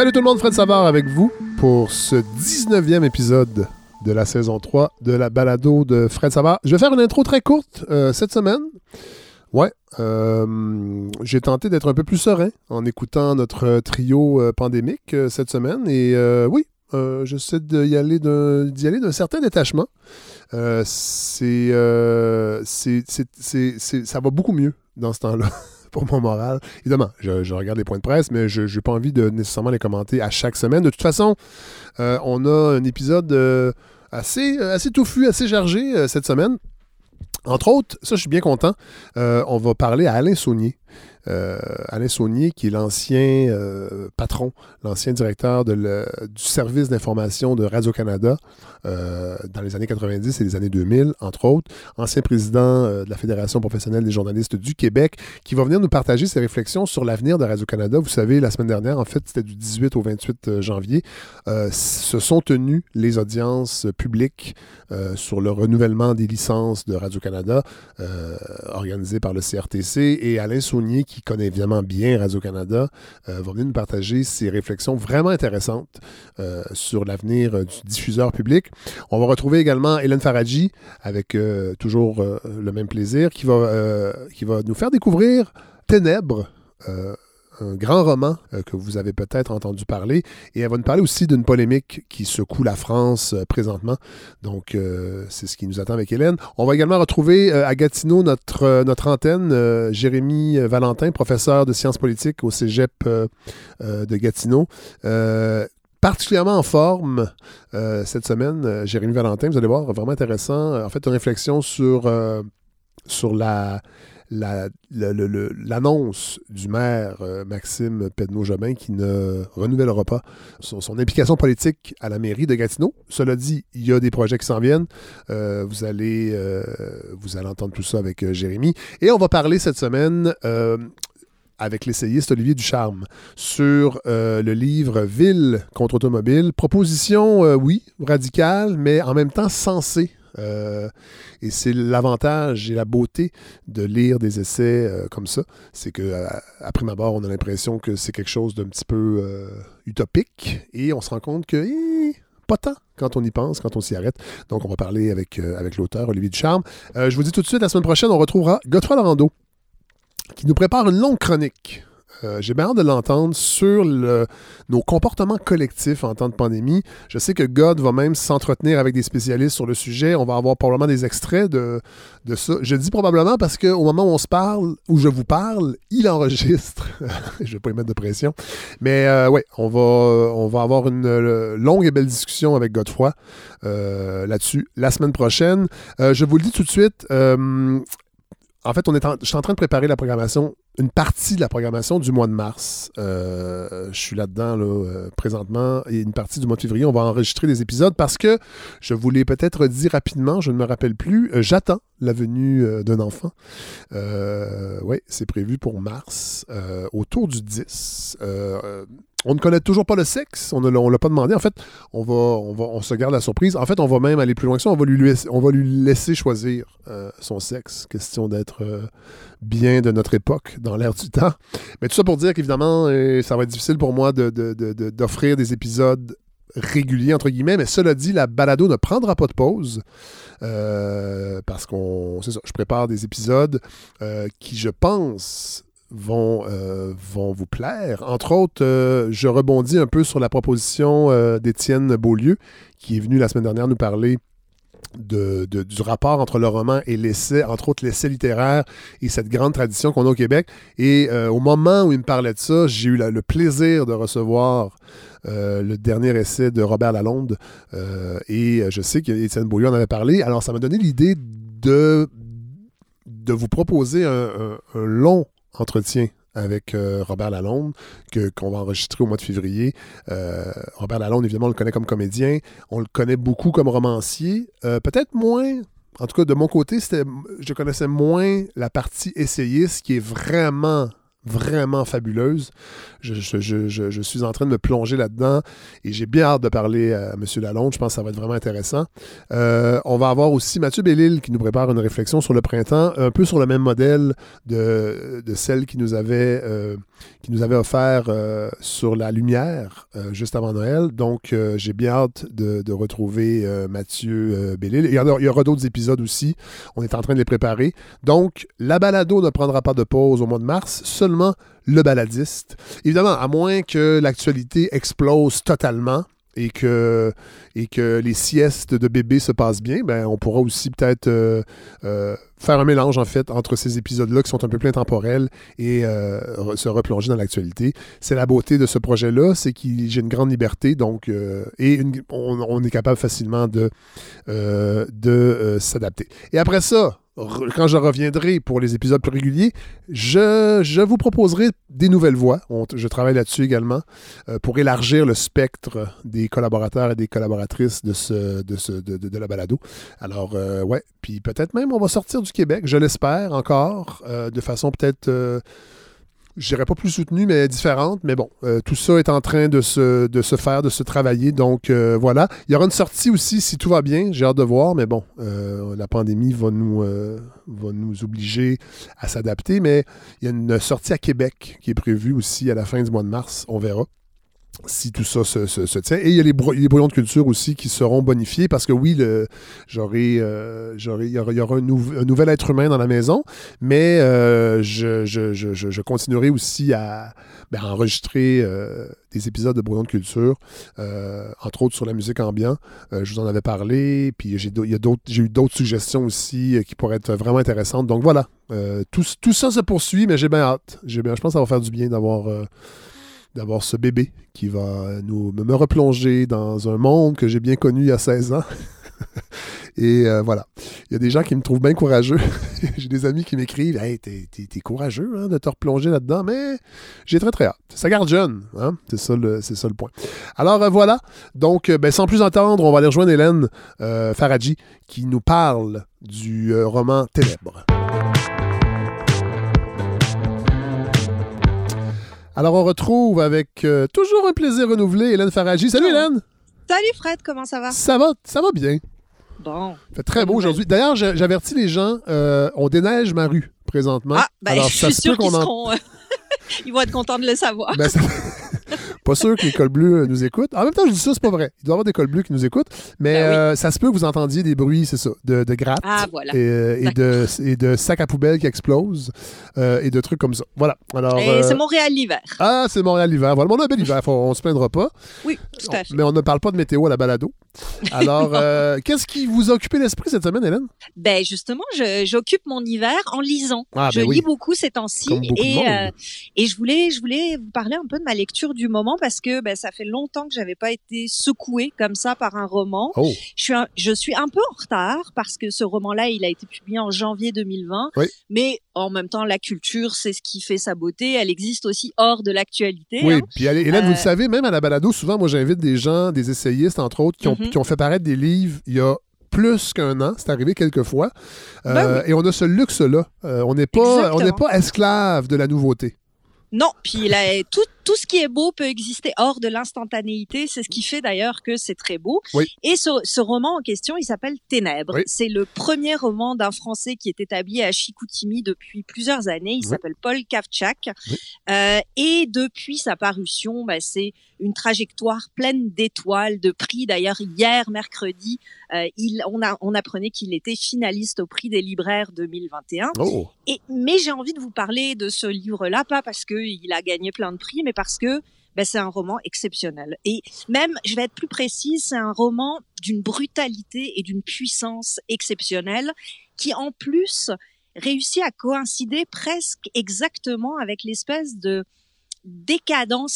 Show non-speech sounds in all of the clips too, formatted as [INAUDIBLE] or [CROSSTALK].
Salut tout le monde, Fred Savard avec vous pour ce 19e épisode de la saison 3 de la balado de Fred Savard. Je vais faire une intro très courte euh, cette semaine. Ouais, euh, j'ai tenté d'être un peu plus serein en écoutant notre trio euh, pandémique cette semaine et oui, j'essaie d'y aller d'un certain détachement. C'est- ça va beaucoup mieux dans ce temps-là [LAUGHS] pour mon moral. Évidemment, je, regarde les points de presse, mais je n'ai pas envie de nécessairement les commenter à chaque semaine. De toute façon, euh, on a un épisode euh, assez, euh, assez touffu, assez chargé cette semaine. Entre autres, ça je suis bien content, on va parler à Alain Saunier. Alain Saunier, qui est l'ancien patron, l'ancien directeur du service d'information de Radio-Canada euh, dans les années 90 et les années 2000, entre autres, ancien président euh, de la Fédération professionnelle des journalistes du Québec, qui va venir nous partager ses réflexions sur l'avenir de Radio-Canada. Vous savez, la semaine dernière, en fait, c'était du 18 au 28 janvier, euh, se sont tenues les audiences publiques sur le renouvellement des licences de Radio-Canada, organisées par le CRTC. Et Alain Saunier, qui connaît évidemment bien Radio-Canada, va venir nous partager ses réflexions vraiment intéressantes sur l'avenir du diffuseur public. On va retrouver également Hélène Faradji, avec euh, toujours euh, le même plaisir, qui va, euh, qui va nous faire découvrir Ténèbres. un grand roman que vous avez peut-être entendu parler. Et elle va nous parler aussi d'une polémique qui secoue la France présentement. Donc, c'est ce qui nous attend avec Hélène. On va également retrouver à Gatineau notre, notre antenne, Jérémy Valentin, professeur de sciences politiques au cégep de Gatineau. Particulièrement en forme euh, cette semaine, euh, Jérémy Valentin, vous allez voir, vraiment intéressant. Euh, En fait, une réflexion sur, sur la, l'annonce du maire Maxime Pedneau-Jobin qui ne renouvellera pas son, implication politique à la mairie de Gatineau. Cela dit, il y a des projets qui s'en viennent. Vous, allez, vous allez entendre tout ça avec Jérémy. Et on va parler cette semaine avec l'essayiste Olivier Ducharme sur euh, le livre Ville contre automobile. Proposition, euh, oui, radicale, mais en même temps sensée. Euh, et c'est l'avantage et la beauté de lire des essais comme ça. C'est que à, à prime abord, on a l'impression que c'est quelque chose d'un petit peu utopique et on se rend compte que eh, pas tant quand on y pense, quand on s'y arrête. Donc, on va parler avec, avec l'auteur Olivier Ducharme. Je vous dis tout de suite, la semaine prochaine, on retrouvera Godefroy Larando qui nous prépare une longue chronique. Euh, J'ai bien hâte de l'entendre sur nos comportements collectifs en temps de pandémie. Je sais que God va même s'entretenir avec des spécialistes sur le sujet. On va avoir probablement des extraits de, ça. Je dis probablement parce qu'au moment où on se parle, où je vous parle, il enregistre. [LAUGHS] je ne vais pas y mettre de pression. Mais euh, ouais, on va, on va avoir une euh, longue et belle discussion avec Godefroy là-dessus la semaine prochaine. Je vous le dis tout de suite. En fait, on est en- je suis en train de préparer la programmation, une partie de la programmation du mois de mars. Euh, je suis là-dedans là, euh, présentement. Et une partie du mois de février, on va enregistrer des épisodes parce que, je vous l'ai peut-être dit rapidement, je ne me rappelle plus, euh, j'attends la venue d'un enfant. oui, c'est prévu pour mars, autour du 10. On ne connaît toujours pas le sexe, on ne l'a pas demandé. En fait, on, va, se garde la surprise. En fait, on va même aller plus loin que ça. On va lui, laisser, choisir euh, son sexe. Question d'être euh, bien de notre époque, dans l'air du temps. Mais tout ça pour dire qu'évidemment, euh, ça va être difficile pour moi d'offrir des épisodes réguliers, entre guillemets. Mais cela dit, la balado ne prendra pas de pause. euh, parce qu'on. Je prépare des épisodes qui, je pense, vont, euh, vont vous plaire. Entre autres, euh, je rebondis un peu sur la proposition euh, d'Étienne Beaulieu, qui est venu la semaine dernière nous parler de, du rapport entre le roman et l'essai, entre autres l'essai littéraire et cette grande tradition qu'on a au Québec. Et au moment où il me parlait de ça, j'ai eu le plaisir de recevoir le dernier essai de Robert Lalonde. Et je sais qu'Étienne Beaulieu en avait parlé. Alors, ça m'a donné l'idée de, de vous proposer un long entretien avec euh, Robert Lalonde, qu'on va enregistrer au mois de février. Euh, Robert Lalonde, évidemment, on le connaît comme comédien. On le connaît beaucoup comme romancier. Euh, peut-être moins... En tout cas, de mon côté, c'était, je connaissais moins la partie essayiste qui est vraiment vraiment fabuleuse. Je, je- je- je- suis en train de me plonger là-dedans et j'ai bien hâte de parler à M. Lalonde. Je pense que ça va être vraiment intéressant. Euh, on va avoir aussi Mathieu Bellil qui nous prépare une réflexion sur le printemps, un peu sur le même modèle de, de celle qui nous avait euh, qui nous avait offert euh, sur la lumière euh, juste avant Noël. Donc, euh, j'ai bien hâte de, retrouver Mathieu Bellil. Il y, aura, d'autres épisodes aussi. On est en train de les préparer. Donc, la balado ne prendra pas de pause au mois de mars, seulement le baladiste. Évidemment, à moins que l'actualité explose totalement et que, et que les siestes de bébé se passent bien, ben, on pourra aussi peut-être faire un mélange en fait entre ces épisodes-là qui sont un peu plus intemporels et euh, se replonger dans l'actualité. C'est la beauté de ce projet-là, c'est que j'ai une grande liberté, donc et on, est capable facilement de, de s'adapter. Et après ça, quand je reviendrai pour les épisodes plus réguliers, je, vous proposerai des nouvelles voix. je travaille là-dessus également euh, pour élargir le spectre des collaborateurs et des collaboratrices de, ce, de, la balado. Alors, euh, ouais, puis peut-être même on va sortir du Québec, je l'espère encore, euh, de façon peut-être je dirais pas plus soutenue, mais différente. Mais bon, euh, tout ça est en train de se, faire, de se travailler. Donc euh, voilà. Il y aura une sortie aussi si tout va bien. J'ai hâte de voir. Mais bon, euh, la pandémie va nous, va nous obliger à s'adapter. Mais il y a une sortie à Québec qui est prévue aussi à la fin du mois de mars. On verra si tout ça se, tient. Et il y a les, brouillons de culture aussi qui seront bonifiés parce que oui, euh, il y aura, un, nouvel être humain dans la maison, mais euh, je, continuerai aussi à ben, enregistrer euh, des épisodes de brouillons de culture, entre autres sur la musique ambiante. je vous en avais parlé, puis j'ai, j'ai eu d'autres suggestions aussi qui pourraient être vraiment intéressantes. Donc voilà, tout, tout, ça se poursuit, mais j'ai bien hâte. J'ai bien, je pense que ça va faire du bien d'avoir d'avoir ce bébé qui va nous, me replonger dans un monde que j'ai bien connu il y a 16 ans. [LAUGHS] Et euh, voilà. Il y a des gens qui me trouvent bien courageux. [LAUGHS] j'ai des amis qui m'écrivent Hey, t'es, courageux hein, de te replonger là-dedans, mais j'ai très très hâte. Ça garde jeune. Hein? C'est, ça le, c'est ça le point. Alors euh, voilà. Donc, euh, ben, sans plus entendre, on va aller rejoindre Hélène Faradji qui nous parle du roman Ténèbres. Alors, on retrouve avec euh, toujours un plaisir renouvelé Hélène Faraji. Salut Hélène! Salut Fred, comment ça va? Ça va, ça va bien. Bon. Il fait très beau aujourd'hui. D'ailleurs, j'avertis les gens, euh, on déneige ma rue présentement. Ah, ben, Alors, je suis sûr qu'ils seront... Euh, [LAUGHS] ils vont être contents de le savoir. Ben, [LAUGHS] pas sûr que l'école bleue nous écoute. En même temps, je dis ça, c'est pas vrai. Il doit y avoir des écoles bleues qui nous écoutent. Mais ben euh, ça se peut que vous entendiez des bruits, c'est ça, de, de gratte ah, voilà. Euh, et, de, et de sacs à poubelle qui explosent euh, et de trucs comme ça. Voilà. Alors, et c'est Montréal l'hiver. Ah, c'est Montréal l'hiver. Voilà, on a un bel hiver, on se plaindra pas. Oui, tout à fait. Mais on ne parle pas de météo à la balado. Alors, [LAUGHS] qu'est-ce qui vous a occupé l'esprit cette semaine, Hélène? Ben justement, j'occupe mon hiver en lisant. Ah, je ben lis beaucoup ces temps-ci et, et je voulais, je voulais vous parler un peu de ma lecture du moment parce que ben, ça fait longtemps que j'avais pas été secouée comme ça par un roman. Oh. Je, suis un, je suis un peu en retard parce que ce roman-là, il a été publié en janvier 2020. Mais en même temps, la culture, c'est ce qui fait sa beauté. Elle existe aussi hors de l'actualité. Oui, hein. puis Hélène, vous le euh, savez, même à la balado, souvent, moi, j'invite des gens, des essayistes, entre autres, qui ont, mm-hmm. qui ont fait paraître des livres il y a plus qu'un an. C'est arrivé quelques fois. Ben euh, et on a ce luxe-là. Euh, on n'est pas, on pas esclave de la nouveauté. Non, puis là, tout, tout ce qui est beau peut exister hors de l'instantanéité. C'est ce qui fait d'ailleurs que c'est très beau. Et ce, ce, roman en question, il s'appelle Ténèbres. C'est le premier roman d'un Français qui est établi à Chicoutimi depuis plusieurs années. Il s'appelle Paul Kavchak. Euh, et depuis sa parution, bah, c'est une trajectoire pleine d'étoiles, de prix. D'ailleurs, hier, mercredi, euh, il, on, a, on apprenait qu'il était finaliste au prix des libraires 2021. Oh. Et, mais j'ai envie de vous parler de ce livre-là, pas parce qu'il a gagné plein de prix, mais parce que ben, c'est un roman exceptionnel. Et même, je vais être plus précise, c'est un roman d'une brutalité et d'une puissance exceptionnelle qui, en plus, réussit à coïncider presque exactement avec l'espèce de décadence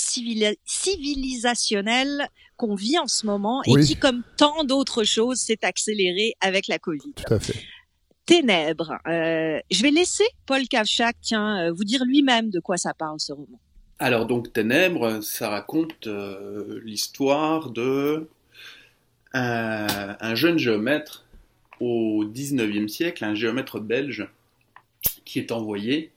civilisationnelle qu'on vit en ce moment et qui, comme tant d'autres choses, s'est accélérée avec la Covid. Tout à fait. Ténèbres. Euh, je vais laisser Paul Kavchak tiens, euh, vous dire lui-même de quoi ça parle ce roman. Alors donc Ténèbres, ça raconte euh, l'histoire de un, jeune géomètre au 19e siècle, un géomètre belge qui est envoyé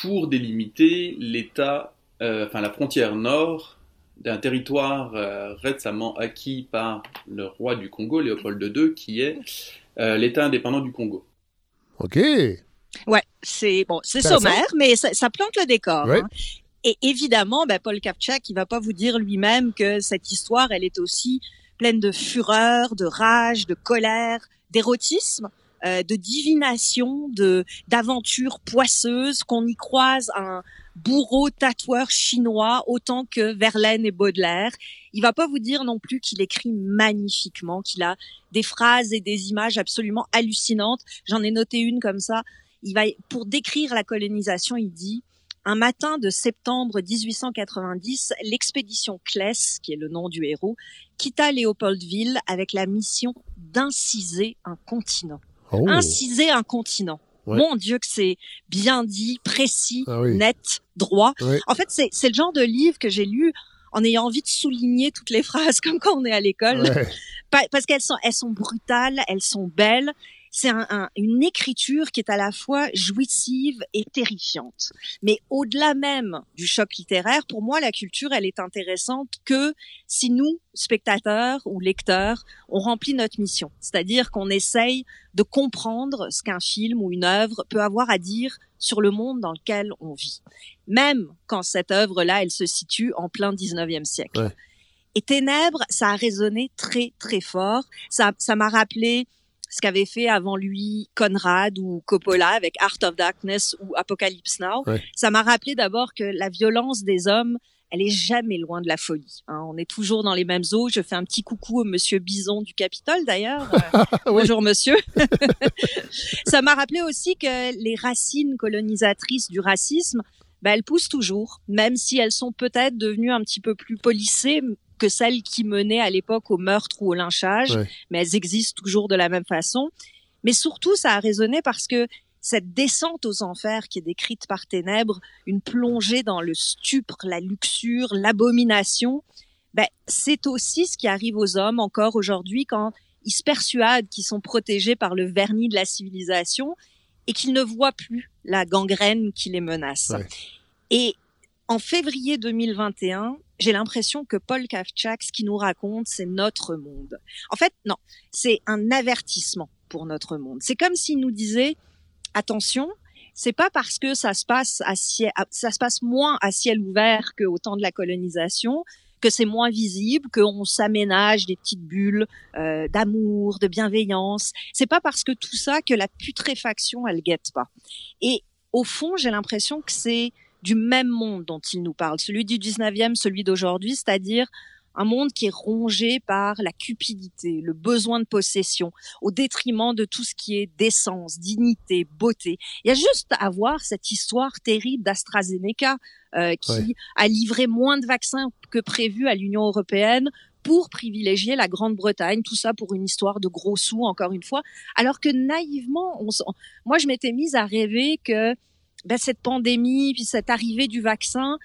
pour délimiter l'état, euh, enfin la frontière nord d'un territoire euh, récemment acquis par le roi du Congo, Léopold II, qui est l'État indépendant du Congo. Ok. Ouais, c'est bon, c'est sommaire, mais ça, plante le décor. Hein. Et évidemment, ben, Paul Kapchak, il va pas vous dire lui-même que cette histoire, elle est aussi pleine de fureur, de rage, de colère, d'érotisme. Euh, de divination, de d'aventures poisseuses, qu'on y croise un bourreau tatoueur chinois autant que Verlaine et Baudelaire. Il va pas vous dire non plus qu'il écrit magnifiquement, qu'il a des phrases et des images absolument hallucinantes. J'en ai noté une comme ça. Il va pour décrire la colonisation, il dit un matin de septembre 1890, l'expédition Kless, qui est le nom du héros, quitta Léopoldville avec la mission d'inciser un continent. Oh. Inciser un continent. Mon Dieu que c'est bien dit, précis, ah net, droit. En fait, c'est le genre de livre que j'ai lu en ayant envie de souligner toutes les [LAUGHS] phrases comme quand on est à l'école. Parce qu'elles sont, elles sont brutales, elles sont belles, c'est un, une écriture qui est à la fois jouissive et terrifiante. Mais au-delà même du choc littéraire, pour moi, la culture, elle est intéressante que si nous, spectateurs ou lecteurs, on remplit notre mission. C'est-à-dire qu'on essaye de comprendre ce qu'un film ou une œuvre peut avoir à dire sur le monde dans lequel on vit. Même quand cette œuvre-là, elle se situe en plein 19e siècle. Et Ténèbres, ça a résonné très, très fort. Ça, ça m'a rappelé ce qu'avait fait avant lui Conrad ou Coppola avec Art of Darkness ou Apocalypse Now. Ça m'a rappelé d'abord que la violence des hommes, elle est jamais loin de la folie. Hein. On est toujours dans les mêmes eaux. Je fais un petit coucou au monsieur Bison du Capitole d'ailleurs. Euh, [LAUGHS] bonjour monsieur. [LAUGHS] Ça m'a rappelé aussi que les racines colonisatrices du racisme, bah, elles poussent toujours, même si elles sont peut-être devenues un petit peu plus polissées, que celles qui menaient à l'époque au meurtre ou au lynchage, mais elles existent toujours de la même façon. Mais surtout, ça a résonné parce que cette descente aux enfers qui est décrite par Ténèbres, une plongée dans le stupre, la luxure, l'abomination, ben, c'est aussi ce qui arrive aux hommes encore aujourd'hui quand ils se persuadent qu'ils sont protégés par le vernis de la civilisation et qu'ils ne voient plus la gangrène qui les menace. Et en février 2021, j'ai l'impression que Paul Kavchak, ce qu'il nous raconte, c'est notre monde. En fait, non, c'est un avertissement pour notre monde. C'est comme s'il nous disait, attention, c'est pas parce que ça se passe à ciel, ça se passe moins à ciel ouvert qu'au temps de la colonisation, que c'est moins visible, qu'on s'aménage des petites bulles euh, d'amour, de bienveillance. C'est pas parce que tout ça que la putréfaction elle guette pas. Et au fond, j'ai l'impression que c'est du même monde dont il nous parle, celui du 19e, celui d'aujourd'hui, c'est-à-dire un monde qui est rongé par la cupidité, le besoin de possession, au détriment de tout ce qui est décence, dignité, beauté. Il y a juste à voir cette histoire terrible d'AstraZeneca euh, qui a livré moins de vaccins que prévu à l'Union européenne pour privilégier la Grande-Bretagne, tout ça pour une histoire de gros sous, encore une fois, alors que naïvement, on, moi je m'étais mise à rêver que ben, cette pandémie, puis cette arrivée du vaccin,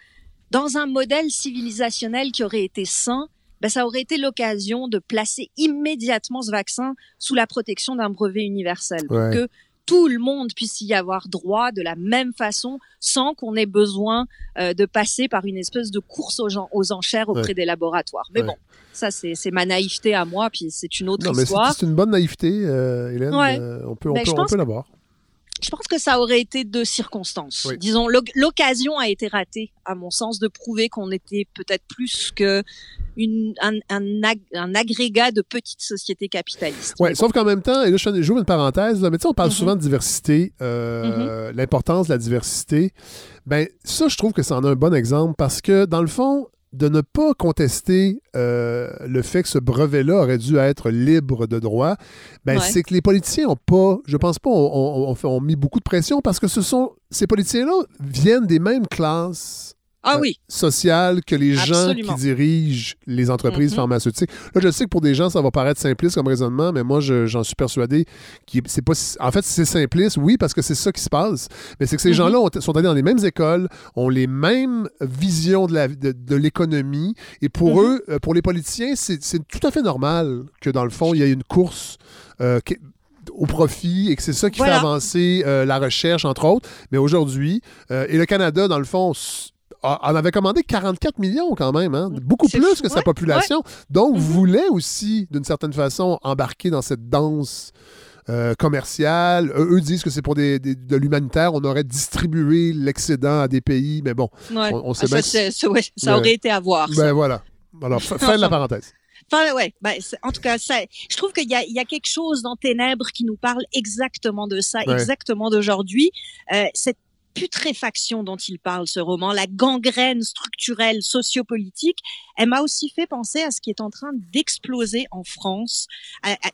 dans un modèle civilisationnel qui aurait été sain, ben, ça aurait été l'occasion de placer immédiatement ce vaccin sous la protection d'un brevet universel. Pour que tout le monde puisse y avoir droit de la même façon sans qu'on ait besoin euh, de passer par une espèce de course aux, gens, aux enchères auprès des laboratoires. Mais bon, ça c'est ma naïveté à moi, puis c'est une autre histoire. C'est une bonne naïveté, euh, Hélène. Euh, on peut, on ben, peut, on peut l'avoir je pense que ça aurait été de circonstances. Disons, l'occasion a été ratée, à mon sens, de prouver qu'on était peut-être plus que une, un, un, agrégat de petites sociétés capitalistes. Oui, sauf qu'en même temps, et là je j'ouvre une parenthèse, mais tu sais, on parle mm-hmm. souvent de diversité, euh, mm-hmm. l'importance de la diversité. Ben ça, je trouve que c'est en un bon exemple parce que dans le fond, de ne pas contester euh, le fait que ce brevet-là aurait dû être libre de droit, ben, c'est que les politiciens n'ont pas, je pense pas, ont mis beaucoup de pression parce que ce sont ces politiciens-là viennent des mêmes classes ah, oui. sociale que les gens qui dirigent les entreprises mm-hmm. pharmaceutiques. Là, je sais que pour des gens, ça va paraître simpliste comme raisonnement, mais moi, j'en suis persuadé que c'est pas. En fait, c'est simpliste, oui, parce que c'est ça qui se passe. Mais c'est que ces mm-hmm. gens-là sont allés dans les mêmes écoles, ont les mêmes visions de l'économie, et pour mm-hmm. eux, euh, pour les politiciens, c'est tout à fait normal que dans le fond, il y ait une course. Euh, au profit et que c'est ça qui fait avancer euh, la recherche, entre autres. Mais aujourd'hui, et le Canada, dans le fond, on avait commandé 44 millions quand même, hein? beaucoup plus que sa population. Donc, mm-hmm. voulait aussi, d'une certaine façon, embarquer dans cette danse euh, commercial. Eux, disent que c'est pour des, de l'humanitaire. On aurait distribué l'excédent à des pays, mais bon, on, sait ah, ça, ça aurait été à voir. Ben voilà. Alors, fin de la parenthèse. [LAUGHS] Enfin, ouais, ben, en tout cas, ça, je trouve qu'il y a, il y a quelque chose dans Ténèbres qui nous parle exactement de ça, exactement d'aujourd'hui. Euh, cette putréfaction dont il parle, ce roman, la gangrène structurelle sociopolitique, elle m'a aussi fait penser à ce qui est en train d'exploser en France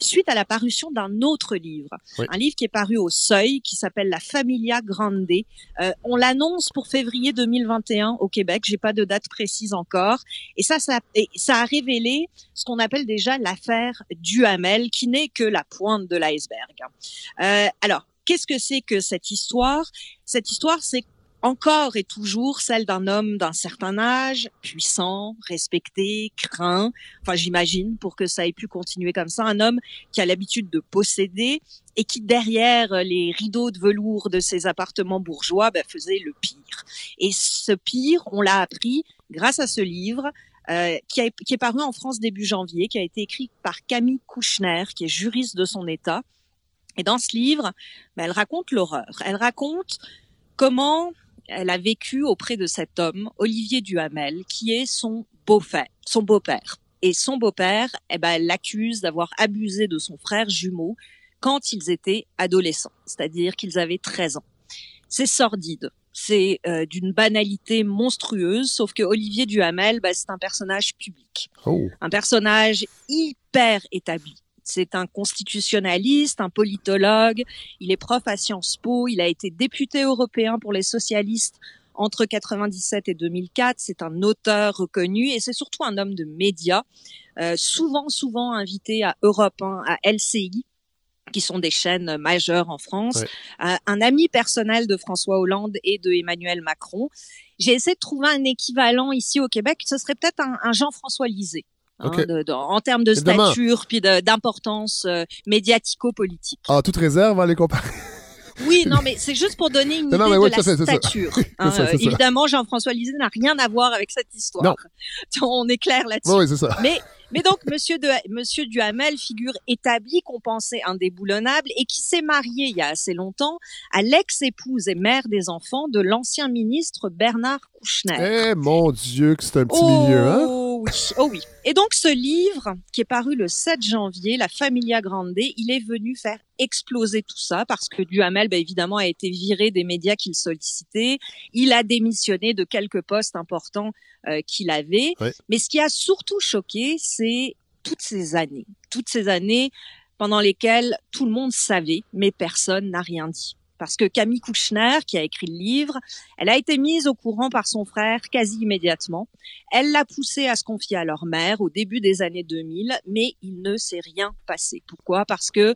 suite à la parution d'un autre livre, un livre qui est paru au Seuil, qui s'appelle La Familia Grande. Euh, on l'annonce pour février 2021 au Québec, j'ai pas de date précise encore, et ça, ça, ça a révélé ce qu'on appelle déjà l'affaire Duhamel, qui n'est que la pointe de l'iceberg. Euh, alors, qu'est-ce que c'est que cette histoire? Cette histoire, c'est encore et toujours celle d'un homme d'un certain âge, puissant, respecté, craint, enfin j'imagine pour que ça ait pu continuer comme ça, un homme qui a l'habitude de posséder et qui derrière les rideaux de velours de ses appartements bourgeois ben, faisait le pire. Et ce pire, on l'a appris grâce à ce livre. Euh, qui, qui est paru en France début janvier, qui a été écrit par Camille Kouchner, qui est juriste de son État, et dans ce livre, ben, elle raconte l'horreur. Elle raconte comment elle a vécu auprès de cet homme, Olivier Duhamel, qui est son beau-père. Son beau-père. Et son beau-père, eh ben, elle l'accuse d'avoir abusé de son frère jumeau quand ils étaient adolescents, c'est-à-dire qu'ils avaient 13 ans. C'est sordide, c'est euh, d'une banalité monstrueuse, sauf que Olivier Duhamel, ben, c'est un personnage public, oh. un personnage hyper établi, c'est un constitutionnaliste, un politologue. Il est prof à Sciences Po. Il a été député européen pour les socialistes entre 97 et 2004. C'est un auteur reconnu et c'est surtout un homme de médias, euh, souvent, souvent invité à Europe 1, à LCI qui sont des chaînes majeures en France, euh, un ami personnel de François Hollande et de Emmanuel Macron. J'ai essayé de trouver un équivalent ici au Québec. Ce serait peut-être un Jean-François Lisée. Hein, en termes de stature puis d'importance euh, médiatico-politique. Ah, toute réserve à les comparer. Oui, non, mais c'est juste pour donner une idée de la stature. [LAUGHS] Hein, euh, évidemment, Jean-François Lisée n'a rien à voir avec cette histoire. [LAUGHS] On est clair là-dessus. Oui, c'est ça. Mais mais donc, Monsieur, de, Monsieur Duhamel, figure établie qu'on pensait indéboulonnable et qui s'est marié il y a assez longtemps à l'ex-épouse et mère des enfants de l'ancien ministre Bernard Kouchner. Eh mon Dieu, que c'est un petit milieu, hein? Oh oui, oh oui. Et donc, ce livre, qui est paru le 7 janvier, La Familia Grande, il est venu faire exploser tout ça parce que Duhamel, ben, évidemment, a été viré des médias qu'il sollicitait. Il a démissionné de quelques postes importants euh, qu'il avait. Mais ce qui a surtout choqué, toutes ces années, toutes ces années pendant lesquelles tout le monde savait, mais personne n'a rien dit. Parce que Camille Kouchner, qui a écrit le livre, elle a été mise au courant par son frère quasi immédiatement. Elle l'a poussé à se confier à leur mère au début des années 2000, mais il ne s'est rien passé. Pourquoi? Parce que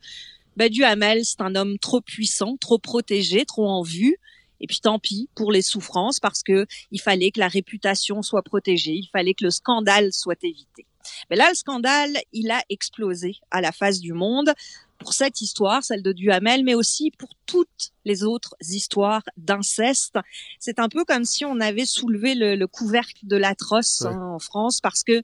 bah, Duhamel, c'est un homme trop puissant, trop protégé, trop en vue. Et puis tant pis pour les souffrances parce que il fallait que la réputation soit protégée, il fallait que le scandale soit évité. Mais là, le scandale, il a explosé à la face du monde pour cette histoire, celle de Duhamel, mais aussi pour toutes les autres histoires d'inceste. C'est un peu comme si on avait soulevé le, couvercle de l'atroce hein, en France parce que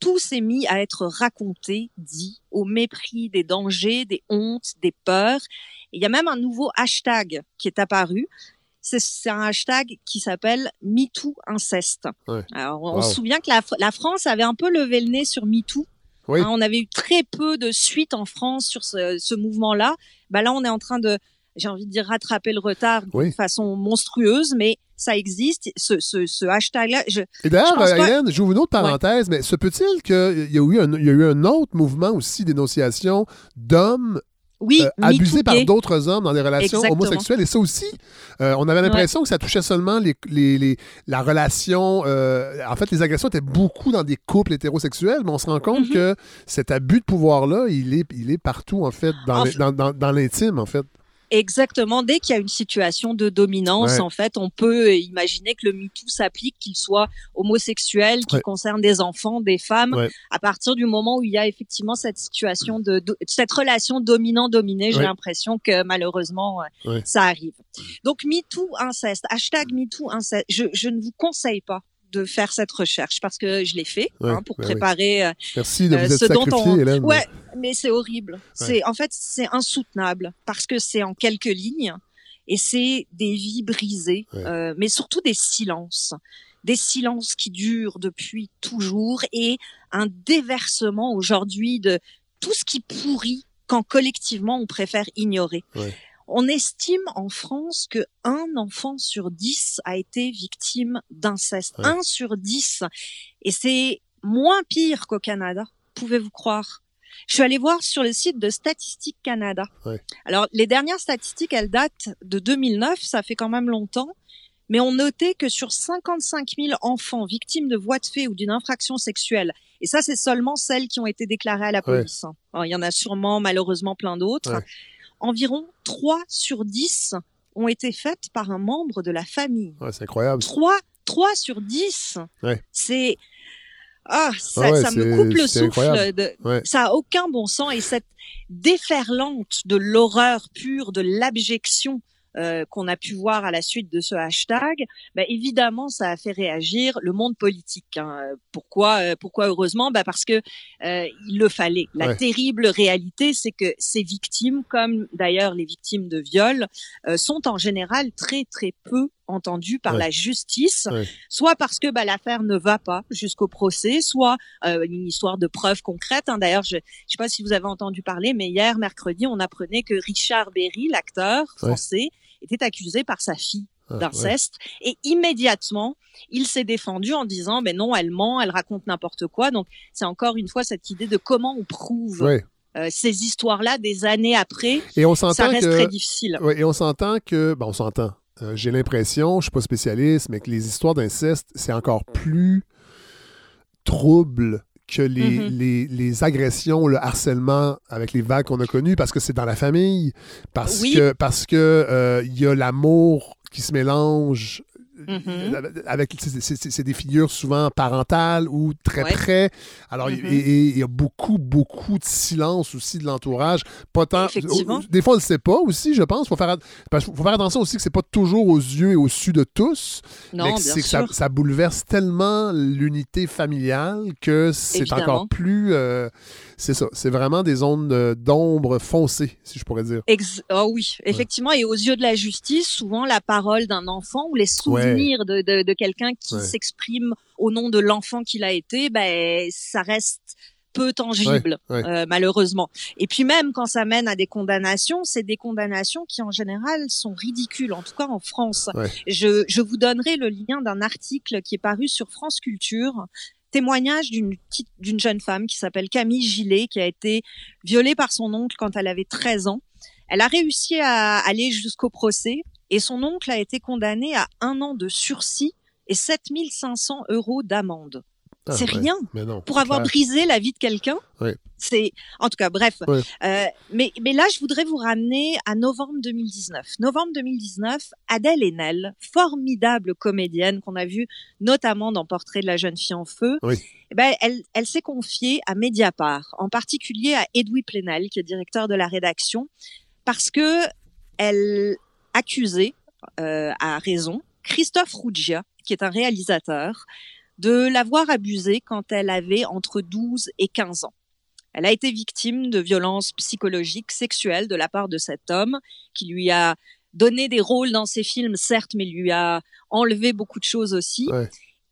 tout s'est mis à être raconté, dit, au mépris des dangers, des hontes, des peurs. il y a même un nouveau hashtag qui est apparu c'est un hashtag qui s'appelle MeTooInceste. Alors, on se souvient que la, France avait un peu levé le nez sur MeToo. Hein, on avait eu très peu de suite en France sur ce, mouvement-là. Bah là, on est en train de, j'ai envie de dire, rattraper le retard de façon monstrueuse, mais ça existe, ce, ce, hashtag-là. Et d'ailleurs, Hélène, j'ouvre une autre parenthèse, mais se peut-il qu'il y, a eu un, il y a eu un autre mouvement aussi d'énonciation d'hommes oui, euh, abusé par d'autres hommes dans des relations homosexuelles. Et ça aussi, euh, on avait l'impression que ça touchait seulement les, les, les la relation. Euh, en fait, les agressions étaient beaucoup dans des couples hétérosexuels, mais on se rend compte mm-hmm. que cet abus de pouvoir-là, il est, il est partout, en fait, dans l'intime, en fait. Exactement. Dès qu'il y a une situation de dominance, en fait, on peut imaginer que le MeToo s'applique, qu'il soit homosexuel, qu'il concerne des enfants, des femmes. À partir du moment où il y a effectivement cette situation de, cette relation dominant-dominé, j'ai l'impression que malheureusement ça arrive. Donc MeToo inceste, hashtag MeToo inceste. Je, je ne vous conseille pas de faire cette recherche parce que je l'ai fait hein, pour préparer. Oui. Merci de vous être sacrifié, Hélène. Ouais, mais c'est horrible. C'est en fait c'est insoutenable parce que c'est en quelques lignes et c'est des vies brisées, euh, mais surtout des silences, des silences qui durent depuis toujours et un déversement aujourd'hui de tout ce qui pourrit quand collectivement on préfère ignorer. On estime en France que un enfant sur dix a été victime d'inceste. Un sur dix. Et c'est moins pire qu'au Canada. Pouvez-vous croire? Je suis allée voir sur le site de Statistique Canada. Alors, les dernières statistiques, elles datent de 2009, ça fait quand même longtemps. Mais on notait que sur 55 000 enfants victimes de voies de fait ou d'une infraction sexuelle, et ça, c'est seulement celles qui ont été déclarées à la police. Hein. il y en a sûrement, malheureusement, plein d'autres environ 3 sur 10 ont été faites par un membre de la famille. Ouais, c'est incroyable. 3, 3 sur 10. Ouais. C'est ah, ça, ça me coupe le souffle. De... Ça a aucun bon sens et cette déferlante de l'horreur pure, de l'abjection euh, qu'on a pu voir à la suite de ce hashtag, bah, évidemment, ça a fait réagir le monde politique. Hein. Pourquoi euh, Pourquoi heureusement? Bah Parce que euh, il le fallait. La terrible réalité, c'est que ces victimes, comme d'ailleurs les victimes de viol, sont en général très très peu entendues par la justice, soit parce que bah, l'affaire ne va pas jusqu'au procès, soit une histoire de preuves concrètes. Hein. D'ailleurs, je ne sais pas si vous avez entendu parler, mais hier, mercredi, on apprenait que Richard Berry, l'acteur français, était accusé par sa fille ah, d'inceste. Et immédiatement il s'est défendu en disant mais non elle ment elle raconte n'importe quoi. Donc c'est encore une fois cette idée de comment on prouve euh, ces histoires-là des années après. Et on ça reste très difficile. Et on s'entend que bon on s'entend euh, j'ai l'impression je suis pas spécialiste mais que les histoires d'inceste c'est encore plus trouble que les, mm-hmm. les, les, agressions, le harcèlement avec les vagues qu'on a connues, parce que c'est dans la famille, parce que parce que euh, y a l'amour qui se mélange Mm-hmm. Avec, c'est des figures souvent parentales ou très près. Alors, il mm-hmm. y a beaucoup, beaucoup de silence aussi de l'entourage. Pas tant. Des fois, on ne le sait pas aussi, je pense. Il faut faire, faut faire attention aussi que c'est pas toujours aux yeux et au su de tous. Non, c'est que ça, ça, bouleverse tellement l'unité familiale que c'est encore plus. Euh, c'est ça. C'est vraiment des zones d'ombre foncées, si je pourrais dire. oh oui, effectivement. Et aux yeux de la justice, souvent la parole d'un enfant ou les souvenirs de, de, de quelqu'un qui s'exprime au nom de l'enfant qu'il a été, ben ça reste peu tangible, euh, malheureusement. Et puis même quand ça mène à des condamnations, c'est des condamnations qui en général sont ridicules, en tout cas en France. Je, je vous donnerai le lien d'un article qui est paru sur France Culture témoignage d'une d'une jeune femme qui s'appelle Camille Gillet, qui a été violée par son oncle quand elle avait 13 ans. Elle a réussi à aller jusqu'au procès et son oncle a été condamné à un an de sursis et 7500 euros d'amende. Ah, c'est rien pour avoir brisé la vie de quelqu'un. C'est, en tout cas, bref. Euh, mais, mais là, je voudrais vous ramener à novembre 2019. Novembre 2019, Adèle Haenel, formidable comédienne qu'on a vue notamment dans Portrait de la jeune fille en feu, eh ben, elle, elle s'est confiée à Mediapart, en particulier à Edoui Plenel, qui est directeur de la rédaction, parce que elle accusait, euh, à raison, Christophe Ruggia, qui est un réalisateur, de l'avoir abusée quand elle avait entre 12 et 15 ans. Elle a été victime de violences psychologiques, sexuelles de la part de cet homme qui lui a donné des rôles dans ses films, certes, mais lui a enlevé beaucoup de choses aussi.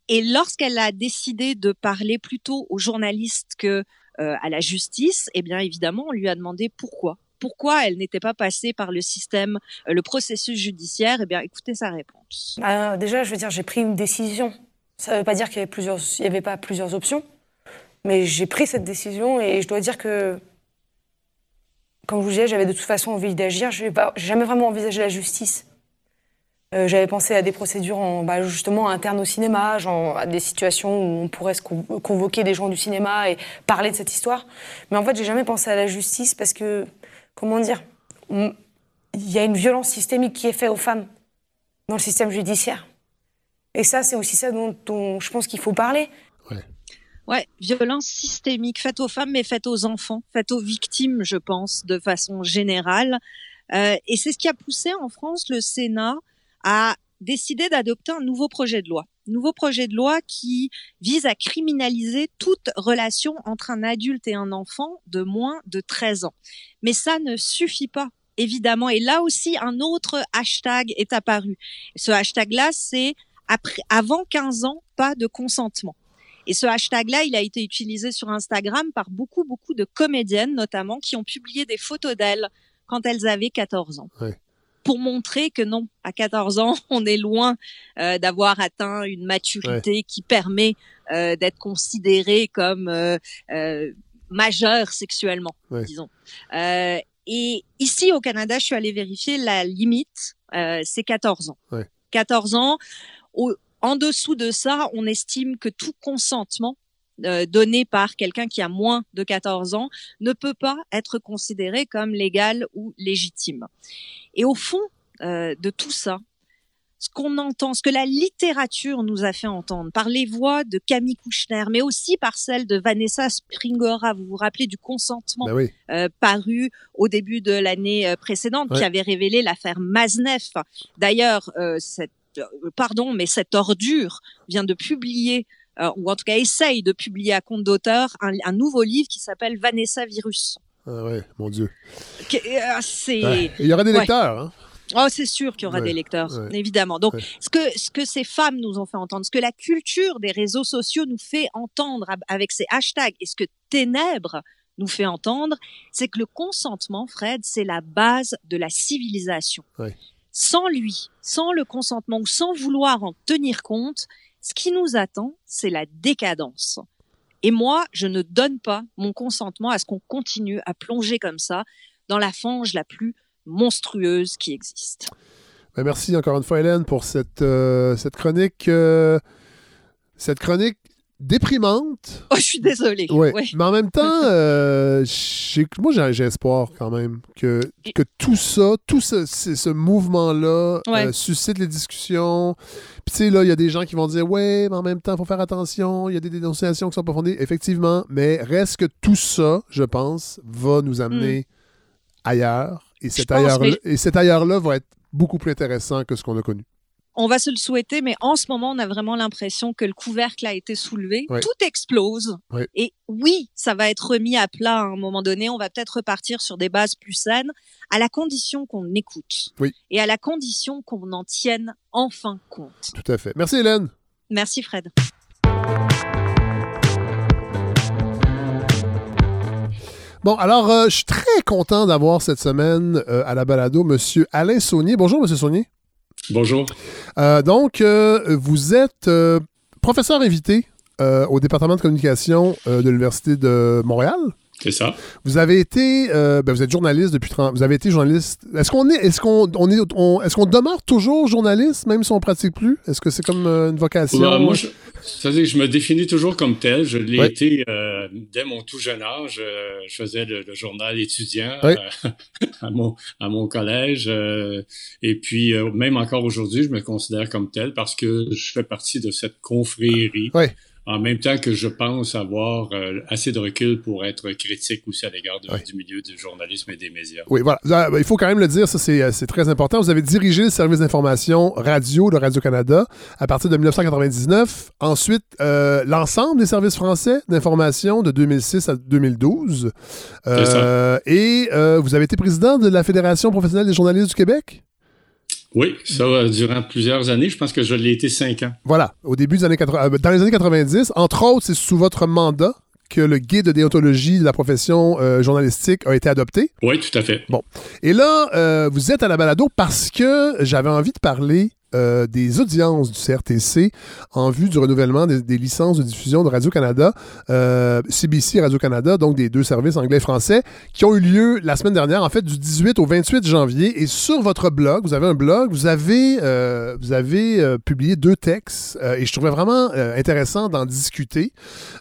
Et lorsqu'elle a décidé de parler plutôt aux journalistes que euh, à la justice, eh bien évidemment, on lui a demandé pourquoi. Pourquoi elle n'était pas passée par le système, euh, le processus judiciaire? Eh bien, écoutez sa réponse. Euh, déjà, je veux dire, j'ai pris une décision. Ça ne veut pas dire qu'il y avait pas plusieurs options. Mais j'ai pris cette décision et je dois dire que, comme je vous disais, j'avais de toute façon envie d'agir. Je n'ai jamais vraiment envisagé la justice. Euh, j'avais pensé à des procédures bah, justement internes au cinéma, à des situations où on pourrait convoquer des gens du cinéma et parler de cette histoire. Mais en fait, j'ai jamais pensé à la justice parce que, comment dire, il y a une violence systémique qui est faite aux femmes dans le système judiciaire. Et ça, c'est aussi ça dont, dont je pense qu'il faut parler. Ouais, violence systémique faite aux femmes, mais faite aux enfants, faite aux victimes, je pense, de façon générale. Euh, et c'est ce qui a poussé en France le Sénat à décidé d'adopter un nouveau projet de loi. Nouveau projet de loi qui vise à criminaliser toute relation entre un adulte et un enfant de moins de 13 ans. Mais ça ne suffit pas, évidemment. Et là aussi, un autre hashtag est apparu. Ce hashtag-là, c'est avant 15 ans, pas de consentement. Et ce hashtag-là, il a été utilisé sur Instagram par beaucoup, beaucoup de comédiennes, notamment, qui ont publié des photos d'elles quand elles avaient 14 ans. Pour montrer que non, à 14 ans, [LAUGHS] on est loin euh, d'avoir atteint une maturité qui permet euh, d'être considéré comme euh, majeur sexuuellement, disons. et ici au Canada, je suis allée vérifier la limite, c'est 14 ans. 14 ans. Au, en dessous de ça, on estime que tout consentement euh, donné par quelqu'un qui a moins de 14 ans ne peut pas être considéré comme légal ou légitime. Et au fond euh, de tout ça, ce qu'on entend, ce que la littérature nous a fait entendre par les voix de Camille Kouchner, mais aussi par celle de Vanessa Springora, vous vous rappelez du consentement ben euh, paru au début de l'année précédente, qui avait révélé l'affaire Maznev. D'ailleurs, cette euh, pardon, mais cette ordure vient de publier euh, ou en tout cas essaye de publier à compte d'auteur un, nouveau livre qui s'appelle Vanessa Virus. Ah ouais, mon Dieu. Euh, c'est. Il y aura des lecteurs. Hein? Oh, c'est sûr qu'il y aura des lecteurs, évidemment. Donc, ce que ce que ces femmes nous ont fait entendre, ce que la culture des réseaux sociaux nous fait entendre avec ces hashtags, et ce que Ténèbres nous fait entendre, c'est que le consentement, Fred, c'est la base de la civilisation sans lui, sans le consentement ou sans vouloir en tenir compte, ce qui nous attend, c'est la décadence. Et moi, je ne donne pas mon consentement à ce qu'on continue à plonger comme ça dans la fange la plus monstrueuse qui existe. Ben, merci encore une fois, Hélène, pour cette, euh, chronique. Euh, cette chronique déprimante. Oh, je suis désolée. Ouais. Mais en même temps, [LAUGHS] euh, moi, j'ai espoir quand même que, que tout ça, tout ce, ce mouvement-là euh, suscite les discussions. Puis, tu sais, là, il y a des gens qui vont dire Ouais, mais en même temps, il faut faire attention. Il y a des dénonciations qui sont pas fondées. Effectivement. Mais reste que tout ça, je pense, va nous amener hmm. ailleurs. Et cet ailleurs-là ailleurs va être beaucoup plus intéressant que ce qu'on a connu on va se le souhaiter, mais en ce moment, on a vraiment l'impression que le couvercle a été soulevé, tout explose. Et oui, ça va être remis à plat à un moment donné. On va peut-être repartir sur des bases plus saines, à la condition qu'on écoute et à la condition qu'on en tienne enfin compte. Tout à fait. Merci Hélène. Merci Fred. Bon, alors, euh, je suis très content d'avoir cette semaine euh, à la balado Monsieur Alain Saunier. Bonjour, Monsieur Saunier. Bonjour. Euh, donc, euh, vous êtes euh, professeur invité au département de communication de l'Université de Montréal. C'est ça. Vous avez été, ben, vous êtes journaliste depuis 30 Vous avez été journaliste. Est-ce qu'on est, est-ce qu'on on est, est-ce qu'on demeure toujours journaliste même si on pratique plus? Est-ce que c'est comme une vocation? Moi, je, je me définis toujours comme tel. Je l'ai été euh, dès mon tout jeune âge. Euh, je faisais le, journal étudiant euh, [LAUGHS] à mon à mon collège. et puis même encore aujourd'hui, je me considère comme tel parce que je fais partie de cette confrérie en même temps que je pense avoir euh, assez de recul pour être critique aussi à l'égard du milieu du journalisme et des médias. Oui, voilà. Il faut quand même le dire, ça c'est euh, très important. Vous avez dirigé le service d'information radio de Radio-Canada à partir de 1999. Ensuite, euh, l'ensemble des services français d'information de 2006 à 2012. ça. Et vous avez été président de la Fédération professionnelle des journalistes du Québec? Oui, ça, durant plusieurs années. Je pense que je l'ai été cinq ans. Voilà, au début des années 80, euh, dans les années 90. Entre autres, c'est sous votre mandat que le guide de déontologie de la profession euh, journalistique a été adopté. Oui, tout à fait. Bon. Et là, euh, vous êtes à la balado parce que j'avais envie de parler euh, des audiences du CRTC en vue du renouvellement des, licences de diffusion de Radio-Canada, euh, CBC Radio-Canada, donc des deux services anglais-français, qui ont eu lieu la semaine dernière, en fait, du 18 au 28 janvier. Et sur votre blog, vous avez un blog, vous avez, euh, vous avez publié deux textes, et je trouvais vraiment intéressant d'en discuter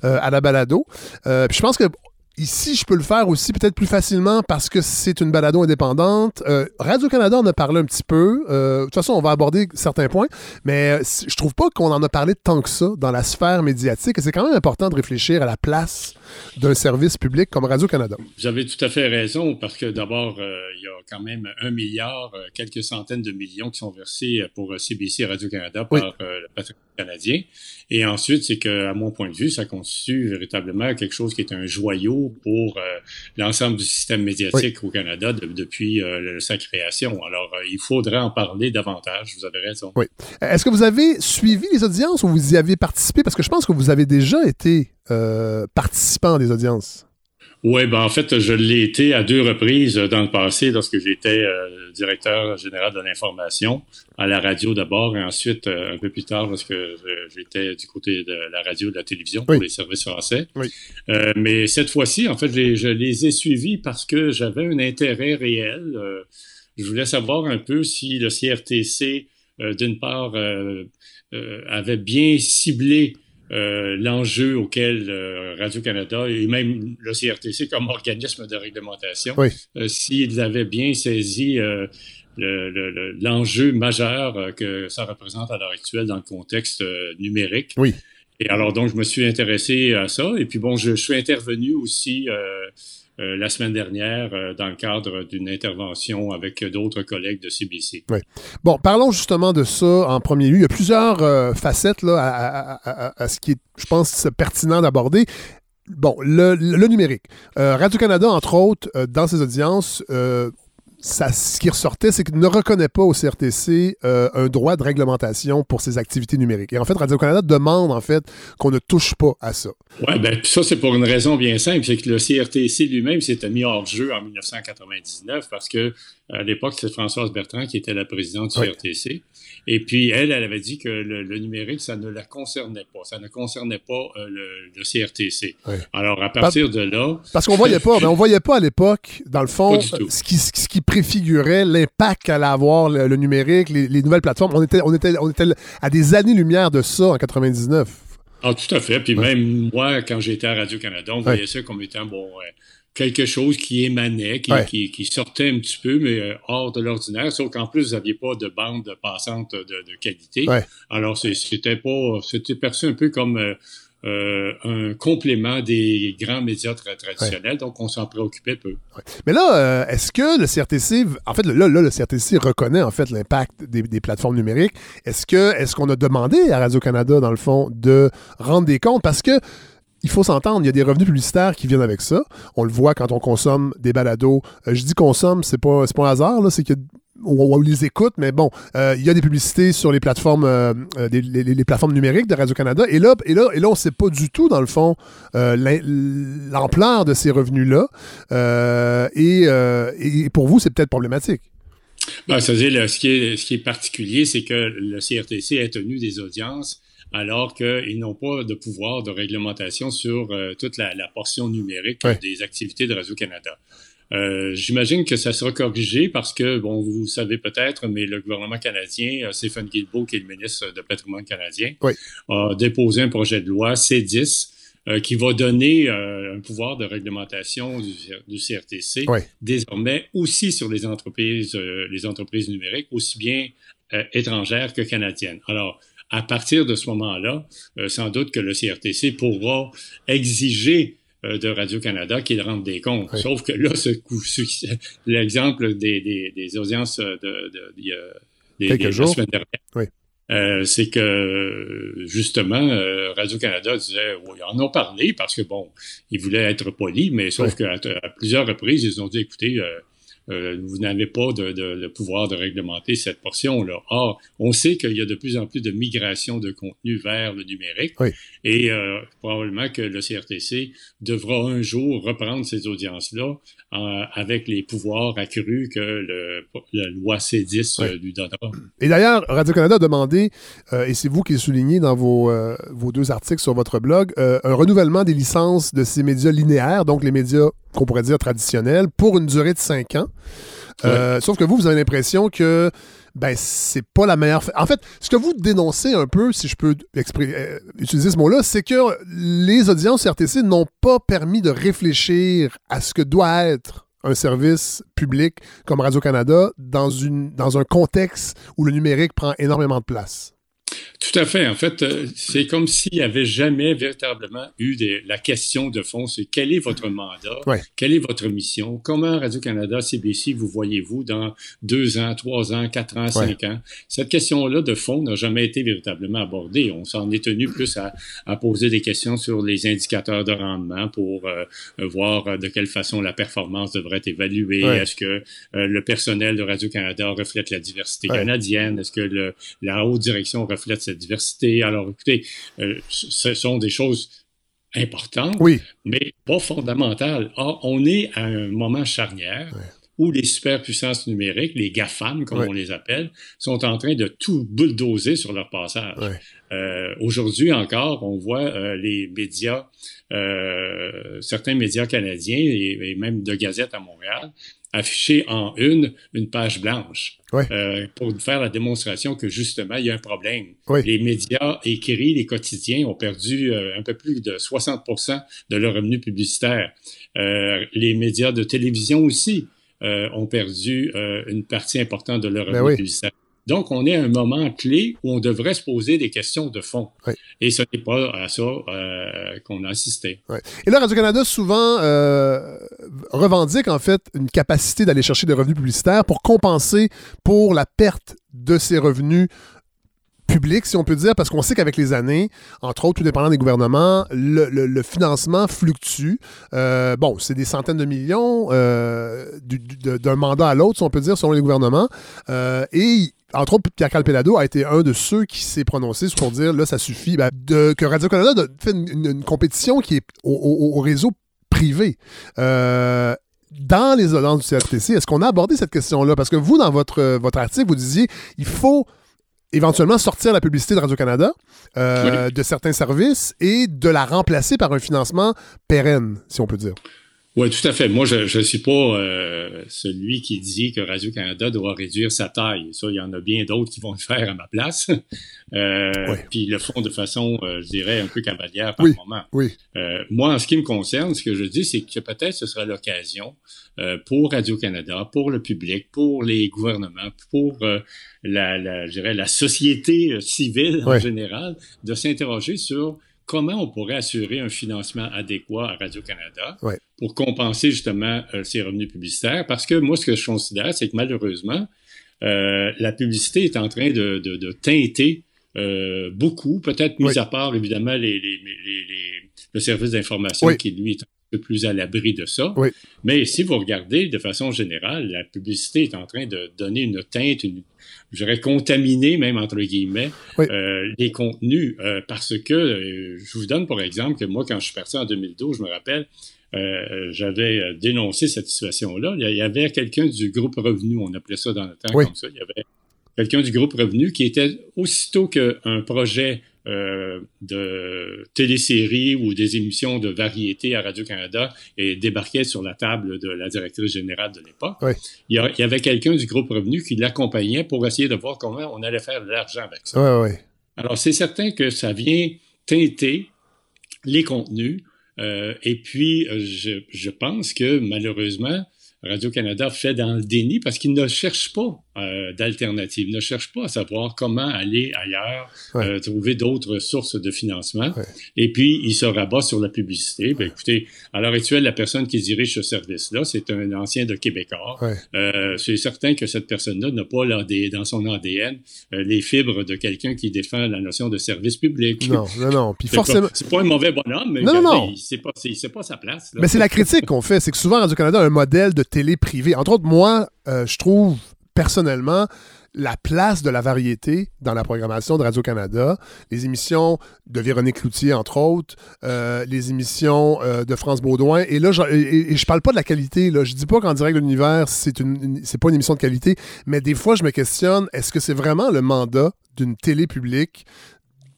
à la balado. puis je pense que ici, je peux le faire aussi peut-être plus facilement parce que c'est une balado indépendante. Euh, Radio-Canada en a parlé un petit peu. Euh, de toute façon, on va aborder certains points, mais je trouve pas qu'on en a parlé tant que ça dans la sphère médiatique. Et c'est quand même important de réfléchir à la place d'un service public comme Radio-Canada. Vous avez tout à fait raison parce que d'abord, il y a quand même un milliard, quelques centaines de millions qui sont versés pour CBC et Radio-Canada par le patronat canadien. Et ensuite, c'est que, à mon point de vue, ça constitue véritablement quelque chose qui est un joyau pour euh, l'ensemble du système médiatique au Canada depuis euh, sa création. Alors, euh, il faudrait en parler davantage. Vous avez raison. Oui. Est-ce que vous avez suivi les audiences ou vous y avez participé? Parce que je pense que vous avez déjà été participant des audiences. Oui, ben en fait, je l'ai été à deux reprises dans le passé lorsque j'étais euh, directeur général de l'information à la radio d'abord et ensuite euh, un peu plus tard lorsque j'étais du côté de la radio et de la télévision pour les services français. Oui. Euh, mais cette fois-ci, en fait, je les ai suivis parce que j'avais un intérêt réel. je voulais savoir un peu si le CRTC, d'une part, avait bien ciblé euh, l'enjeu auquel euh, Radio-Canada et même le CRTC comme organisme de réglementation, euh, s'ils avaient bien saisi l'enjeu majeur que ça représente à l'heure actuelle dans le contexte numérique. Oui. Et alors donc, je me suis intéressé à ça. Et puis bon, je, je suis intervenu aussi euh, la semaine dernière euh, dans le cadre d'une intervention avec d'autres collègues de CBC. Oui. Bon, parlons justement de ça en premier lieu. Il y a plusieurs euh, facettes à, ce qui est, je pense, pertinent d'aborder. Bon, le numérique. Radio-Canada, entre autres, dans ses audiences, ce qui ressortait, c'est qu'il ne reconnaît pas au CRTC euh, un droit de réglementation pour ses activités numériques. Et en fait, Radio-Canada demande en fait qu'on ne touche pas à ça. Oui, ben ça, c'est pour une raison bien simple, c'est que le CRTC lui-même s'était mis hors jeu en 1999 parce que à l'époque, c'est Françoise Bertrand qui était la présidente du CRTC. Et puis, elle, elle avait dit que le, numérique, ça ne la concernait pas. Ça ne concernait pas euh, le, CRTC. Alors, à partir de là... Parce qu'on voyait pas, mais on voyait pas à l'époque, dans le fond, ce qui, ce qui préfigurait l'impact qu'allait avoir le, numérique, les, nouvelles plateformes. On était, on, était, on était à des années-lumière de ça en 99. Ah, tout à fait. Puis même moi, quand j'étais à Radio-Canada, on voyait ça comme étant, bon, quelque chose qui émanait, qui, qui, sortait un petit peu, mais euh, hors de l'ordinaire. Sauf qu'en plus, vous n'aviez pas de bande passante de, de qualité. Alors, c'était pas, c'était perçu un peu comme euh, euh, un complément des grands médias traditionnels, donc on s'en préoccupait peu. Mais là, est-ce que le CRTC, en fait, là, là le CRTC reconnaît en fait l'impact des, des, plateformes numériques. Est-ce que, est-ce qu'on a demandé à Radio Canada dans le fond de rendre des comptes? Parce que il faut s'entendre, il y a des revenus publicitaires qui viennent avec ça. On le voit quand on consomme des balados. Euh, je dis consomme, c'est pas, pas un hasard, c'est que on, les écoute, mais bon, euh, il y a des publicités sur les plateformes, euh, les, plateformes numériques de Radio-Canada. Et là, et, on ne sait pas du tout, dans le fond, l'ampleur de ces revenus-là. Et, pour vous, c'est peut-être problématique. Ben, c'est-à-dire, ce qui est particulier, c'est que le CRTC a tenu des audiences alors qu'ils n'ont pas de pouvoir de réglementation sur euh, toute la, portion numérique des activités de Radio-Canada. Euh, J'imagine que ça sera corrigé parce que, bon, vous savez peut-être, mais le gouvernement canadien, euh, Stephen Guilbeault, qui est le ministre de patrimoine canadien, a déposé un projet de loi C10 euh, qui va donner un pouvoir de réglementation du, du CRTC désormais aussi sur les entreprises, les entreprises numériques, aussi bien étrangères que canadiennes. Alors, à partir de ce moment-là, euh, sans doute que le CRTC pourra exiger euh, de Radio-Canada qu'il rende des comptes. Sauf que là, ce coup, [LAUGHS] l'exemple des, des, des, audiences de, de, de, des, des jours. semaine dernière, oui. Euh, c'est que justement Radio-Canada disait oui, ils en ont parlé parce que bon, ils voulaient être polis, mais sauf qu'à à plusieurs reprises, ils ont dit écoutez, euh, vous n'avez pas de, de, pouvoir de réglementer cette portion-là. Or, on sait qu'il y a de plus en plus de migration de contenu vers le numérique et euh, probablement que le CRTC devra un jour reprendre ces audiences-là euh, avec les pouvoirs accrus que le, la loi C10 euh, lui donnera. Et d'ailleurs, Radio-Canada a demandé, et c'est vous qui le soulignez dans vos, vos deux articles sur votre blog, un renouvellement des licences de ces médias linéaires, donc les médias qu'on pourrait dire traditionnels, pour une durée de cinq ans. sauf que vous, vous avez l'impression que ben c'est pas la meilleure. En fait, ce que vous dénoncez un peu, si je peux euh, utiliser ce mot-là, c'est que les audiences RTC n'ont pas permis de réfléchir à ce que doit être un service public comme Radio-Canada dans, une, dans un contexte où le numérique prend énormément de place. Tout à fait. En fait, euh, c'est comme s'il n'y avait jamais véritablement eu la question de fond, c'est quel est votre mandat, quelle est votre mission, comment Radio-Canada, CBC, vous voyez-vous dans deux ans, trois ans, quatre ans, cinq ans? Cette question-là de fond n'a jamais été véritablement abordée. On s'en est tenu plus à, poser des questions sur les indicateurs de rendement pour euh, voir de quelle façon la performance devrait être évaluée. Est-ce que euh, le personnel de Radio-Canada reflète la diversité canadienne? Est-ce que le, la haute direction reflète cette diversité. Alors, écoutez, euh, ce sont des choses importantes, oui. mais pas fondamentales. Or, on est à un moment charnière où les superpuissances numériques, les GAFAM, comme on les appelle, sont en train de tout bulldozer sur leur passage. Euh, aujourd'hui encore, on voit euh, les médias, certains médias canadiens et, même de Gazette à Montréal, afficher en une une page blanche euh, pour faire la démonstration que justement il y a un problème. Les médias écrits, les quotidiens ont perdu euh, un peu plus de 60% de leurs revenus publicitaires. Euh, les médias de télévision aussi ont perdu une partie importante de leurs ben revenus publicitaires. Donc, on est à un moment clé où on devrait se poser des questions de fond. Et ce n'est pas à ça euh, qu'on a assisté. Et là, Radio-Canada souvent euh, revendique en fait une capacité d'aller chercher des revenus publicitaires pour compenser pour la perte de ces revenus public, si on peut dire, parce qu'on sait qu'avec les années, entre autres, tout dépendant des gouvernements, le, financement fluctue. Euh, bon, c'est des centaines de millions euh, d'un mandat à l'autre, si on peut dire, selon les gouvernements. Euh, et entre autres, Pierre Calpelado a été un de ceux qui s'est prononcé pour dire là, ça suffit ben, de, que Radio-Canada fait une, compétition qui est au, réseau privé. dans les audiences du CRTC, est-ce qu'on a abordé cette question-là? Parce que vous, dans votre, votre article, vous disiez il faut éventuellement sortir la publicité de Radio-Canada, euh, de certains services et de la remplacer par un financement pérenne, si on peut dire. Oui, tout à fait. Moi, je ne suis pas euh, celui qui dit que Radio-Canada doit réduire sa taille. Ça, il y en a bien d'autres qui vont le faire à ma place. [LAUGHS] euh, Puis le font de façon, euh, je dirais, un peu cavalière par moment. Oui. Euh, moi, en ce qui me concerne, ce que je dis, c'est que peut-être ce sera l'occasion pour Radio-Canada, pour le public, pour les gouvernements, pour la, la, je dirais, la société civile en général, de s'interroger sur comment on pourrait assurer un financement adéquat à Radio-Canada pour compenser justement euh, ces revenus publicitaires? Parce que moi, ce que je considère, c'est que malheureusement, euh, la publicité est en train de, de, teinter euh, beaucoup, peut-être mis à part évidemment les, les, les, le service d'information qui, lui, est un peu plus à l'abri de ça. Mais si vous regardez de façon générale, la publicité est en train de donner une teinte, une, j'aurais contaminé même entre guillemets euh, les contenus euh, parce que euh, je vous donne pour exemple que moi quand je suis parti en 2012, je me rappelle euh, j'avais dénoncé cette situation-là. Il y avait quelqu'un du groupe Revenu, on appelait ça dans le temps comme ça. Il y avait quelqu'un du groupe Revenu qui était aussitôt qu'un projet euh, de téléséries ou des émissions de variété à Radio-Canada et débarquait sur la table de la directrice générale de l'époque. Il, y avait quelqu'un du groupe Revenu qui l'accompagnait pour essayer de voir comment on allait faire de l'argent avec ça. Alors, c'est certain que ça vient teinter les contenus. Euh, et puis, euh, je, je pense que malheureusement, Radio-Canada fait dans le déni parce qu'il ne cherche pas euh, d'alternatives, ne cherche pas à savoir comment aller ailleurs, euh, trouver d'autres sources de financement. Et puis, il se rabat sur la publicité. Ben, écoutez, à l'heure actuelle, la personne qui dirige ce service-là, c'est un ancien de Québécois. Euh, c'est certain que cette personne-là n'a pas dans son ADN les fibres de quelqu'un qui défend la notion de service public. Non, non, non. Puis [LAUGHS] forcément... C'est pas un mauvais bonhomme, mais non, non, c'est pas, pas, sa place. Mais c'est la critique qu'on fait. C'est que souvent, Radio-Canada a un modèle de télé privée. Entre autres, moi, je trouve personnellement, la place de la variété dans la programmation de Radio-Canada, les émissions de Véronique Cloutier, entre autres, euh, les émissions euh, de France Baudouin. Et là, je, et, je parle pas de la qualité. Là. Je dis pas qu'en direct de l'univers, c'est une, c'est pas une émission de qualité, mais des fois, je me questionne, est-ce que c'est vraiment le mandat d'une télé publique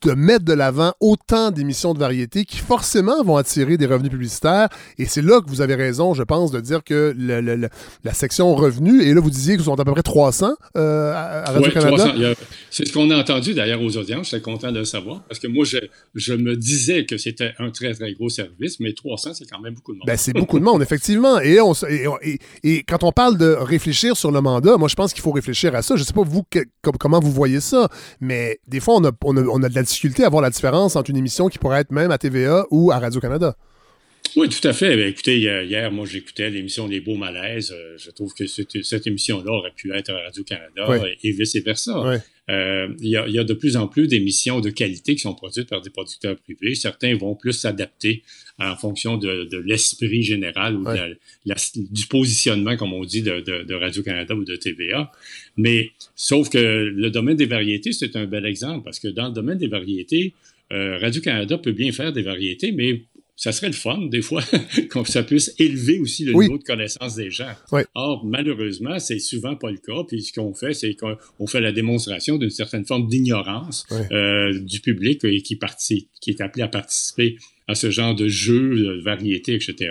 de mettre de l'avant autant d'émissions de variété qui forcément vont attirer des revenus publicitaires. Et c'est là que vous avez raison, je pense, de dire que la section revenus, et là vous disiez que sont à peu près 300 euh, à, Radio-Canada. C'est ce qu'on a entendu d'ailleurs aux audiences, j'étais content de le savoir, parce que moi je, je me disais que c'était un très très gros service, mais 300 c'est quand même beaucoup de monde. Ben, c'est beaucoup de monde, effectivement. Et, on, et, et, quand on parle de réfléchir sur le mandat, moi je pense qu'il faut réfléchir à ça. Je sais pas vous comment vous voyez ça, mais des fois on a, on a, on a de la difficulté à voir la différence entre une émission qui pourrait être même à TVA ou à Radio-Canada. Oui, tout à fait. Ben, écoutez, hier, moi, j'écoutais l'émission Les Beaux Malaises. Euh, je trouve que cette, émission-là aurait pu être à Radio-Canada et vice-versa. Euh, il y, a, de plus en plus d'émissions de qualité qui sont produites par des producteurs privés. Certains vont plus s'adapter en fonction de, l'esprit général ou du positionnement, comme on dit, de, Radio-Canada ou de TVA. Mais sauf que le domaine des variétés, c'est un bel exemple parce que dans le domaine des variétés, euh, Radio-Canada peut bien faire des variétés, mais ça serait le fun, des fois, [LAUGHS] que ça puisse élever aussi le niveau de connaissance des gens. Or, malheureusement, c'est souvent pas le cas. Puis ce qu'on fait, c'est qu'on fait la démonstration d'une certaine forme d'ignorance euh, du public et qui, participe, qui est appelé à participer à ce genre de jeu, de variété, etc.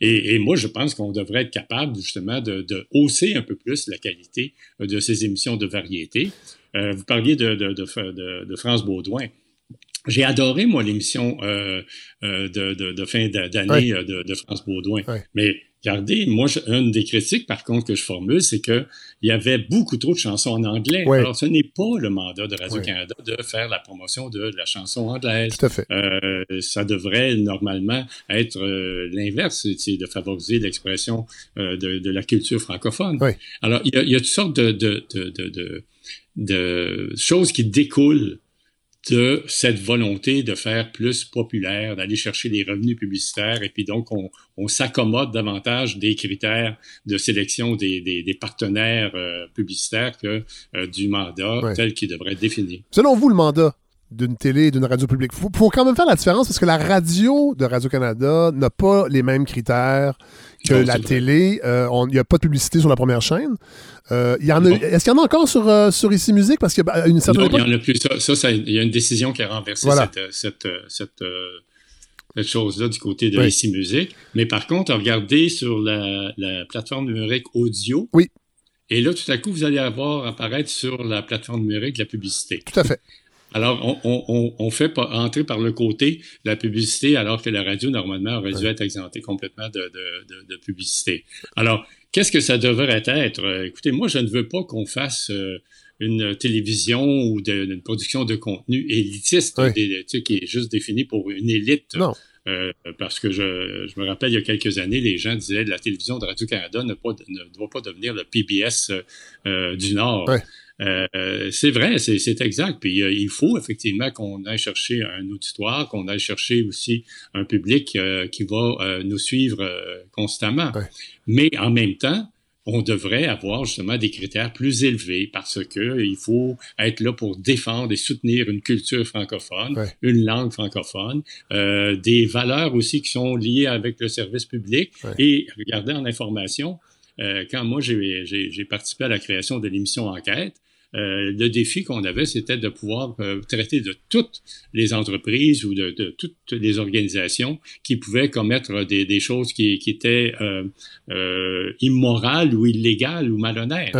Et, moi, je pense qu'on devrait être capable justement de, hausser un peu plus la qualité de ces émissions de variété. Euh, vous parliez de, de, de France Baudouin. J'ai adoré, moi, l'émission euh, euh, de, fin d'année euh, de, France Baudouin. Mais regardez, moi, une des critiques, par contre, que je formule, c'est qu'il y avait beaucoup trop de chansons en anglais. Alors, ce n'est pas le mandat de Radio-Canada de faire la promotion de la chanson anglaise. Tout à fait. ça devrait normalement être l'inverse, c'est de favoriser l'expression de, la culture francophone. Alors, il y, a, toutes sortes de, de choses qui découlent de cette volonté de faire plus populaire, d'aller chercher des revenus publicitaires, et puis donc on, on s'accommode davantage des critères de sélection des, des, partenaires euh, publicitaires que euh, du mandat tel qu'il devrait être défini. Selon vous, le mandat d'une télé et d'une radio publique, il faut, quand même faire la différence parce que la radio de Radio-Canada n'a pas les mêmes critères que la télé. Euh, il n'y a pas de publicité sur la première chaîne. Euh, est-ce qu'il y en a encore sur, euh, sur Ici Musique? Parce qu'il y a une certaine Non, il n'y en a plus. Ça, il y a une décision qui a renversé cette, cette, chose-là du côté de Ici Musique. Mais par contre, regardez sur la, plateforme numérique audio. Oui. Et là, tout à coup, vous allez avoir apparaître sur la plateforme numérique la publicité. Tout à fait. Alors, on, fait entrer par le côté la publicité, alors que la radio, normalement, aurait dû être exemptée complètement de, publicité. Alors, qu'est-ce que ça devrait être? Euh, écoutez, moi, je ne veux pas qu'on fasse euh, une télévision ou une production de contenu élitiste, qui est juste définie pour une élite. Non. Euh, parce que je, me rappelle, il y a quelques années, les gens disaient que la télévision de Radio-Canada ne, ne, doit pas devenir le PBS du Nord. Euh, c'est vrai, c'est exact. Puis euh, il faut effectivement qu'on aille chercher un auditoire, qu'on aille chercher aussi un public euh, qui va nous suivre constamment. Mais en même temps, on devrait avoir justement des critères plus élevés parce que il faut être là pour défendre et soutenir une culture francophone, une langue francophone, des valeurs aussi qui sont liées avec le service public. Et regardez en information, quand moi j'ai participé à la création de l'émission Enquête, euh, le défi qu'on avait, c'était de pouvoir euh, traiter de toutes les entreprises ou de, toutes les organisations qui pouvaient commettre des, choses qui, étaient euh, immorales ou illégales ou malhonnêtes.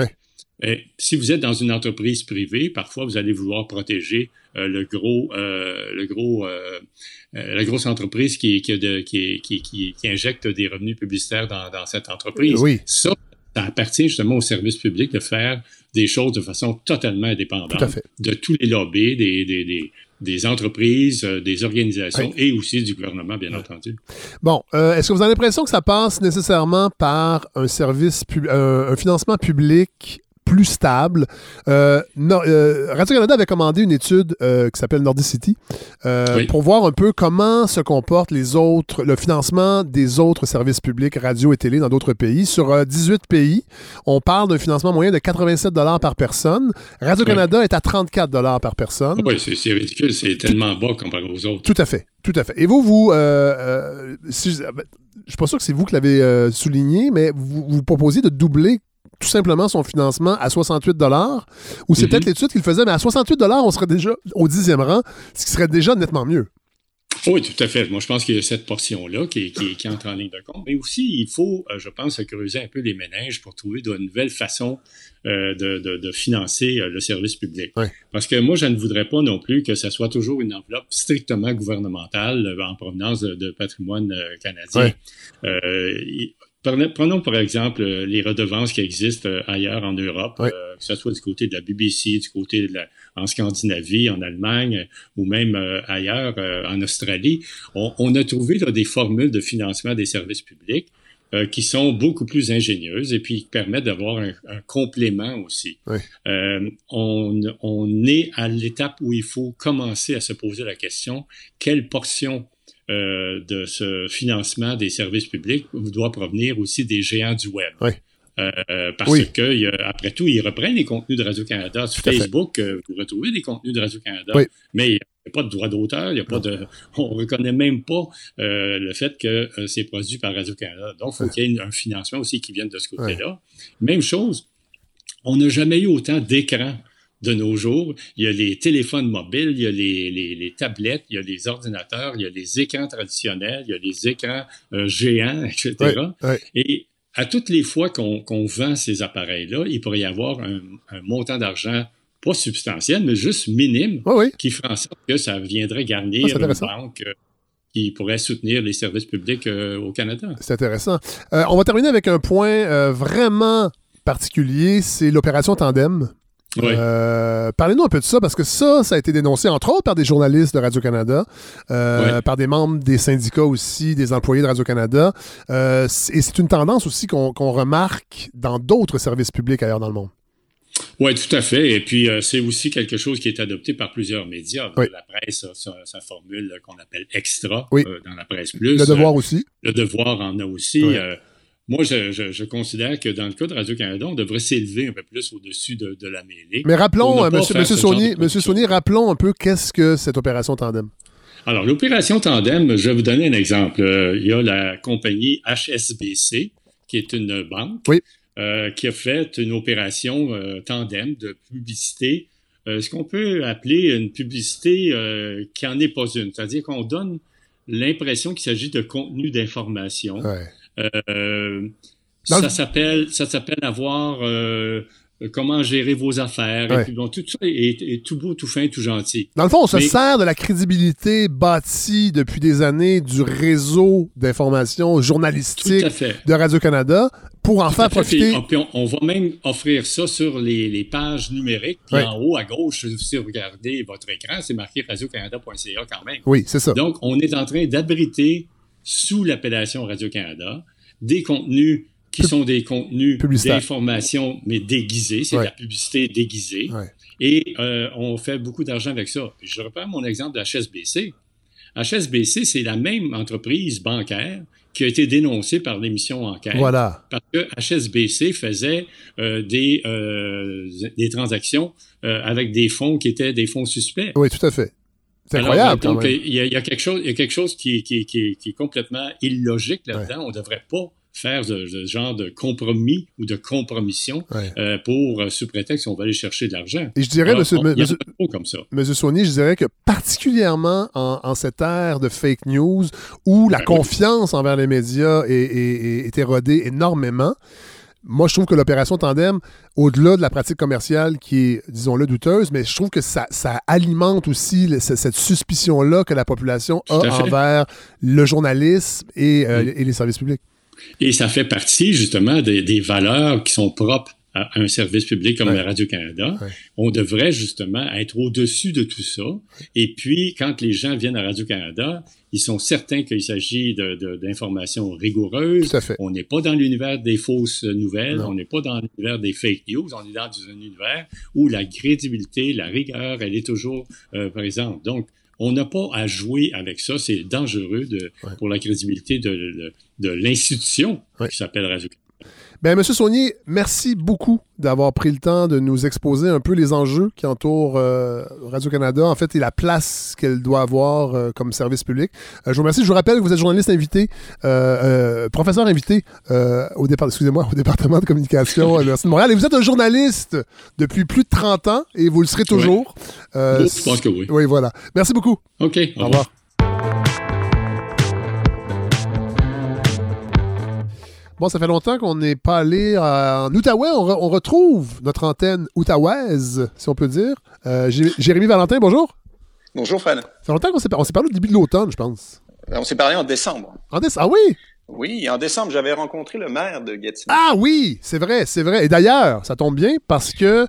si vous êtes dans une entreprise privée, parfois vous allez vouloir protéger le gros, le gros, la grosse entreprise qui, qui, qui, injecte des revenus publicitaires dans, dans cette entreprise. Oui. Ça, ça appartient justement au service public de faire des choses de façon totalement indépendante. De tous les lobbies, des, des, des, entreprises, euh, des organisations et aussi du gouvernement, bien entendu. Bon, euh, est-ce que vous avez l'impression que ça passe nécessairement par un service, un financement public plus stable. Euh, euh, Radio-Canada avait commandé une étude euh, qui s'appelle Nordicity pour voir un peu comment se comportent les autres, le financement des autres services publics radio et télé dans d'autres pays. Sur 18 pays, on parle d'un financement moyen de 87 par personne. Radio-Canada est à 34 par personne. Oui, c'est ridicule. C'est tellement bas comparé aux autres. Tout à fait. Tout à fait. Et vous, vous, si je, ne suis pas sûr que c'est vous qui l'avez souligné, mais vous, vous proposez de doubler tout simplement son financement à 68 ou c'est peut-être mhm. l'étude qu'il faisait, mais à 68 on serait déjà au dixième rang, ce qui serait déjà nettement mieux. Oui, tout à fait. Moi, je pense qu'il y a cette portion-là qui, qui, entre en ligne de compte. Mais aussi, il faut, euh, je pense, creuser un peu les ménages pour trouver de nouvelles façons euh, de, de, financer euh, le service public. Parce que moi, je ne voudrais pas non plus que ce soit toujours une enveloppe strictement gouvernementale en provenance de, patrimoine canadien. Prenons par exemple les redevances qui existent ailleurs en Europe, que ce soit du côté de la BBC, du côté de la, en Scandinavie, en Allemagne ou même euh, ailleurs, euh, en Australie, on, a trouvé des formules de financement des services publics euh, qui sont beaucoup plus ingénieuses et puis qui permettent d'avoir un, complément aussi. On, on, est à l'étape où il faut commencer à se poser la question quelle portion de ce financement des services publics doit provenir aussi des géants du web. Euh, parce que, après tout, ils reprennent les contenus de Radio-Canada. Sur Facebook, euh, vous retrouvez des contenus de Radio-Canada, mais il n'y a pas de droit d'auteur, il a pas de, [LAUGHS] on reconnaît même pas euh, le fait que c'est produit par Radio-Canada. Donc, il faut qu'il y ait un financement aussi qui vienne de ce côté-là. Même chose, on n'a jamais eu autant d'écrans de nos jours. Il y a les téléphones mobiles, il y a les, les, tablettes, il y a les ordinateurs, il y a les écrans traditionnels, il y a les écrans géants, etc. Et à toutes les fois qu'on vend ces appareils-là, il pourrait y avoir un, montant d'argent pas substantiel, mais juste minime, qui ferait en sorte que ça viendrait garnir ah, une banque euh, qui pourrait soutenir les services publics euh, au Canada. C'est intéressant. Euh, on va terminer avec un point vraiment particulier, c'est l'opération Tandem. Euh, parlez-nous un peu de ça, parce que ça, ça a été dénoncé entre autres par des journalistes de Radio-Canada, euh, par des membres des syndicats aussi, des employés de Radio-Canada. Euh, et c'est une tendance aussi qu'on remarque dans d'autres services publics ailleurs dans le monde. Oui, tout à fait. Et puis, c'est aussi quelque chose qui est adopté par plusieurs médias. La presse a sa, formule qu'on appelle extra dans la presse plus. Le devoir aussi. Le devoir en a aussi. Moi, je, considère que dans le cas de Radio-Canada, on devrait s'élever un peu plus au-dessus de, la mêlée. Mais rappelons, M. Monsieur, Monsieur, rappelons un peu qu'est-ce que cette opération Tandem? Alors, l'opération Tandem, je vais vous donner un exemple. Euh, il y a la compagnie HSBC, qui est une banque, euh, qui a fait une opération euh, Tandem de publicité, ce qu'on peut appeler une publicité qui n'en est pas une. C'est-à-dire qu'on donne l'impression qu'il s'agit de contenu d'information. Euh, ça s'appelle ça s'appelle avoir euh, comment gérer vos affaires. Et puis, bon, tout ça est, tout beau, tout fin, tout gentil. Dans le fond, on se sert de la crédibilité bâtie depuis des années du réseau d'information journalistique de Radio-Canada pour en faire profiter. on, va même offrir ça sur les, pages numériques. Puis en haut à gauche, si vous regardez votre écran, c'est marqué radiocanada.ca quand même. Oui, c'est ça. Donc, on est en train d'abriter sous l'appellation Radio-Canada des contenus qui sont des contenus d'information, mais déguisés. C'est de la publicité déguisée. Et euh, on fait beaucoup d'argent avec ça. Je reprends mon exemple de HSBC. HSBC, c'est la même entreprise bancaire qui a été dénoncée par l'émission Enquête. Voilà. Parce que HSBC faisait euh, des, euh, des transactions avec des fonds qui étaient des fonds suspects. Oui, tout à fait. C'est incroyable. Donc, il y, a, quelque chose, il y a quelque chose qui, qui, qui, qui est complètement illogique là-dedans. On ne devrait pas faire ce, genre de compromis ou de compromission euh, pour, euh, sous prétexte qu'on va aller chercher de l'argent. Et je dirais, monsieur, monsieur, comme ça. monsieur Soigny, je dirais que particulièrement en, en, cette ère de fake news où la ben confiance envers les médias est, est, est érodée énormément, moi, je trouve que l'opération Tandem, au-delà de la pratique commerciale qui est, disons-le, douteuse, mais je trouve que ça, alimente aussi cette suspicion-là que la population a envers le journalisme euh, et, les services publics. Et ça fait partie, justement, des valeurs qui sont propres à un service public comme la Radio-Canada, on devrait justement être au-dessus de tout ça. Et puis, quand les gens viennent à Radio-Canada, ils sont certains qu'il s'agit d'informations de, rigoureuses. On n'est pas dans l'univers des fausses nouvelles, on n'est pas dans l'univers des fake news, on est dans un univers où la crédibilité, la rigueur, elle est toujours euh, présente. Donc, on n'a pas à jouer avec ça. C'est dangereux de, pour la crédibilité de, de, l'institution qui s'appelle Radio-Canada. Ben, Monsieur Saunier, merci beaucoup d'avoir pris le temps de nous exposer un peu les enjeux qui entourent euh, Radio-Canada, en fait, et la place qu'elle doit avoir euh, comme service public. Euh, je vous remercie. Je vous rappelle que vous êtes journaliste invité, professeur invité au, départ, excusez-moi, au département de communication de l'Université de Montréal. Et vous êtes un journaliste depuis plus de 30 ans et vous le serez toujours. je pense que oui. Oui, voilà. Merci beaucoup. OK. Au revoir. Bon, ça fait longtemps qu'on n'est pas allé en Outaouais. On, retrouve notre antenne outaouaise, si on peut dire. Euh, Jérémy Valentin, bonjour. Bonjour, Fred. Ça fait longtemps qu'on s'est, s'est parlé au début de l'automne, je pense. On s'est parlé en décembre. En décembre, ah oui? Oui, en décembre, j'avais rencontré le maire de Gatineau. Ah oui, c'est vrai, c'est vrai. Et d'ailleurs, ça tombe bien parce que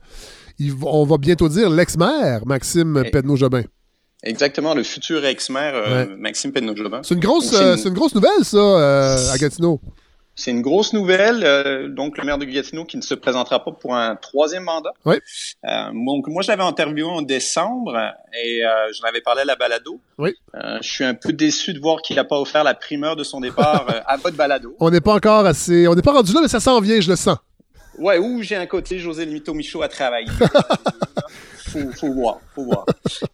on va bientôt dire l'ex-maire, Maxime eh. Pedneau-Jobin. Exactement, le futur ex-maire euh, Maxime Pedneau-Jobin. C'est une grosse, euh, c'est une grosse nouvelle, ça, à Gatineau. C'est une grosse nouvelle. Euh, donc, le maire de Gatineau qui ne se présentera pas pour un troisième mandat. Oui. Euh, donc, moi, je l'avais interviewé en décembre et euh, je l'avais parlé à la balado. Oui. je suis un peu déçu de voir qu'il n'a pas offert la primeur de son départ à votre balado. [LAUGHS] On n'est pas encore assez... On n'est pas rendu là, mais ça s'en vient, je le sens. Ouais, ou j'ai un côté José Limito Michaud à travailler. [LAUGHS] faut, faut voir, faut voir.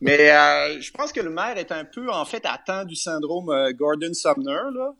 Mais euh, je pense que le maire est un peu en fait atteint du syndrome euh, Gordon Sumner, là,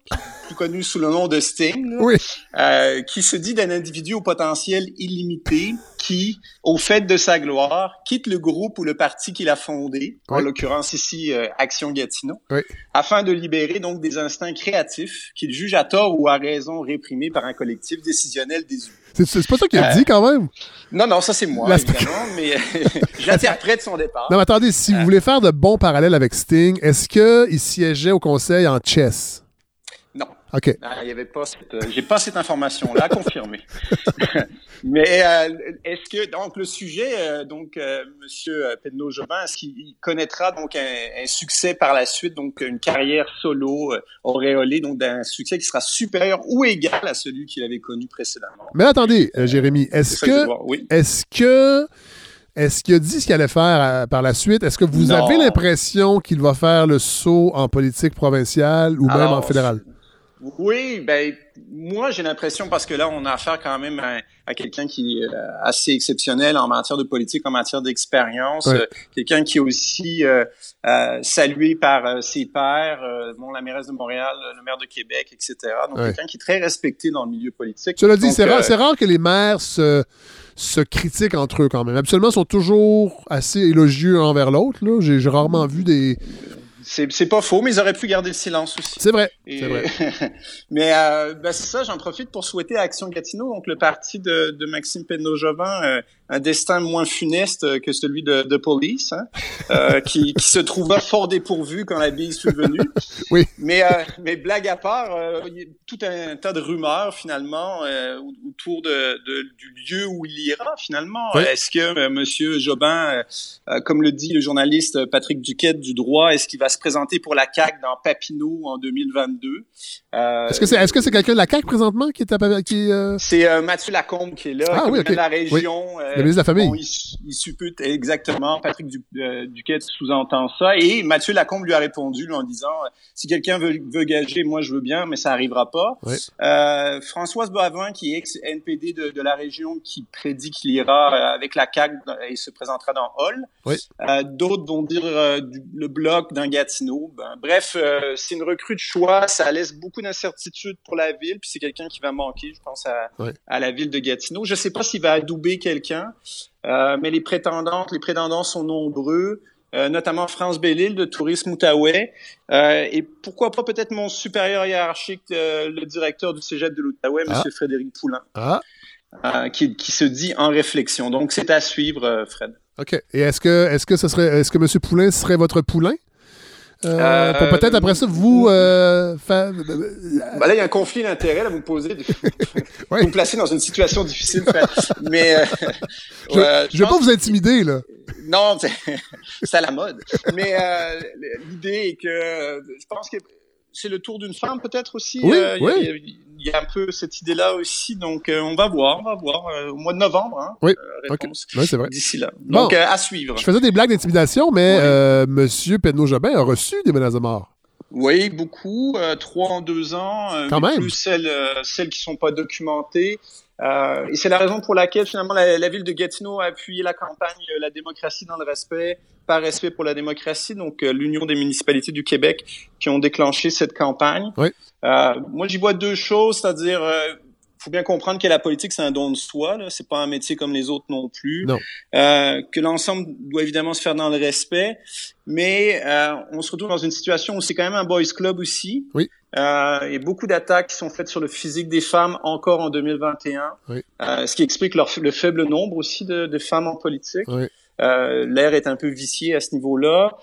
plus connu sous le nom de Sting, là, oui. euh, qui se dit d'un individu au potentiel illimité qui, au fait de sa gloire, quitte le groupe ou le parti qu'il a fondé, en l'occurrence ici euh, Action Gatineau, oui. afin de libérer donc des instincts créatifs qu'il juge à tort ou à raison réprimés par un collectif décisionnel désuet. C'est pas ça qu'il a dit quand même? Non, non, ça c'est moi, évidemment, mais [LAUGHS] j'interprète son départ. Non, mais attendez, si vous voulez faire de bons parallèles avec Sting, est-ce qu'il siégeait au conseil en chess? OK. Ah, il y avait pas euh, j'ai pas cette information-là confirmée. [LAUGHS] Mais euh, est-ce que donc le sujet, euh, donc Monsieur Pedno Jobin, est-ce qu'il connaîtra donc un, succès par la suite, donc une carrière solo auréolée, donc d'un succès qui sera supérieur ou égal à celui qu'il avait connu précédemment? Mais attendez, Jérémy, est-ce que, est-ce que est-ce qu'il a dit ce qu'il allait faire par la suite? Est-ce que vous avez l'impression qu'il va faire le saut en politique provinciale ou même en fédérale? Oui, ben moi j'ai l'impression parce que là on a affaire quand même à, quelqu'un qui est euh, assez exceptionnel en matière de politique, en matière d'expérience, euh, quelqu'un qui est aussi euh, salué par ses pairs, bon la mairesse de Montréal, le maire de Québec, etc. Donc quelqu'un qui est très respecté dans le milieu politique. Cela dit, c'est rare, rare, que les maires se, se critiquent entre eux quand même. Absolument, ils sont toujours assez élogieux envers l'autre. J'ai rarement vu des c'est pas faux, mais ils auraient pu garder le silence aussi. C'est vrai. vrai. [LAUGHS] mais euh, ben c'est ça, j'en profite pour souhaiter à Action Gatineau, donc le parti de, de Maxime Penneau-Jovin, euh, un destin moins funeste que celui de, de Police, hein, euh, qui, [LAUGHS] qui, se trouva fort dépourvu quand la bille est venue. oui. Mais, euh, mais blague à part, euh, il y a tout un tas de rumeurs finalement euh, autour de, de, du lieu où il ira finalement. Est-ce que Monsieur Jobin, comme le dit le journaliste Patrick Duquette du droit, est-ce qu'il va se présenter pour la CAC dans Papineau en 2022 Est-ce que c'est est-ce que c'est quelqu'un de la CAC présentement qui est à, qui C'est Mathieu Lacombe qui est là, ah, oui, de la région. Le ministre de la Famille. il, suppute exactement. Patrick euh, Duquette sous-entend ça. Et Mathieu Lacombe lui a répondu en disant si quelqu'un veut, veut, gager, moi je veux bien, mais ça arrivera pas. Euh, Françoise Boivin, qui est ex-NPD de, de, la région, qui prédit qu'il ira euh, avec la CAQ et se présentera dans Hall. Euh, D'autres vont dire euh, le bloc d'un Gatineau. Ben, bref, c'est une recrue de choix. Ça laisse beaucoup d'incertitudes pour la ville. Puis c'est quelqu'un qui va manquer, je pense, à, à la ville de Gatineau. Je sais pas s'il va adouber quelqu'un. Euh, mais les prétendantes, les prétendants sont nombreux, euh, notamment France Bellil de Tourisme Outaouais, euh, et pourquoi pas peut-être mon supérieur hiérarchique, le directeur du Cégep de l'Outaouais, ah. M. Frédéric Poulain, ah. qui, qui, se dit en réflexion. Donc c'est à suivre, Fred. OK. Et est-ce que est-ce que ce serait est-ce que M. Poulain serait votre poulain? Euh, pour peut-être après ça vous euh, faire. Bah là, il y a un conflit d'intérêts là, vous me posez, [LAUGHS] vous me placez dans une situation difficile. Mais euh, [LAUGHS] je, ne vais pas vous intimider là. Non, [LAUGHS] c'est à la mode. Mais l'idée est que je pense que c'est le tour d'une femme peut-être aussi. Oui, oui il y a un peu cette idée-là aussi. Donc, euh, on va voir, on va voir euh, au mois de novembre. Hein, oui, euh, oui c'est vrai. D'ici là. Donc, à suivre. Je faisais des blagues d'intimidation, mais Monsieur Pedno Jobin a reçu des menaces de mort. Oui, beaucoup. trois en deux ans. Quand même. Plus celles, celles qui sont pas documentées. Euh, et c'est la raison pour laquelle finalement la, la, ville de Gatineau a appuyé la campagne euh, La démocratie dans le respect, par respect pour la démocratie, donc euh, l'Union des municipalités du Québec qui ont déclenché cette campagne. Oui. Moi, j'y vois deux choses, c'est-à-dire faut bien comprendre que la politique, c'est un don de soi. Là. C'est pas un métier comme les autres non plus. Non. Euh, que l'ensemble doit évidemment se faire dans le respect. Mais euh, on se retrouve dans une situation où c'est quand même un boys club aussi. Oui. Euh, et beaucoup d'attaques qui sont faites sur le physique des femmes encore en 2021. Oui. Euh, ce qui explique leur, le faible nombre aussi de, de femmes en politique. Oui. Euh, L'air est un peu vicié à ce niveau-là.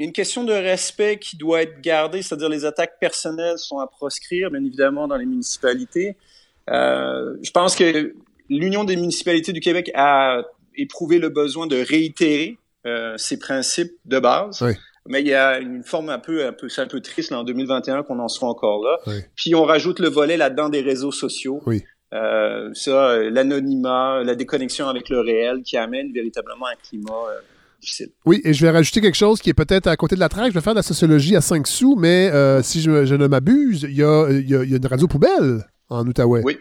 Euh, une question de respect qui doit être gardée, c'est-à-dire les attaques personnelles sont à proscrire, bien évidemment, dans les municipalités. Euh, je pense que l'Union des municipalités du Québec a éprouvé le besoin de réitérer euh, ces principes de base. Oui. Mais il y a une forme un peu, un peu, c'est un peu triste là, en 2021 qu'on en soit encore là. Oui. Puis on rajoute le volet là-dedans des réseaux sociaux. Oui. Euh, ça, l'anonymat, la déconnexion avec le réel qui amène véritablement un climat euh, difficile. Oui, et je vais rajouter quelque chose qui est peut-être à côté de la traque. Je vais faire de la sociologie à 5 sous, mais euh, si je, je ne m'abuse, il y a, y, a, y a une radio poubelle en Outaouais. Oui.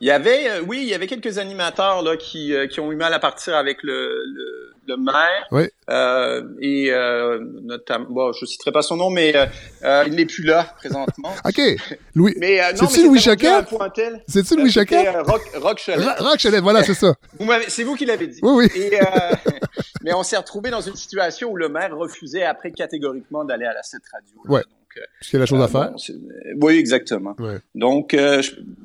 Il y avait, euh, oui, il y avait quelques animateurs là qui, euh, qui ont eu mal à partir avec le, le, le maire. Oui. Euh, et euh, notamment, bon, je citerai pas son nom, mais euh, il n'est plus là présentement. [LAUGHS] ok. Louis. Mais euh, c'est-tu Louis Jacquet? C'est-tu Louis Jacquet? Rock, Rock Chalet. Rock Chalet, voilà, c'est ça. Vous c'est vous qui l'avez dit. Oui, oui. Et, [LAUGHS] mais on s'est retrouvé dans une situation où le maire refusait après catégoriquement d'aller à la cette radio. Ouais. Parce qu'il y a la chose euh, à faire. Bon, oui, exactement. Ouais. Donc, euh,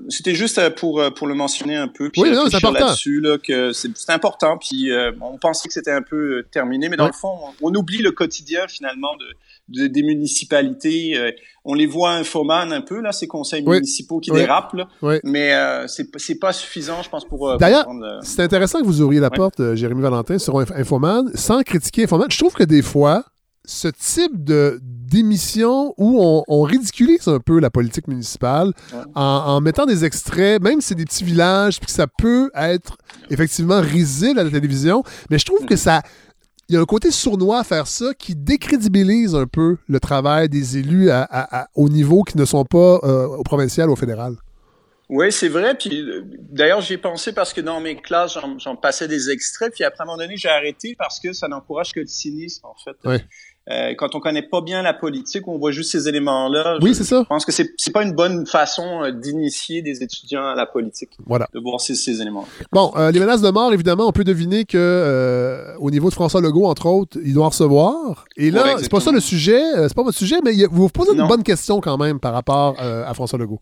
c'était juste pour pour le mentionner un peu. Puis oui, non, c'est important. Là-dessus, là, que c'est important. Puis euh, on pensait que c'était un peu terminé, mais dans Ouais. le fond, on, on oublie le quotidien finalement de, de des municipalités. Euh, on les voit infoman un peu là, ces conseils Oui. municipaux qui Oui. dérapent. Là, Oui. mais euh, c'est c'est pas suffisant, je pense, pour. euh, D'ailleurs, euh, C'est intéressant que vous ouvriez la porte, euh, Jérémy Valentin, sur Inf- Infoman, sans critiquer Infoman. Je trouve que des fois, ce type de d'émission où on, on ridiculise un peu la politique municipale Ouais. en, en mettant des extraits, même si c'est des petits villages, puis que ça peut être effectivement risible à la télévision, mais je trouve que ça... Il y a un côté sournois à faire ça qui décrédibilise un peu le travail des élus à, à- à- au niveau qui ne sont pas euh, au provincial ou au fédéral. Oui, c'est vrai. Puis euh, d'ailleurs, j'y ai pensé parce que dans mes classes, j'en- passais des extraits. Puis après, à un moment donné, j'ai arrêté parce que ça n'encourage que le cynisme, en fait. Euh, quand on connaît pas bien la politique, on voit juste ces éléments-là. Oui, c'est ça. je pense que c'est c'est pas une bonne façon euh, d'initier des étudiants à la politique, Voilà. de voir ces, ces éléments. Bon, euh, les menaces de mort, évidemment, on peut deviner que euh, au niveau de François Legault, entre autres, il doit en recevoir. Et là, Ouais, c'est pas ça le sujet, c'est pas votre sujet, mais vous vous posez une bonne question quand même par rapport à François Legault.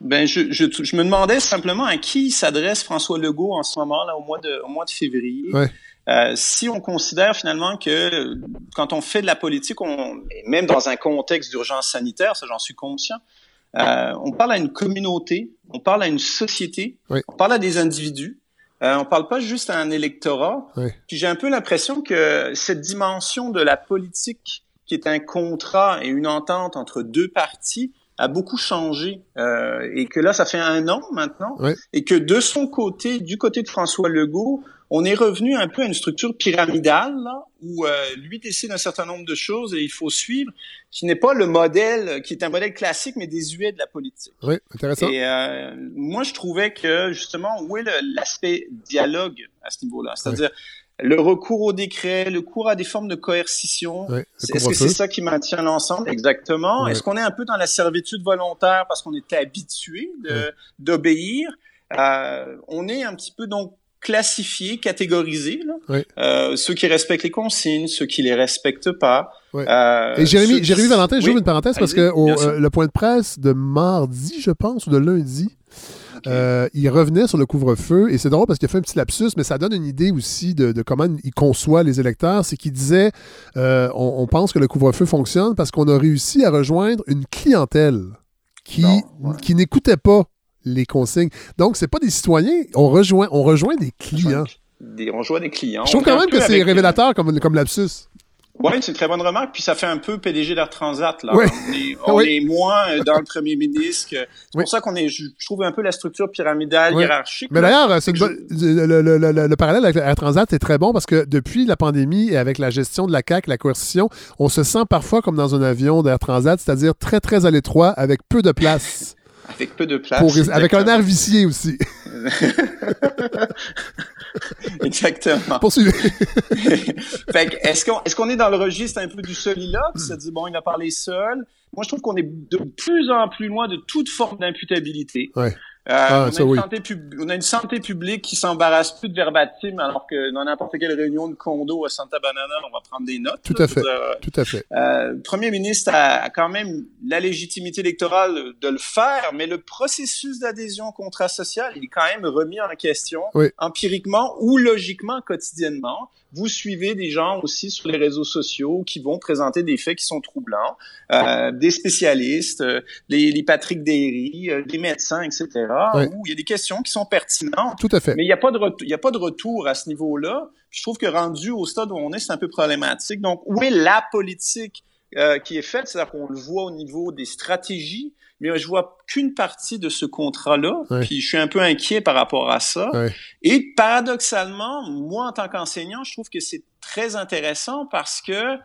Ben, je, je, je me demandais simplement à qui s'adresse François Legault en ce moment, là, au mois de, au mois de février. Ouais. Euh, si on considère finalement que quand on fait de la politique, on, et même dans un contexte d'urgence sanitaire, ça j'en suis conscient, euh, on parle à une communauté, on parle à une société, Oui. on parle à des individus, euh, on parle pas juste à un électorat. Oui. Puis j'ai un peu l'impression que cette dimension de la politique, qui est un contrat et une entente entre deux parties, a beaucoup changé euh, et que là, ça fait un an maintenant, Oui. et que de son côté, du côté de François Legault, on est revenu un peu à une structure pyramidale là, où euh, lui décide un certain nombre de choses et il faut suivre, qui n'est pas le modèle, qui est un modèle classique mais désuet de la politique. Oui, intéressant. Et euh, moi, je trouvais que justement, où est l'aspect dialogue à ce niveau-là? C'est-à-dire le recours au décret, le cours à des formes de coercition. Oui, Est-ce que c'est ça qui maintient l'ensemble? Exactement. Est-ce qu'on est un peu dans la servitude volontaire parce qu'on était habitué d'obéir? Euh, On est un petit peu donc Là. Ouais. Euh, ceux qui respectent les consignes, ceux qui les respectent pas. Euh, Et Jérémy, Jérémy Valentin, j'ouvre Oui. une parenthèse parce que au, euh, le point de presse de mardi, je pense, ou de lundi, euh, il revenait sur le couvre-feu et c'est drôle parce qu'il a fait un petit lapsus, mais ça donne une idée aussi de, de comment il conçoit les électeurs. C'est qu'il disait euh, on, on pense que le couvre-feu fonctionne parce qu'on a réussi à rejoindre une clientèle qui, ouais. qui n'écoutait pas les consignes. Donc, c'est pas des citoyens, on rejoint, on rejoint des clients. Des, on à des clients. Je trouve quand même que c'est avec- révélateur comme, comme lapsus. Oui, c'est une très bonne remarque. Puis ça fait un peu PDG d'Air Transat. Là. On, [LAUGHS] est, moins euh, dans le premier ministre. C'est pour ça qu'on est, je, trouve un peu la structure pyramidale, hiérarchique. Mais d'ailleurs, le, parallèle avec Air Transat est très bon parce que depuis la pandémie et avec la gestion de la CAC, la coercition, on se sent parfois comme dans un avion d'Air Transat, c'est-à-dire très, très à l'étroit avec peu de place. [LAUGHS] avec peu de place. avec un air vicié aussi. [LAUGHS] Exactement. Poursuivez. [LAUGHS] est-ce qu'on est, qu'on est dans le registre un peu du soliloque, c'est-à-dire, bon, il a parlé seul. Moi, je trouve qu'on est de plus en plus loin de toute forme d'imputabilité. Ouais. Euh, ah, on, a une santé on, a une santé publique qui s'embarrasse plus de verbatim, alors que dans n'importe quelle réunion de condo à Santa Banana, on va prendre des notes. Tout à fait. Tout à fait. Euh, le premier ministre a, quand même la légitimité électorale de le faire, mais le processus d'adhésion au contrat social, il est quand même remis en question empiriquement ou logiquement quotidiennement vous suivez des gens aussi sur les réseaux sociaux qui vont présenter des faits qui sont troublants, euh, des spécialistes, euh, les, les Patrick Derry, euh, des médecins, etc., où il y a des questions qui sont pertinentes. Tout à fait. Mais il n'y a pas de il y a pas de retour à ce niveau-là. Je trouve que rendu au stade où on est, c'est un peu problématique. Donc, où est la politique euh, qui est faite? C'est-à-dire qu'on le voit au niveau des stratégies, mais je vois qu'une partie de ce contrat-là, puis je suis un peu inquiet par rapport à ça. Et paradoxalement, moi, en tant qu'enseignant, je trouve que c'est très intéressant parce que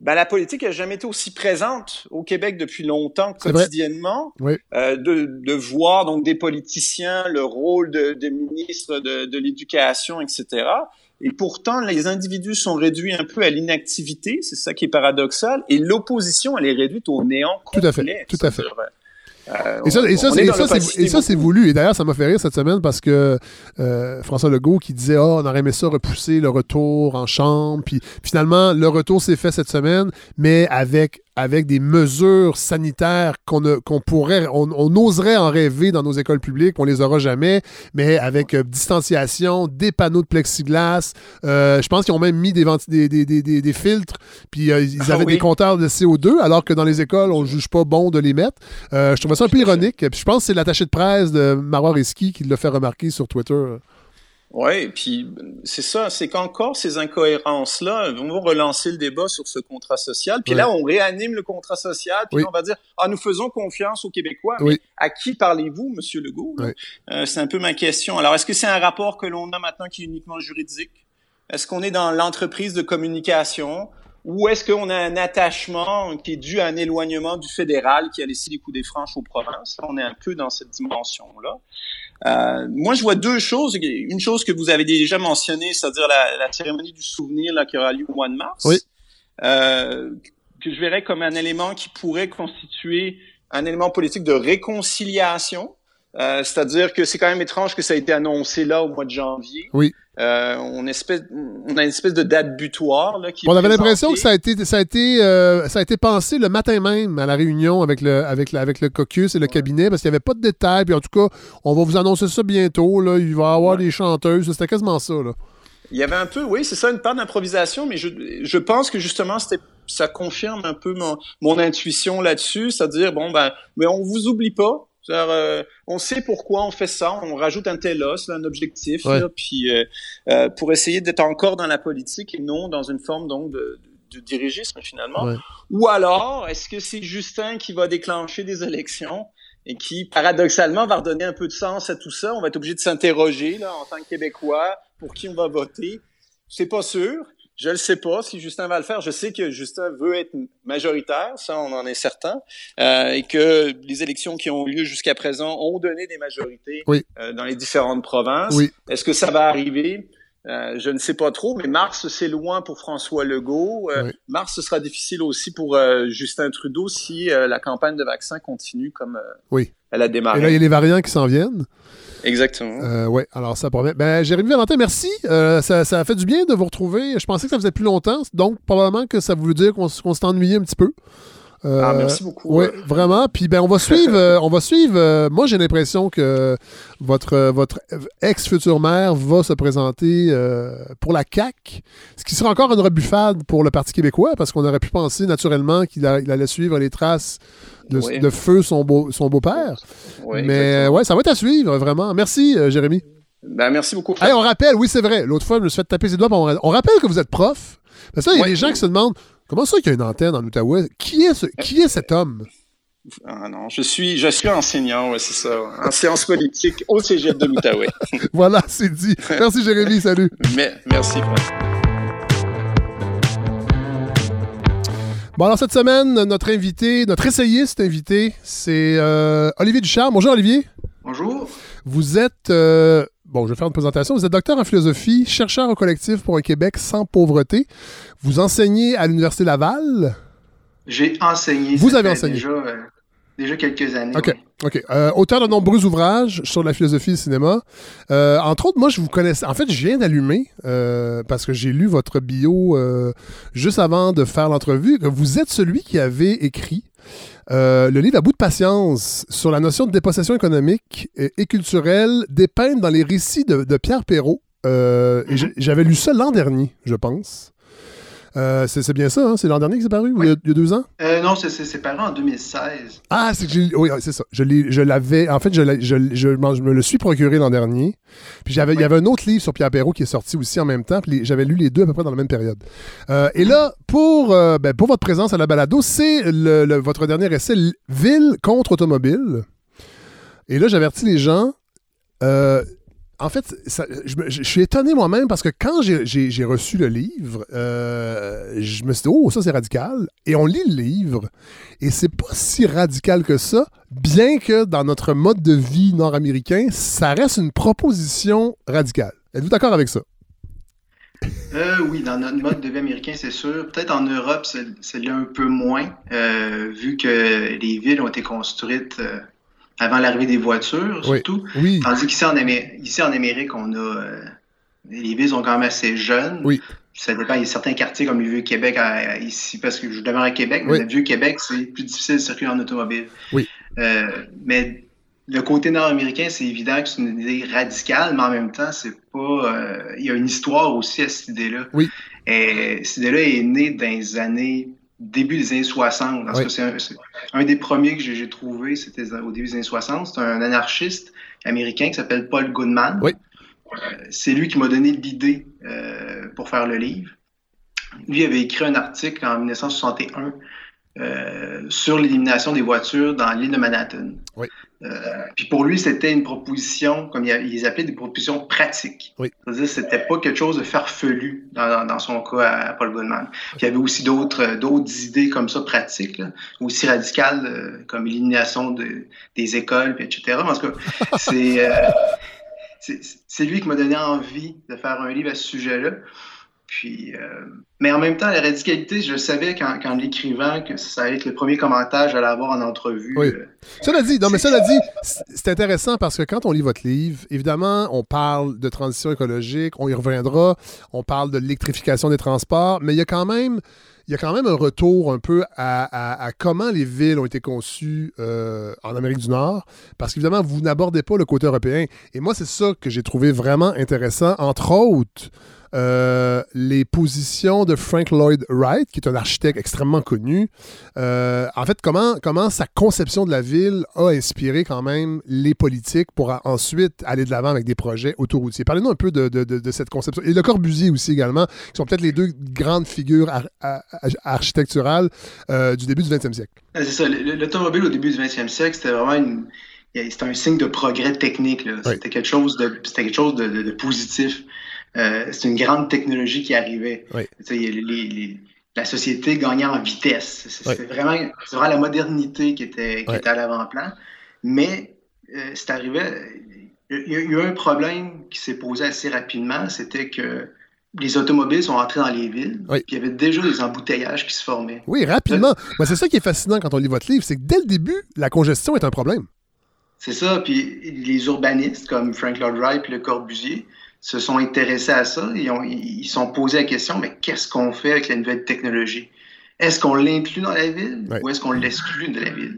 ben, la politique n'a jamais été aussi présente au Québec depuis longtemps, quotidiennement, euh, de, de, voir donc des politiciens, le rôle de, de ministre de, de l'éducation, etc. Et pourtant, les individus sont réduits un peu à l'inactivité, c'est ça qui est paradoxal, et l'opposition, elle est réduite au néant complet. Tout à fait, tout à fait. Euh, et ça, et ça, c'est voulu. Et d'ailleurs, ça m'a fait rire cette semaine parce que euh, François Legault qui disait oh, on aurait aimé ça repousser le retour en chambre. Puis finalement, le retour s'est fait cette semaine, mais avec avec des mesures sanitaires qu'on pourrait, on, oserait en rêver dans nos écoles publiques, on les aura jamais, mais avec euh, distanciation, des panneaux de plexiglas. Euh, je pense qu'ils ont même mis des, des, des, des, des filtres, puis euh, ils ah avaient des compteurs de CO2, alors que dans les écoles, on ne juge pas bon de les mettre. je trouvais ça un peu ironique. Puis je pense que c'est l'attaché de presse de Marois qui l'a fait remarquer sur Twitter. Oui, puis c'est ça, c'est qu'encore ces incohérences-là vont relancer le débat sur ce contrat social. Puis là, on réanime le contrat social, puis on va dire ah nous faisons confiance aux Québécois. Mais à qui parlez-vous, Monsieur Legault euh, C'est un peu ma question. Alors, est-ce que c'est un rapport que l'on a maintenant qui est uniquement juridique? Est-ce qu'on est dans l'entreprise de communication? Ou est-ce qu'on a un attachement qui est dû à un éloignement du fédéral qui a laissé des coups des franches aux provinces? On est un peu dans cette dimension-là. Euh, moi, je vois deux choses. Une chose que vous avez déjà mentionnée, c'est-à-dire la, la, cérémonie du souvenir là, qui aura lieu au mois de mars, oui. euh, que je verrais comme un élément qui pourrait constituer un élément politique de réconciliation. Euh, c'est-à-dire que c'est quand même étrange que ça a été annoncé là au mois de janvier. Oui. Euh, on, espèce, on a une espèce de date butoir. Là, qui on avait l'impression que ça a été, ça a été, euh, ça a été pensé le matin même à la réunion avec le, avec, avec le caucus et le cabinet parce qu'il n'y avait pas de détails. Puis en tout cas, on va vous annoncer ça bientôt. Là. Il va y avoir des chanteuses. C'était quasiment ça. Là. Il y avait un peu, oui, c'est ça, une part d'improvisation, mais je, je pense que justement, c'était ça confirme un peu mon, mon intuition là-dessus, c'est-à-dire, bon, ben, mais on vous oublie pas, euh, on sait pourquoi on fait ça, on rajoute un tel os, un objectif, puis euh, euh, pour essayer d'être encore dans la politique et non dans une forme donc de, de, dirigisme finalement. Ou alors, est-ce que c'est Justin qui va déclencher des élections et qui paradoxalement va redonner un peu de sens à tout ça? On va être obligé de s'interroger là en tant que Québécois pour qui on va voter. C'est pas sûr. Je ne sais pas si Justin va le faire. Je sais que Justin veut être majoritaire, ça on en est certain, euh, et que les élections qui ont lieu jusqu'à présent ont donné des majorités euh, dans les différentes provinces. Est-ce que ça va arriver? Euh, je ne sais pas trop, mais mars, c'est loin pour François Legault. Euh, mars, ce sera difficile aussi pour euh, Justin Trudeau si la campagne de vaccin continue comme oui. elle a démarré. Et là, il y a les variants qui s'en viennent. Exactement. Euh, oui, alors ça promet. Ben, Jérémy Valentin, merci. Euh, ça, ça, a fait du bien de vous retrouver. Je pensais que ça faisait plus longtemps, donc probablement que ça voulait dire qu'on s'est ennuyé un petit peu. Euh, ah, merci beaucoup. Oui, vraiment. Puis ben, on va suivre. Euh, on va suivre. Euh, moi, j'ai l'impression que votre, votre ex-future maire va se présenter pour la CAC, ce qui sera encore une rebuffade pour le Parti québécois, parce qu'on aurait pu penser naturellement qu'il allait suivre les traces de, feu son beau son beau-père. Mais ouais, ça va être à suivre, vraiment. Merci, Jérémy. Ben, merci beaucoup. on rappelle, oui, c'est vrai. L'autre fois, je me suis fait taper ses doigts. On, on rappelle que vous êtes prof. Parce que il y a des gens qui se demandent Comment ça qu'il y a une antenne en Outaouais? Qui est, ce, qui est cet homme? Ah non, je suis, je suis enseignant, ouais, c'est ça, en sciences politiques au cégep de l'Outaouais. [LAUGHS] voilà, c'est dit. Merci Jérémy, salut. [LAUGHS] Mais, merci, Bon, alors cette semaine, notre invité, notre essayiste invité, c'est euh, Olivier Ducharme. Bonjour Olivier. Bonjour. Vous êtes, euh, bon, je vais faire une présentation. Vous êtes docteur en philosophie, chercheur au collectif pour un Québec sans pauvreté. Vous enseignez à l'Université Laval? J'ai enseigné. Vous avez enseigné. Déjà, euh, déjà quelques années. OK. OK. Euh, auteur de nombreux ouvrages sur la philosophie du cinéma. Euh, entre autres, moi, je vous connaissais. En fait, je viens d'allumer euh, parce que j'ai lu votre bio juste avant de faire l'entrevue. Vous êtes celui qui avait écrit le livre À bout de patience sur la notion de dépossession économique et, culturelle dépeinte dans les récits de, de Pierre Perrault. Et mhm. j'avais lu ça l'an dernier, je pense. Euh, c'est bien ça, hein? c'est l'an dernier que c'est paru, il, y a, deux ans? Euh, non, c'est paru en 2016. Ah, c'est oui, c'est ça. Je l'avais, en fait, je, je, je, me le suis procuré l'an dernier. Puis il y avait un autre livre sur Pierre Perrault qui est sorti aussi en même temps. Puis j'avais lu les deux à peu près dans la même période. Euh, et là, pour, ben, pour votre présence à la balado, c'est le, votre dernier essai, Ville contre automobile. Et là, j'avertis les gens. Euh, en fait, je, suis étonné moi-même parce que quand j'ai reçu le livre, euh, je me suis dit, oh, ça c'est radical. Et on lit le livre, et c'est pas si radical que ça, bien que dans notre mode de vie nord-américain, ça reste une proposition radicale. Êtes-vous d'accord avec ça? Euh, oui, dans notre mode de vie américain, c'est sûr. Peut-être en Europe, c'est un peu moins, euh, vu que les villes ont été construites avant l'arrivée des voitures, surtout. Oui. Tandis qu'ici en, ici en Amérique, on a. Euh, les villes sont quand même assez jeunes. Oui. Ça dépend. Il y a certains quartiers comme le Vieux-Québec, ici, parce que je demeure à Québec, mais le Vieux-Québec, c'est plus difficile de circuler en automobile. Oui. Euh, mais le côté nord-américain, c'est évident que c'est une idée radicale, mais en même temps, c'est pas. Euh, il y a une histoire aussi à cette idée-là. Oui. Et cette idée-là est née dans les années début des années 60. c'est un, des premiers que j'ai trouvé, c'était au début des années 60. C'est un anarchiste américain qui s'appelle Paul Goodman. Oui. Euh, c'est lui qui m'a donné l'idée euh, pour faire le livre. Lui avait écrit un article en 1961 euh, sur l'élimination des voitures dans l'île de Manhattan. Oui. Euh, puis pour lui, c'était une proposition, comme il, les appelait des propositions pratiques. Oui. C'est-à-dire c'était pas quelque chose de farfelu dans, dans, son cas à, Paul Goldman. Puis il y avait aussi d'autres euh, d'autres idées comme ça pratiques, aussi radicales, euh, comme l'élimination de, des écoles, puis etc. Parce que c'est c'est lui qui m'a donné envie de faire un livre à ce sujet-là. Puis, euh, mais en même temps, la radicalité, je savais qu'en, l'écrivant que ça allait être le premier commentaire que j'allais avoir en entrevue. Oui. Euh, cela dit, non, mais cela dit, c'est intéressant parce que quand on lit votre livre, évidemment, on parle de transition écologique, on y reviendra, on parle de l'électrification des transports, mais il y a quand même il y a quand même un retour un peu à, comment les villes ont été conçues euh, en Amérique du Nord, parce qu'évidemment, vous n'abordez pas le côté européen. Et moi, c'est ça que j'ai trouvé vraiment intéressant, entre autres. Euh, les positions de Frank Lloyd Wright, qui est un architecte extrêmement connu. Euh, en fait, comment, comment sa conception de la ville a inspiré quand même les politiques pour ensuite aller de l'avant avec des projets autoroutiers? Parlez-nous un peu de, de, cette conception. Et Le Corbusier aussi également, qui sont peut-être les deux grandes figures architecturales euh, du début du 20e siècle. C'est ça. L'automobile au début du 20e siècle, c'était vraiment une c'était un signe de progrès technique. C'était quelque chose de, quelque chose de positif. Euh, c'est une grande technologie qui arrivait. la société gagnait en vitesse. C'est vraiment, la modernité qui était, à l'avant-plan. Mais euh, c'est arrivé. Il y, a eu un problème qui s'est posé assez rapidement, c'était que les automobiles sont entrés dans les villes, puis il y avait déjà des embouteillages qui se formaient. Oui, rapidement. c'est ça qui est fascinant quand on lit votre livre, c'est que dès le début, la congestion est un problème. C'est ça, puis les urbanistes comme Frank Lloyd Wright et Le Corbusier se sont intéressés à ça. Ils, ont, ils sont posés la question, mais qu'est-ce qu'on fait avec la nouvelle technologie? Est-ce qu'on l'inclut dans la ville ou est-ce qu'on l'exclut de la ville?